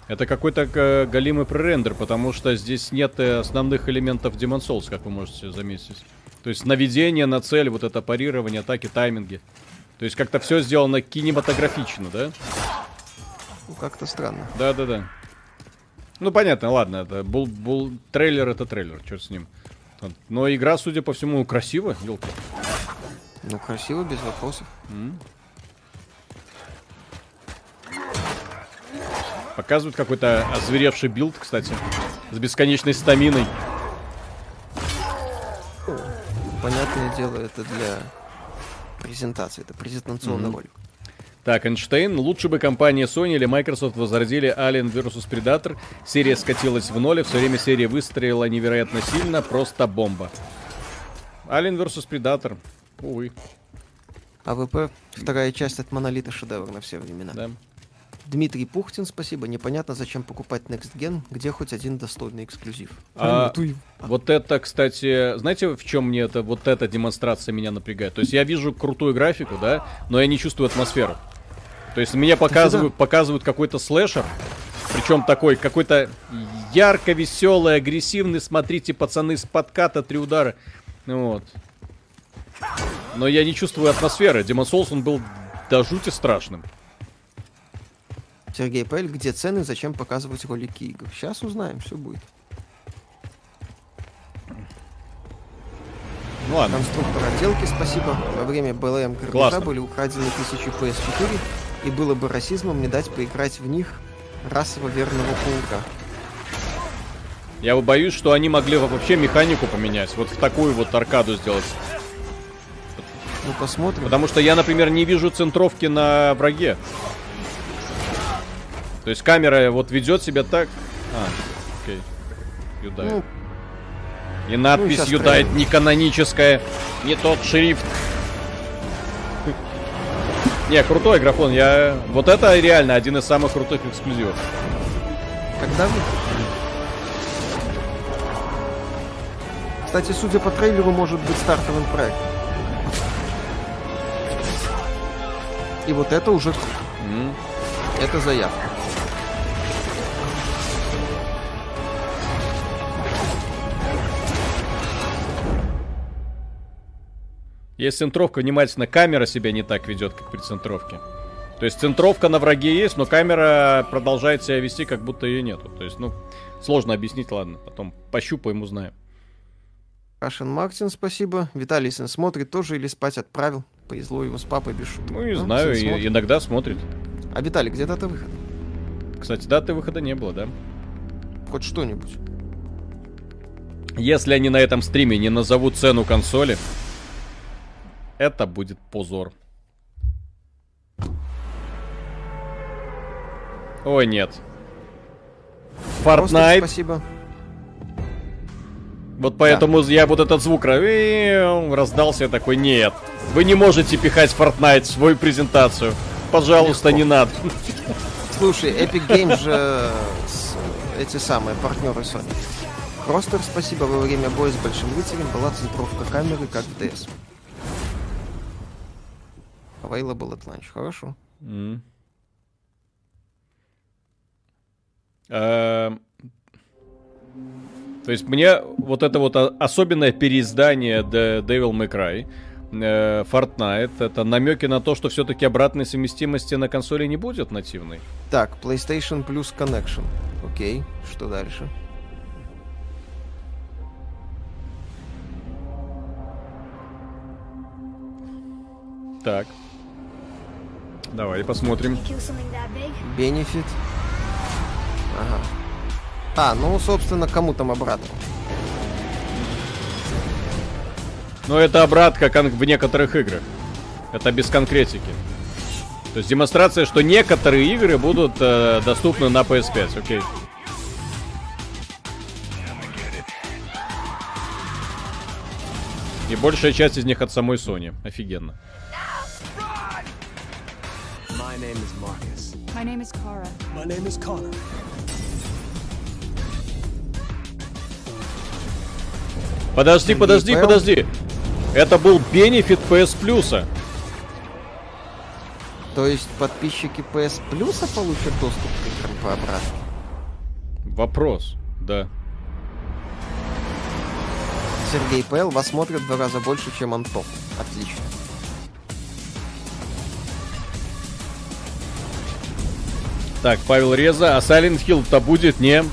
Это какой-то э, галимый пререндер, потому что здесь нет э, основных элементов Demon Souls, как вы можете заметить. То есть наведение на цель, вот это парирование, атаки, тайминги. То есть как-то все сделано кинематографично, да? Ну, как-то странно. Да-да-да. Ну, понятно, ладно, это был, был трейлер, это трейлер, черт с ним. Но игра, судя по всему, красивая, елки. Ну, красиво, без вопросов. Показывают какой-то озверевший билд, кстати, с бесконечной стаминой. Понятное дело, это для презентации, это презентационный Мгм. ролик. Так, Эйнштейн. Лучше бы компания Sony или Microsoft возродили Alien vs Predator. Серия скатилась в ноль, в свое время серия выстрелила невероятно сильно. Просто бомба. Alien vs Predator. Увы. AVP, вторая часть от Монолита шедевр на все времена. Да. Дмитрий Пухтин, спасибо. Непонятно, зачем покупать Next Gen, где хоть один достойный эксклюзив. А, Альматуев. Вот это, кстати, знаете, в чем мне это, вот эта демонстрация меня напрягает? То есть я вижу крутую графику, да, но я не чувствую атмосферу. То есть мне показывают, показывают какой-то слэшер, причем такой, какой-то ярко веселый, агрессивный, смотрите, пацаны, с подката, три удара. Вот. Но я не чувствую атмосферы. Демон Souls, он был до жути страшным. Сергей Пэль, где цены, зачем показывать ролики игр? Сейчас узнаем, все будет. Ну ладно. Конструктор отделки, спасибо. Во время БЛМ Классно. были украдены тысячи PS4, и было бы расизмом не дать поиграть в них расово верного паука. Я боюсь, что они могли вообще механику поменять. Вот в такую вот аркаду сделать. Ну, посмотрим. Потому что я, например, не вижу центровки на враге. То есть камера вот ведет себя так. А, окей. Юдайт. Ну, И надпись Юдайт трейлер. не каноническая. Не тот шрифт. Не, крутой графон. Я... Вот это реально один из самых крутых эксклюзивов. Когда вы? Кстати, судя по трейлеру, может быть стартовым проектом. И вот это уже круто. М. Это заявка. Есть центровка, внимательно, камера себя не так ведет, как при центровке. То есть центровка на враге есть, но камера продолжает себя вести, как будто ее нету. То есть, ну, сложно объяснить, ладно, потом пощупаем, узнаем. Кашин Мартин, спасибо. Виталий сын смотрит тоже или спать отправил. Повезло его с папой без шуток. Ну, не Ну, знаю, и- смотрит. иногда смотрит. А Виталий, где дата выхода? Кстати, даты выхода не было, да? Хоть что-нибудь. Если они на этом стриме не назовут цену консоли, это будет позор. Ой, нет. Fortnite. спасибо. Вот поэтому я вот этот звук ра- раздался, я такой, нет, вы не можете пихать Fortnite в свою презентацию. Пожалуйста, не надо. Слушай, Epic Games же э, эти самые партнеры Sony. Ростер, спасибо, во время боя с Большим Рыцарем была центровка камеры, как в DS. Available at launch, хорошо. Эм, То есть мне вот это вот особенное переиздание The Devil May Cry, э, Fortnite, это намеки на то, что все-таки обратной совместимости на консоли не будет нативной. Так, PlayStation Plus Connection. Окей, что дальше? Так. Давай посмотрим. Benefit. Ага. А, ну, собственно, кому там обратно? Но это обратка в некоторых играх. Это без конкретики. То есть демонстрация, что некоторые игры будут э, доступны на PS5, окей. И большая часть из них от самой Sony. Офигенно. My name is Marcus. My name is Kara. My name is Connor. Подожди, подожди, подожди. Это был бенефит PS Plus. То есть подписчики PS Plus получат доступ к играм по обратке? Вопрос, да. Сергей Пэл вас смотрят в два раза больше, чем Антон. Отлично. Так, Павел Реза, а Silent Hill-то будет не?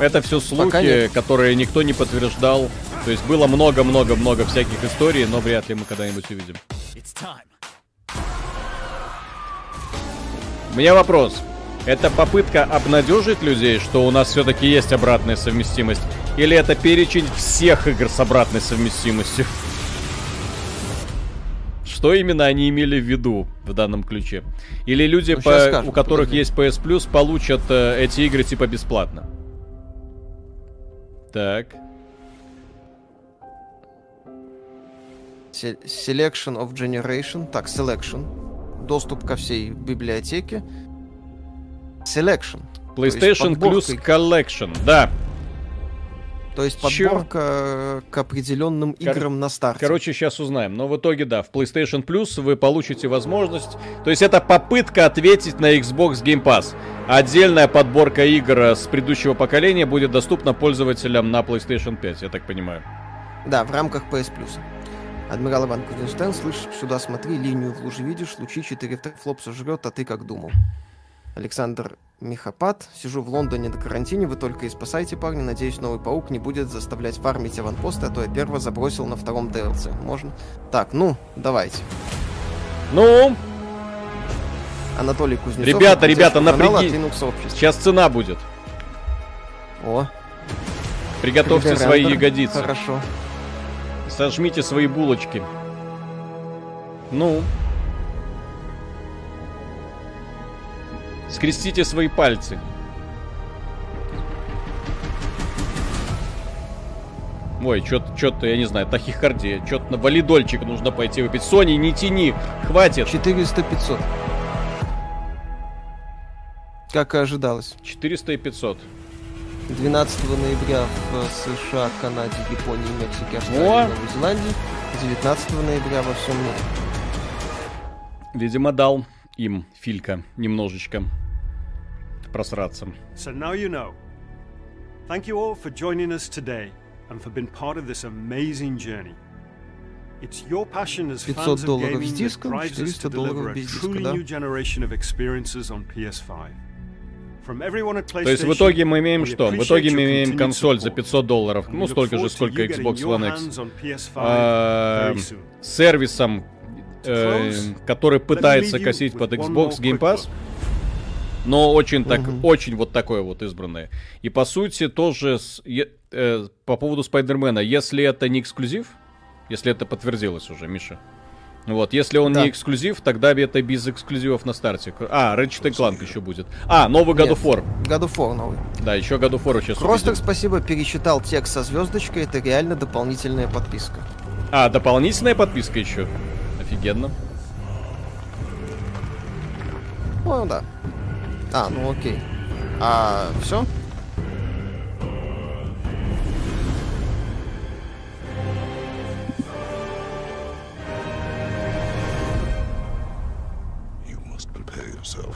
Это все слухи, нет. которые никто не подтверждал. То есть было много-много-много всяких историй, но вряд ли мы когда-нибудь увидим. У меня вопрос. Это попытка обнадежить людей, что у нас все-таки есть обратная совместимость? Или это перечень всех игр с обратной совместимостью? Что именно они имели в виду в данном ключе? Или люди, Ну, по- скажут, у которых подожди. есть PS Plus, получат э, эти игры типа бесплатно? Так. Selection of Generation. Так, Selection. Доступ ко всей библиотеке. Selection. PlayStation Plus Collection, да. То есть Чё? подборка э, к определенным Кор- играм на старте. Короче, сейчас узнаем. Но в итоге, да, в PlayStation Plus вы получите возможность... То есть это попытка ответить на Xbox Game Pass. Отдельная подборка игр с предыдущего поколения будет доступна пользователям на PlayStation 5, я так понимаю. Да, в рамках PS Plus. Адмирал Иван Кузенштейн, слышь, сюда смотри, линию в луже видишь, лучи 4 флоп сожрет, а ты как думал. Александр Михапат, сижу в Лондоне на карантине, вы только и спасайте, парни, надеюсь, новый паук не будет заставлять фармить аванпосты, а то я первого забросил на втором DLC. Можно? Так, ну, давайте. Ну, Анатолий Кузнецов. ребята, ребята, напряги... Сейчас цена будет. О, Приготовьте свои ягодицы. Хорошо. Сожмите свои булочки. Ну. Скрестите свои пальцы. Ой, что-то, я не знаю, тахикардия. Что-то на валидольчик нужно пойти выпить. Сони, не тяни. Хватит. 400-500. Как и ожидалось. 400 и 500. 12 ноября в США, Канаде, Японии, Мексике, О! Австралии, Новой Зеландии. 19 ноября во всем мире. Видимо, дал им Филька немножечко просраться. So now you know. Thank you all for joining us today and for being part of this amazing journey. It's your passion as 500 fans of долларов gaming с that диском, drives us 400 to долларов deliver a без диска, truly да. new generation of experiences on PS5. From everyone at То есть в итоге мы имеем что? В итоге мы имеем консоль за 500 500 долларов, ну столько же, сколько Xbox One X, а, с сервисом, э, который пытается косить под Xbox Game Pass, но очень так, очень вот такое вот избранное. И по сути тоже с- е- э, по поводу Спайдермена, если это не эксклюзив, если это подтвердилось уже, Миша. Вот, если он Да. не эксклюзив, тогда это без эксклюзивов на старте. А, Ratchet Clank еще будет. А, новый God of War. God of War новый. Да, еще God of War сейчас увидим. спасибо, перечитал текст со звездочкой, это реально дополнительная подписка. А, дополнительная подписка еще. Офигенно. Ну да. А, ну окей. А, все? You must prepare yourself.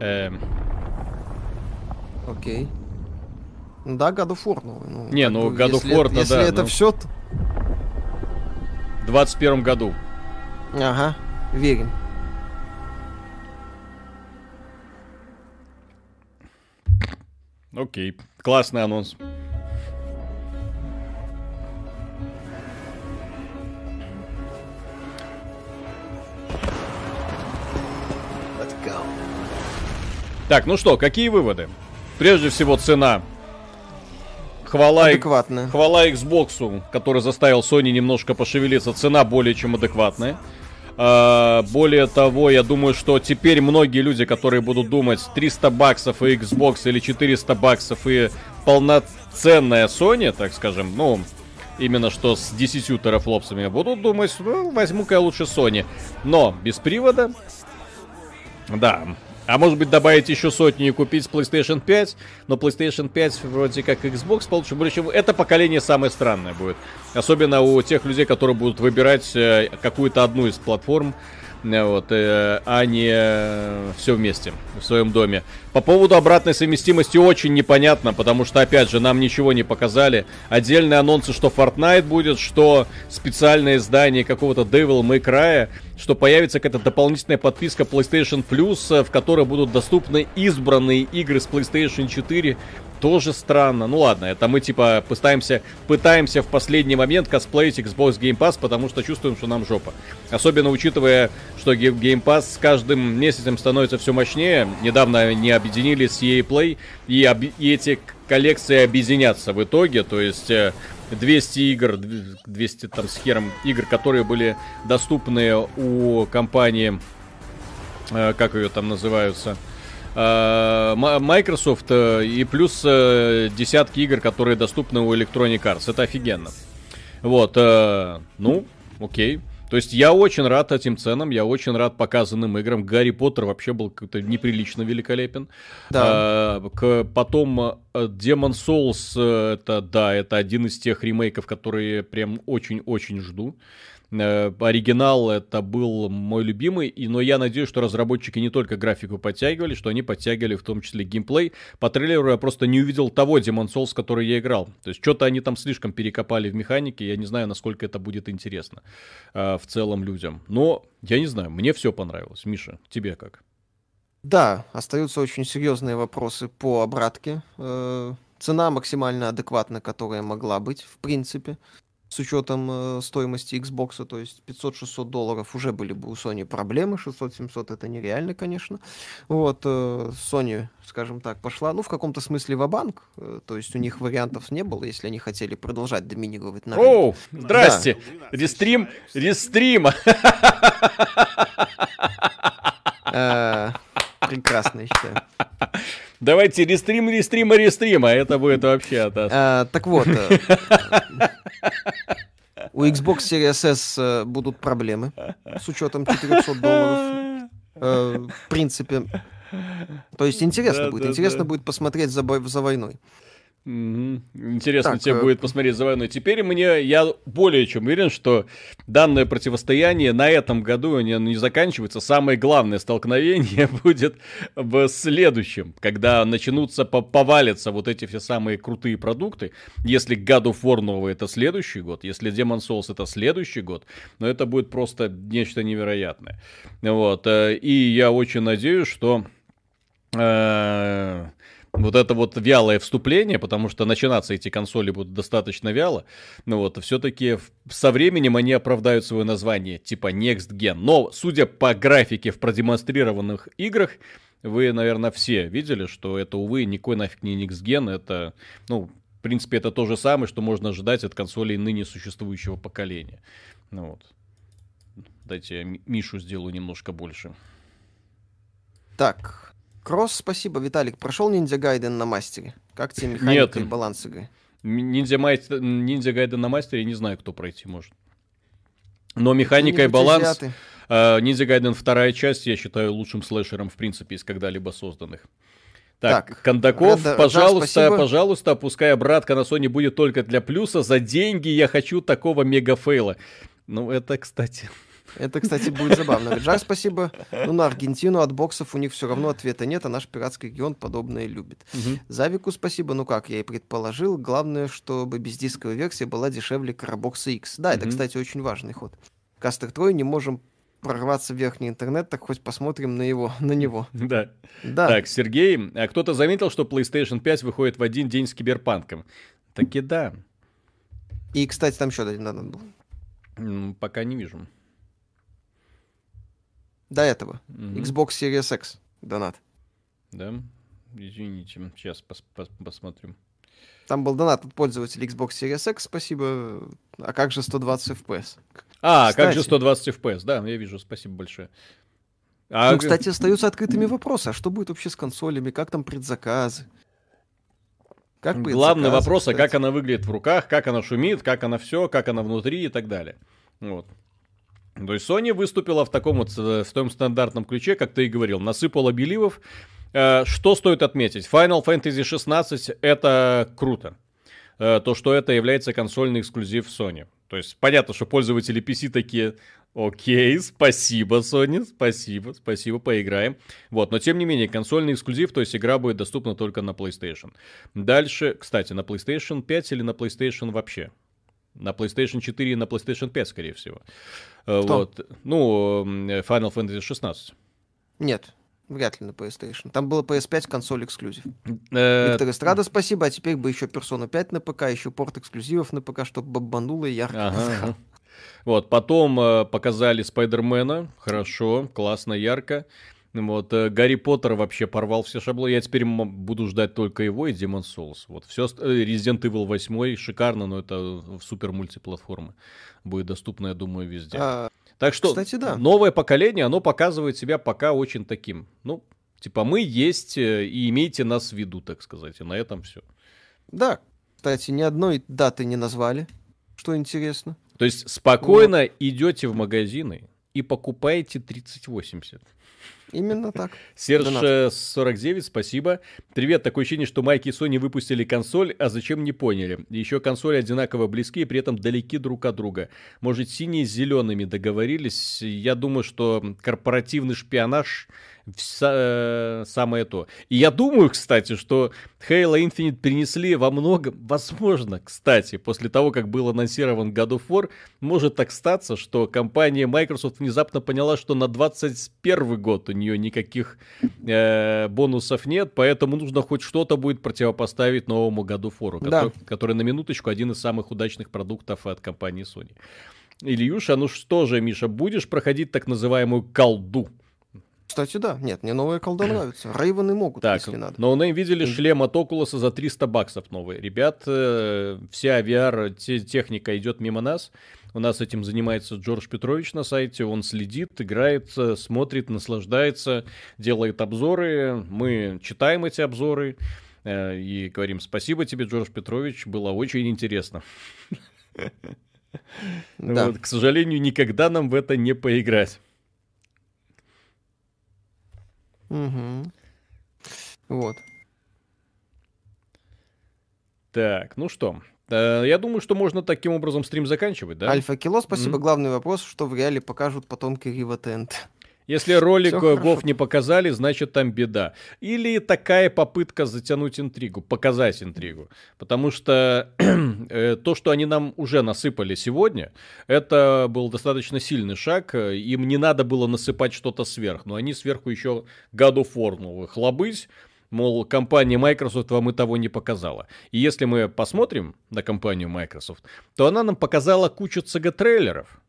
Эм, Окей. Ну да, God of War новый. Ну, Не, как ну, God of если, War-то Если да, это ну. все, в 21 году. Ага, верим. Окей. Классный анонс. Так, ну что, какие выводы? Прежде всего, цена. Хвала, Адекватная. хвала Xbox, который заставил Sony немножко пошевелиться. Цена более чем адекватная. А, более того, я думаю, что теперь многие люди, которые будут думать 300 баксов и Xbox или 400 баксов и полноценная Sony, так скажем, ну, именно что с 10 терафлопсами, будут думать, ну, возьму-ка я лучше Sony. Но без привода, да. А может быть добавить еще сотню и купить PlayStation 5, но PlayStation 5 вроде как Xbox получше. В общем, это поколение самое странное будет. Особенно у тех людей, которые будут выбирать э, какую-то одну из платформ, вот, э, а не все вместе в своем доме. По поводу обратной совместимости очень непонятно, потому что, опять же, нам ничего не показали. Отдельные анонсы, что Fortnite будет, что специальное издание какого-то Devil May Cry, что появится какая-то дополнительная подписка PlayStation Plus, э, в которой будут доступны избранные игры с PlayStation 4. Тоже странно. Ну ладно, это мы типа пытаемся, пытаемся в последний момент косплеить Xbox Game Pass, потому что чувствуем, что нам жопа. Особенно учитывая, что Game Pass с каждым месяцем становится все мощнее. Недавно они объединились с EA Play, и, объ- и эти коллекции объединятся в итоге. То есть э, 200 игр, дв- 200 там с хером игр, которые были доступны у компании, э, как ее там называются, э, Microsoft, э, и плюс э, десятки игр, которые доступны у Electronic Arts. Это офигенно. Вот, э, ну, окей. То есть я очень рад этим ценам, я очень рад показанным играм. Гарри Поттер вообще был как-то неприлично великолепен. Да. А, к, потом э, Demon Souls, э, это, да, это один из тех ремейков, которые прям очень-очень жду. Э, оригинал это был мой любимый, и, но я надеюсь, что разработчики не только графику подтягивали, что они подтягивали в том числе геймплей. По трейлеру я просто не увидел того Demon Souls, который я играл. То есть что-то они там слишком перекопали в механике, я не знаю, насколько это будет интересно э, в целом людям. Но я не знаю, мне все понравилось. Миша, тебе как? Да, остаются очень серьезные вопросы по обратке. Э, цена максимально адекватна, которая могла быть, в принципе с учетом э, стоимости Xbox, то есть 500-600 долларов уже были бы у Sony проблемы, 600-700 это нереально, конечно. Вот, э, Sony, скажем так, пошла, ну, в каком-то смысле в банк э, то есть у них вариантов не было, если они хотели продолжать доминировать на рынке. Оу, здрасте, да. рестрим, рестрима. Прекрасно, я считаю. Давайте рестрим, рестрима, рестрима. Это будет вообще от а, Так вот. Э, у Xbox Series S э, будут проблемы с учетом 400 долларов. Э, в принципе. То есть интересно будет. Интересно будет посмотреть за, за войной. Интересно так, тебе э... будет посмотреть за войной. Теперь мне, я более чем уверен, что данное противостояние на этом году не, не заканчивается. Самое главное столкновение будет в следующем, когда начнутся, повалятся вот эти все самые крутые продукты. Если God of War новый это следующий год, если Demon Souls это следующий год, но это будет просто нечто невероятное. Вот. Э, и я очень надеюсь, что... Э вот это вот вялое вступление, потому что начинаться эти консоли будут достаточно вяло, но вот все-таки со временем они оправдают свое название, типа Next Gen. Но, судя по графике в продемонстрированных играх, вы, наверное, все видели, что это, увы, никакой нафиг не Next Gen, это, ну, в принципе, это то же самое, что можно ожидать от консолей ныне существующего поколения. Ну вот. Дайте Мишу сделаю немножко больше. Так, Кросс, спасибо, Виталик. Прошел Ниндзя Гайден на мастере? Как тебе механика Нет. и баланс игры? Ниндзя, мастер, Ниндзя Гайден на мастере, не знаю, кто пройти может. Но механика и баланс... Uh, Ниндзя Гайден вторая часть, я считаю, лучшим слэшером, в принципе, из когда-либо созданных. Так, так Кондаков, Рада, пожалуйста, да, пожалуйста, пускай обратка на Sony будет только для плюса. За деньги я хочу такого мегафейла. Ну, это, кстати... Это, кстати, будет забавно. Жар, спасибо. Ну, на Аргентину от боксов у них все равно ответа нет, а наш пиратский регион подобное любит. Угу. Завику спасибо. Ну как, я и предположил. Главное, чтобы бездисковая версия была дешевле Карабокса X. Да, это, кстати, очень важный ход. Кастер Трой не можем прорваться в верхний интернет, так хоть посмотрим на его, на него. Да. да. Так, Сергей, а кто-то заметил, что PlayStation 5 выходит в один день с Киберпанком? Таки да. И, кстати, там еще один донат был. Пока не вижу. До этого. Mm-hmm. Xbox Series X донат. Да? Извините, сейчас пос- пос- посмотрим. Там был донат от пользователя Xbox Series X, спасибо. А как же 120 FPS? А, кстати, как же 120 FPS, да, я вижу, спасибо большое. А... Ну, кстати, остаются открытыми вопросы. А что будет вообще с консолями? Как там предзаказы? Как Главный вопрос, а как она выглядит в руках, как она шумит, как она все, как она внутри и так далее. Вот. То есть Sony выступила в таком вот э, в том стандартном ключе, как ты и говорил, насыпала беливов. Э, что стоит отметить? Final Fantasy 16 это круто. Э, то, что это является консольный эксклюзив Sony. То есть понятно, что пользователи PC такие, окей, спасибо, Sony, спасибо, спасибо, поиграем. Вот, но тем не менее, консольный эксклюзив, то есть игра будет доступна только на PlayStation. Дальше, кстати, на PlayStation 5 или на PlayStation вообще? На PlayStation 4 и на PlayStation 5, скорее всего. Э, Кто? Вот. Ну, Final Fantasy 16. Нет, вряд ли на PlayStation. Там было PS5 консоль эксклюзив. Э, Виктор Эстрада, спасибо. А теперь бы еще Persona 5 на ПК, еще порт эксклюзивов на ПК, чтобы бомбануло и ярко. Ага. Вот, потом э, показали Спайдермена. Хорошо, классно, ярко. Вот, э, Гарри Поттер вообще порвал все шаблоны. Я теперь буду ждать только его и Demon Souls. Вот, все, э, Resident Evil 8 шикарно, но это супер мультиплатформа. Будет доступно, я думаю, везде. А, так что, кстати, да. новое поколение, оно показывает себя пока очень таким. Ну, типа, мы есть э, и имейте нас в виду, так сказать. И на этом все. Да, кстати, ни одной даты не назвали, что интересно. То есть спокойно вот. идете в магазины и покупаете 3080. Именно так. Серж 49, спасибо. Привет, такое ощущение, что Майки и Sony выпустили консоль, а зачем не поняли. Еще консоли одинаково близки и при этом далеки друг от друга. Может, синие с зелеными договорились? Я думаю, что корпоративный шпионаж Э, самое то. И я думаю, кстати, что Halo Infinite принесли во многом, возможно, кстати, после того, как был анонсирован God of War, может так статься, что компания Microsoft внезапно поняла, что на 21 год у нее никаких э, бонусов нет, поэтому нужно хоть что-то будет противопоставить новому of War, да. который, который на минуточку один из самых удачных продуктов от компании Sony. Ильюша, ну что же, Миша, будешь проходить так называемую колду? Кстати, да. Нет, мне новые колда нравятся. Рейвены могут, так, если надо. Но мы видели шлем от Oculus за 300 баксов новый. Ребят, э, вся VR техника идет мимо нас. У нас этим занимается Джордж Петрович на сайте. Он следит, играет, смотрит, наслаждается, делает обзоры. Мы читаем эти обзоры э, и говорим спасибо тебе, Джордж Петрович. Было очень интересно. Да. Вот, к сожалению, никогда нам в это не поиграть. Угу. Вот. Так, ну что, я думаю, что можно таким образом стрим заканчивать, да? Альфа Кило, спасибо. Mm-hmm. Главный вопрос, что в реале покажут потомки Рива Тент. Если ролик Вов не показали, значит там беда. Или такая попытка затянуть интригу, показать интригу. Потому что э, то, что они нам уже насыпали сегодня, это был достаточно сильный шаг. Им не надо было насыпать что-то сверх. Но они сверху еще God of War. Мол, компания Microsoft вам и того не показала. И если мы посмотрим на компанию Microsoft, то она нам показала кучу CG-трейлеров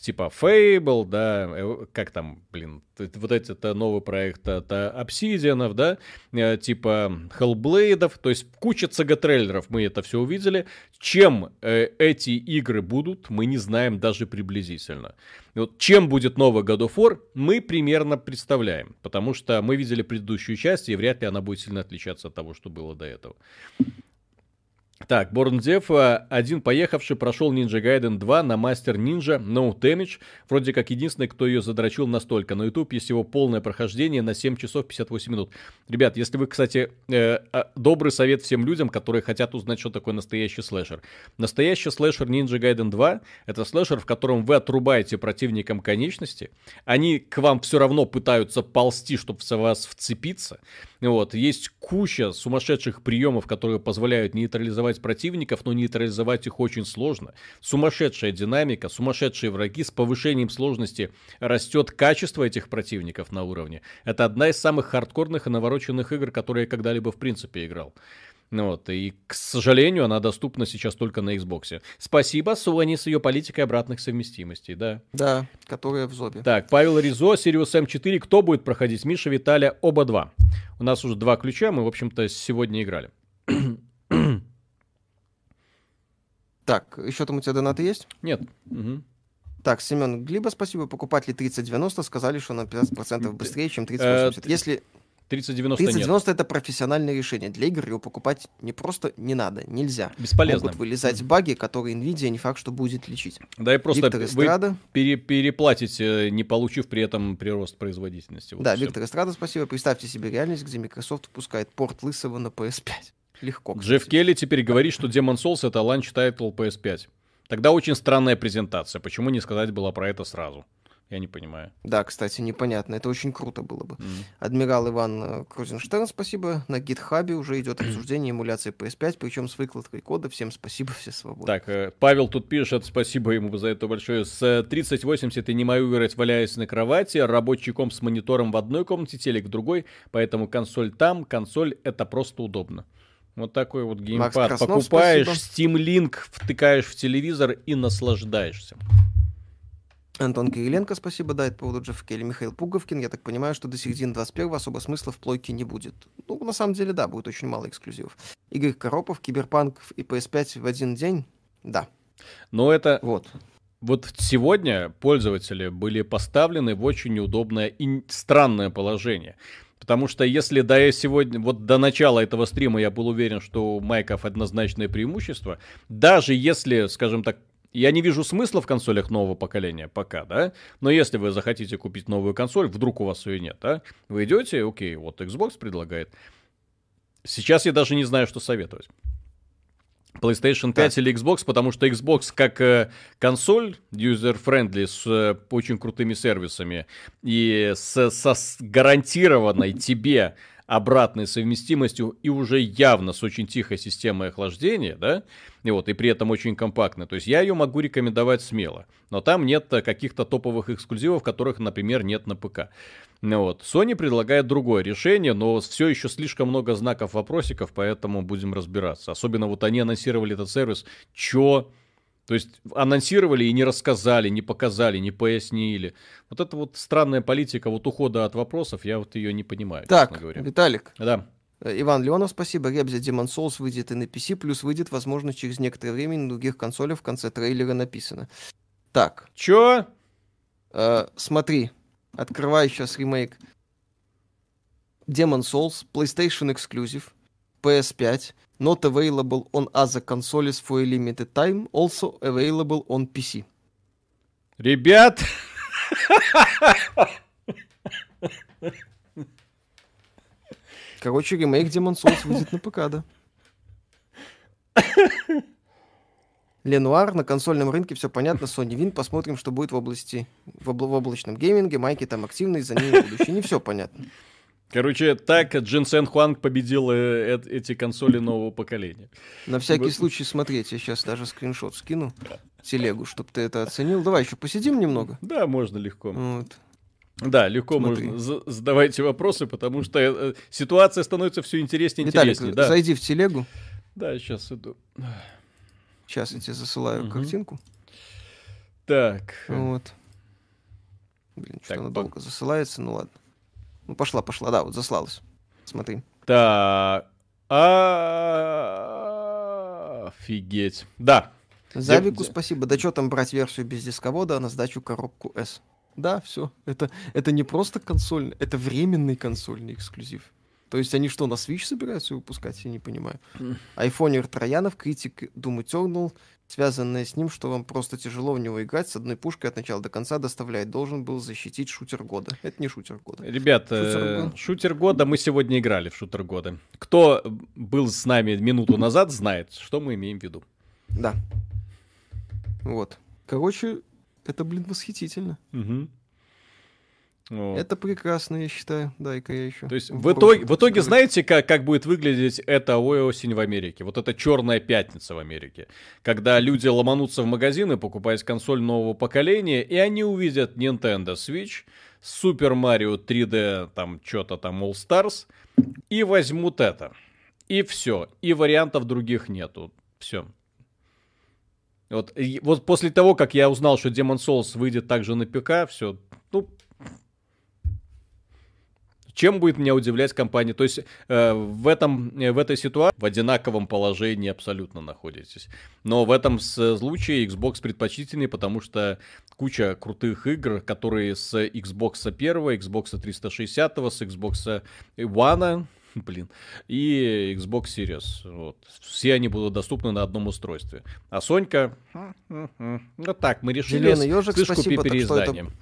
типа Fable, да, э, как там, блин, вот эти это новый проект от Obsidian, да, э, типа Hellblade, то есть куча CG-трейлеров, мы это все увидели. Чем э, эти игры будут, мы не знаем даже приблизительно. вот чем будет новый God of War, мы примерно представляем, потому что мы видели предыдущую часть, и вряд ли она будет сильно отличаться от того, что было до этого. Так, Борнзев, один поехавший, прошел Ninja Gaiden 2 на Мастер Ninja No Damage. Вроде как единственный, кто ее задрочил настолько. На YouTube есть его полное прохождение на 7 часов 58 минут. Ребят, если вы, кстати, э, а, добрый совет всем людям, которые хотят узнать, что такое настоящий слэшер. Настоящий слэшер Ninja Gaiden 2 это слэшер, в котором вы отрубаете противникам конечности. Они к вам все равно пытаются ползти, чтобы в вас вцепиться. Вот. Есть куча сумасшедших приемов, которые позволяют нейтрализовать противников, но нейтрализовать их очень сложно. Сумасшедшая динамика, сумасшедшие враги, с повышением сложности растет качество этих противников на уровне. Это одна из самых хардкорных и навороченных игр, которые я когда-либо в принципе играл. Ну вот, и, к сожалению, она доступна сейчас только на Xbox. Спасибо Sony с ее политикой обратных совместимостей, да. Да, которая в зобе. Так, Павел Ризо, Sirius M4, кто будет проходить? Миша, Виталия, оба два. У нас уже два ключа, мы, в общем-то, сегодня играли. Так, еще там у тебя донаты есть? Нет. Угу. Так, Семен Глиба, спасибо. Покупатели 3090 сказали, что на 15% быстрее, чем 3080. Э, Если 3090 3090 нет. это профессиональное решение. Для игр его покупать не просто не надо, нельзя. Бесполезно. Могут вылезать баги, которые Nvidia не факт, что будет лечить. Да и просто Виктор Эстрада... вы пере переплатите, не получив при этом прирост производительности. Вот да, все. Виктор Эстрада, спасибо. Представьте себе реальность, где Microsoft выпускает порт лысого на PS5. Легко. Кстати. Джефф Кили теперь говорит, что Demon Souls это launch title PS5. Тогда очень странная презентация. Почему не сказать было про это сразу? Я не понимаю. Да, кстати, непонятно. Это очень круто было бы. Mm. Адмирал Иван э, Крузенштерн, спасибо. На гитхабе уже идет обсуждение эмуляции PS5, причем с выкладкой кода. Всем спасибо, все свободны. Так, э, Павел тут пишет, спасибо ему за это большое. С 3080 я не могу играть, валяясь на кровати. Рабочий комп с монитором в одной комнате, телек в другой. Поэтому консоль там, консоль это просто удобно. Вот такой вот геймпад. Макс Краснов, Покупаешь спасибо. Steam Link, втыкаешь в телевизор и наслаждаешься. Антон Кириленко, спасибо, да, это по поводу Джеффа Келли. Михаил Пуговкин, я так понимаю, что до середины 21 особо смысла в плойке не будет. Ну, на самом деле, да, будет очень мало эксклюзивов. Игорь Коропов, Киберпанк и PS5 в один день, да. Но это... Вот. Вот сегодня пользователи были поставлены в очень неудобное и странное положение. Потому что если до сегодня, вот до начала этого стрима я был уверен, что у Майков однозначное преимущество, даже если, скажем так, Я не вижу смысла в консолях нового поколения пока, да? Но если вы захотите купить новую консоль, вдруг у вас ее нет, да? Вы идете, окей, вот Xbox предлагает. Сейчас я даже не знаю, что советовать. PlayStation 5 так. или Xbox, потому что Xbox как э, консоль user-friendly с э, очень крутыми сервисами и с, со с гарантированной тебе обратной совместимостью и уже явно с очень тихой системой охлаждения, да, и вот, и при этом очень компактной. То есть я ее могу рекомендовать смело, но там нет э, каких-то топовых эксклюзивов, которых, например, нет на ПК. Ну вот. Sony предлагает другое решение, но все еще слишком много знаков вопросиков, поэтому будем разбираться. Особенно вот они анонсировали этот сервис. Чё? То есть анонсировали и не рассказали, не показали, не пояснили. Вот это вот странная политика вот ухода от вопросов, я вот ее не понимаю, так, Виталик. Да. Э, Иван Леонов, спасибо. Ребзя Demon Souls выйдет и на PC, плюс выйдет, возможно, через некоторое время на других консолях в конце трейлера написано. Так. Чё? Э, смотри, открываю сейчас ремейк. Demon Souls, PlayStation Exclusive, PS5, not available on other consoles for a limited time, also available on PC. Ребят! Короче, ремейк Demon Souls выйдет на ПК, да. Ленуар, на консольном рынке все понятно, Sony Win, посмотрим, что будет в области, в, обл- в облачном гейминге, майки там активные, за ними будущее, не все понятно. Короче, так Джин Сен Хуанг победил э- э- эти консоли нового поколения. На всякий случай смотреть, я сейчас даже скриншот скину, телегу, чтобы ты это оценил. Давай еще посидим немного. Да, можно легко. Вот. Да, легко Смотри. можно. Задавайте вопросы, потому что э, ситуация становится все интереснее и интереснее. Да. зайди в телегу. Да, сейчас иду. Сейчас я тебе засылаю угу. картинку. Так. Вот. Блин, что она долго засылается, ну ладно. Ну, пошла, пошла, да, вот заслалась. Смотри. Так. Офигеть. Да. Завику спасибо. Да что там брать версию без дисковода, а на сдачу коробку S. Да, все. Это, это не просто консольный, это временный консольный эксклюзив. То есть они что, на Switch собираются выпускать? Я не понимаю. Айфонер Троянов, критик Doom Eternal, связанное с ним, что вам просто тяжело в него играть, с одной пушкой от начала до конца доставляет. Должен был защитить шутер года. Это не шутер года. Ребята, шутер, год. шутер года, мы сегодня играли в шутер года. Кто был с нами минуту назад, знает, что мы имеем в виду. Да. Вот. Короче, это, блин, восхитительно. Угу. Вот. Это прекрасно, я считаю. Дай-ка я еще. То есть в итоге, в итоге знаете, как, как будет выглядеть эта осень в Америке? Вот это черная пятница в Америке. Когда люди ломанутся в магазины, покупать консоль нового поколения, и они увидят Nintendo Switch, Super Mario 3D, там что-то там All Stars, и возьмут это. И все. И вариантов других нету. Все. Вот, и вот после того, как я узнал, что Demon Souls выйдет также на ПК, все, ну, чем будет меня удивлять компания? То есть э, в, этом, э, в этой ситуации в одинаковом положении абсолютно находитесь. Но в этом случае Xbox предпочтительный, потому что куча крутых игр, которые с Xbox 1, Xbox 360, с Xbox One, блин, и Xbox Series. Вот. Все они будут доступны на одном устройстве. А Сонька, ну так, мы решили Зеленый ежик, спасибо, переиздание. Так,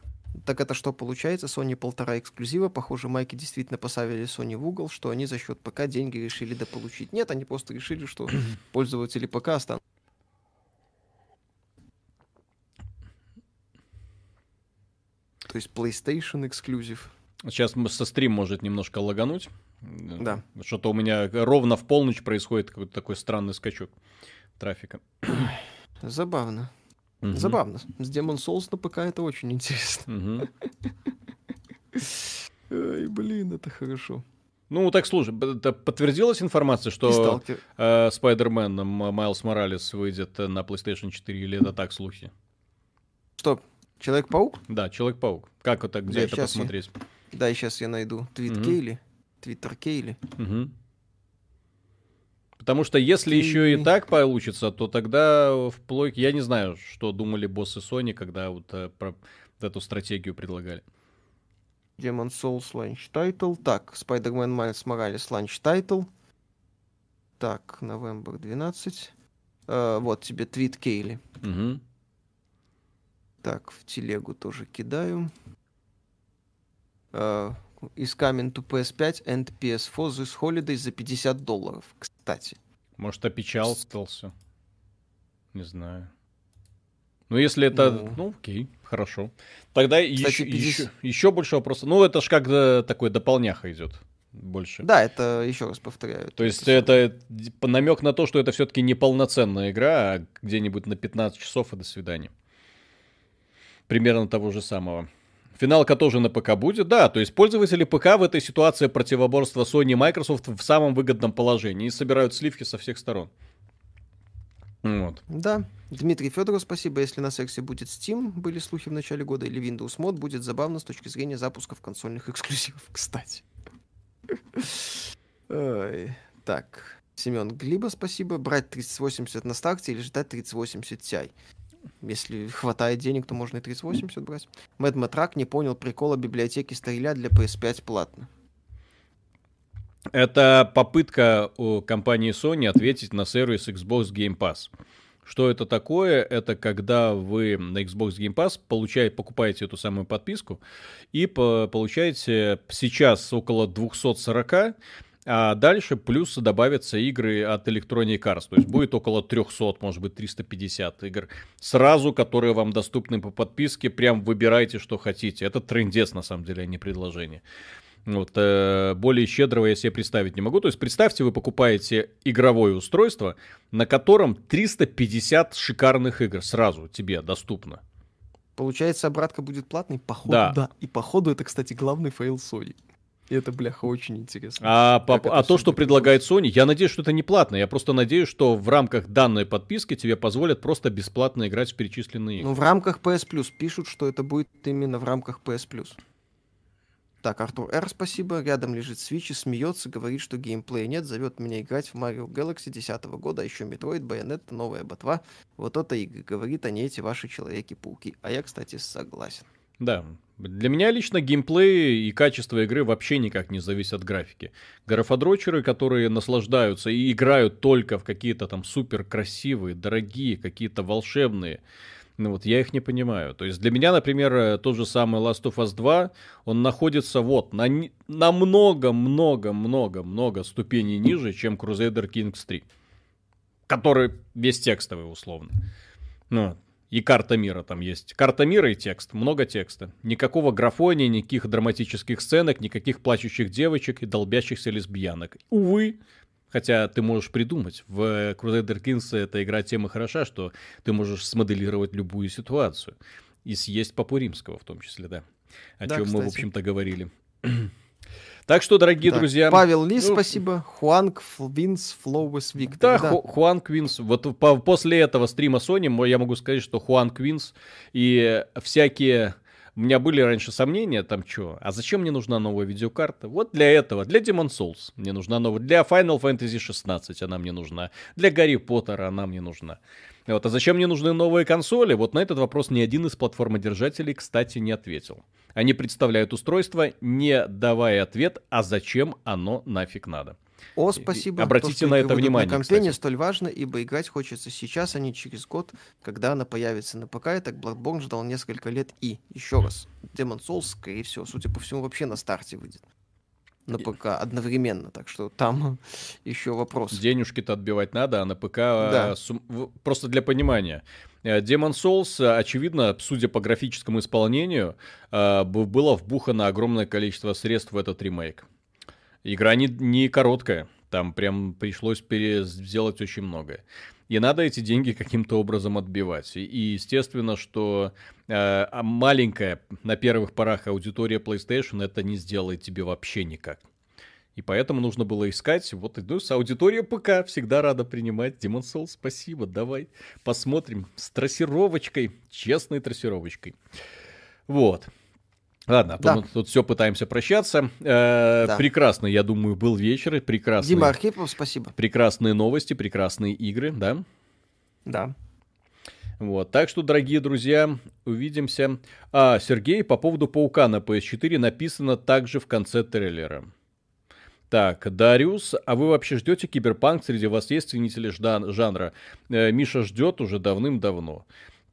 так это что получается? Sony полтора эксклюзива. Похоже, майки действительно поставили Sony в угол, что они за счет ПК деньги решили дополучить. Нет, они просто решили, что пользователи ПК останутся. То есть PlayStation эксклюзив. Сейчас со стрим может немножко лагануть. Да. Что-то у меня ровно в полночь происходит какой-то такой странный скачок трафика. Забавно. Угу. Забавно. С Demon Souls на ПК это очень интересно. Ай, блин, это хорошо. Ну, так слушай, подтвердилась информация, что э, Спайдермен Майлз Моралес выйдет на PlayStation 4, или это так слухи? Что, Человек-паук? Да, Человек-паук. Как это, где да, это посмотреть? Я... Да, сейчас я найду. Твит угу. Кейли. Твиттер Кейли. Угу. Потому что если еще и так получится, то тогда вплоть... Я не знаю, что думали боссы Sony, когда вот э, про эту стратегию предлагали. Demon Souls Launch Title. Так, Spider-Man Miles Morales Launch Title. Так, Новембр 12. Э, вот тебе твит Кейли. Угу. Так, в телегу тоже кидаю. Uh, is coming to PS5 and PS4 this holiday за 50 долларов, кстати. Может, опечатался? Не знаю. Ну, если это... Ну, ну окей, хорошо. Тогда Кстати, еще, 50... еще, еще больше вопросов. Ну, это ж как такой дополняха идет больше. Да, это еще раз повторяю. То есть это намек на то, что это все-таки не полноценная игра, а где-нибудь на 15 часов и до свидания. Примерно того же самого. Финалка тоже на ПК будет, да, то есть пользователи ПК в этой ситуации противоборства Sony и Microsoft в самом выгодном положении и собирают сливки со всех сторон. Вот. Да. Дмитрий Федоров, спасибо. Если на сексе будет Steam, были слухи в начале года, или Windows Mod, будет забавно с точки зрения запусков консольных эксклюзивов, кстати. Ой. Так. Семен Глиба, спасибо. Брать 3080 на старте или ждать 3080 Ti? Если хватает денег, то можно и 3080 брать. Мэд Матрак не понял прикола библиотеки Стариля для PS5 платно. Это попытка у компании Sony ответить на сервис Xbox Game Pass. Что это такое? Это когда вы на Xbox Game Pass получаете, покупаете эту самую подписку и по, получаете сейчас около 240 а дальше плюс добавятся игры от Electronic Arts. То есть будет около 300, может быть 350 игр. Сразу, которые вам доступны по подписке. Прям выбирайте, что хотите. Это трендец, на самом деле, а не предложение. Вот, э, более щедрого я себе представить не могу. То есть представьте, вы покупаете игровое устройство, на котором 350 шикарных игр сразу тебе доступно. Получается, обратка будет платной? Походу, да. да. И походу это, кстати, главный фейл Sony. И это, бляха, очень интересно. А, по, а то, что предлагает Sony, я надеюсь, что это не платно. Я просто надеюсь, что в рамках данной подписки тебе позволят просто бесплатно играть в перечисленные игры. Ну, в рамках PS Plus пишут, что это будет именно в рамках PS Plus. Так, Артур Р, спасибо. Рядом лежит Switch и смеется, говорит, что геймплея нет, зовет меня играть в Mario Galaxy 10 года, а еще Metroid, Bayonetta, новая ботва. Вот это и говорит, а не эти ваши Человеки-пауки. А я, кстати, согласен. Да, для меня лично геймплей и качество игры вообще никак не зависят от графики. Графодрочеры, которые наслаждаются и играют только в какие-то там супер красивые, дорогие, какие-то волшебные ну вот я их не понимаю. То есть для меня, например, э, тот же самый Last of Us 2, он находится вот на, на много-много-много-много ступеней ниже, чем Crusader Kings 3. Который весь текстовый, условно. Ну, и карта мира там есть. Карта мира и текст, много текста. Никакого графония, никаких драматических сценок, никаких плачущих девочек и долбящихся лесбиянок. Увы, Хотя ты можешь придумать. В Crusader Kings эта игра тема хороша, что ты можешь смоделировать любую ситуацию. И съесть папу римского в том числе, да. О да, чем кстати. мы, в общем-то, говорили. Так что, дорогие так, друзья... Павел Ли, ну, спасибо. Хуанг Винс Флоуэс Виктор. Да, да. Ху, Хуанг Винс. Вот по, после этого стрима Sony я могу сказать, что Хуанг Винс и всякие у меня были раньше сомнения, там что, а зачем мне нужна новая видеокарта? Вот для этого, для Demon Souls мне нужна новая, для Final Fantasy 16 она мне нужна, для Гарри Поттера она мне нужна. Вот, а зачем мне нужны новые консоли? Вот на этот вопрос ни один из платформодержателей, кстати, не ответил. Они представляют устройство, не давая ответ, а зачем оно нафиг надо. О, спасибо. Обратите то, на это внимание. На столь важно, ибо играть хочется сейчас, а не через год, когда она появится на ПК. И так Bloodborne ждал несколько лет. И, еще раз, Demon Souls, скорее всего, судя по всему, вообще на старте выйдет. На ПК одновременно, так что там еще вопрос. Денежки-то отбивать надо, а на ПК да. сум... просто для понимания. Э, Demon Souls, очевидно, судя по графическому исполнению, э, было вбухано огромное количество средств в этот ремейк. Игра не, не короткая, там прям пришлось пере- сделать очень многое. И надо эти деньги каким-то образом отбивать. И, естественно, что э, а маленькая на первых порах аудитория PlayStation это не сделает тебе вообще никак. И поэтому нужно было искать, вот иду с аудитория ПК, всегда рада принимать. Demon Souls, спасибо, давай посмотрим с трассировочкой, честной трассировочкой. Вот. Ладно, а то да. мы тут все пытаемся прощаться. Э, да. Прекрасный, я думаю, был вечер. Прекрасный. Дима Архипов, спасибо. Прекрасные новости, прекрасные игры, да? Да. Вот, так что, дорогие друзья, увидимся. А, Сергей, по поводу Паука на PS4 написано также в конце трейлера. Так, Дариус, а вы вообще ждете киберпанк? Среди вас есть ценители жанра? Э, Миша ждет уже давным-давно.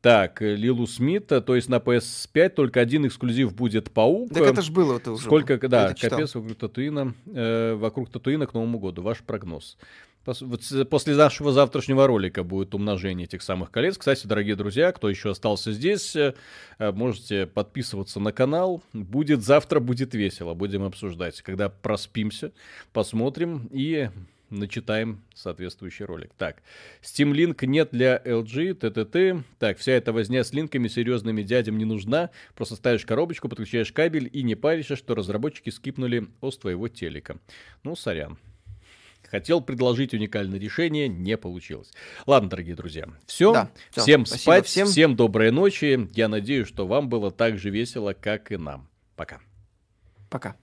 Так, э, Лилу Смита, то есть на PS5 только один эксклюзив будет Паук. Так это ж было это уже. Сколько, да, капец вокруг Татуина, э, вокруг Татуина к Новому году. Ваш прогноз. Пос- вот с- После нашего завтрашнего ролика будет умножение этих самых колец. Кстати, дорогие друзья, кто еще остался здесь, э, э, можете подписываться на канал. Будет завтра, будет весело. Будем обсуждать. Когда проспимся, посмотрим и начитаем соответствующий ролик. Так, Steam Link нет для LG, ТТТ. Так, вся эта возня с линками серьезными дядям не нужна. Просто ставишь коробочку, подключаешь кабель и не паришься, что разработчики скипнули ос твоего телека. Ну, сорян. Хотел предложить уникальное решение, не получилось. Ладно, дорогие друзья, все. Да. Всем Спасибо спать, всем. всем доброй ночи. Я надеюсь, что вам было так же весело, как и нам. Пока. Пока.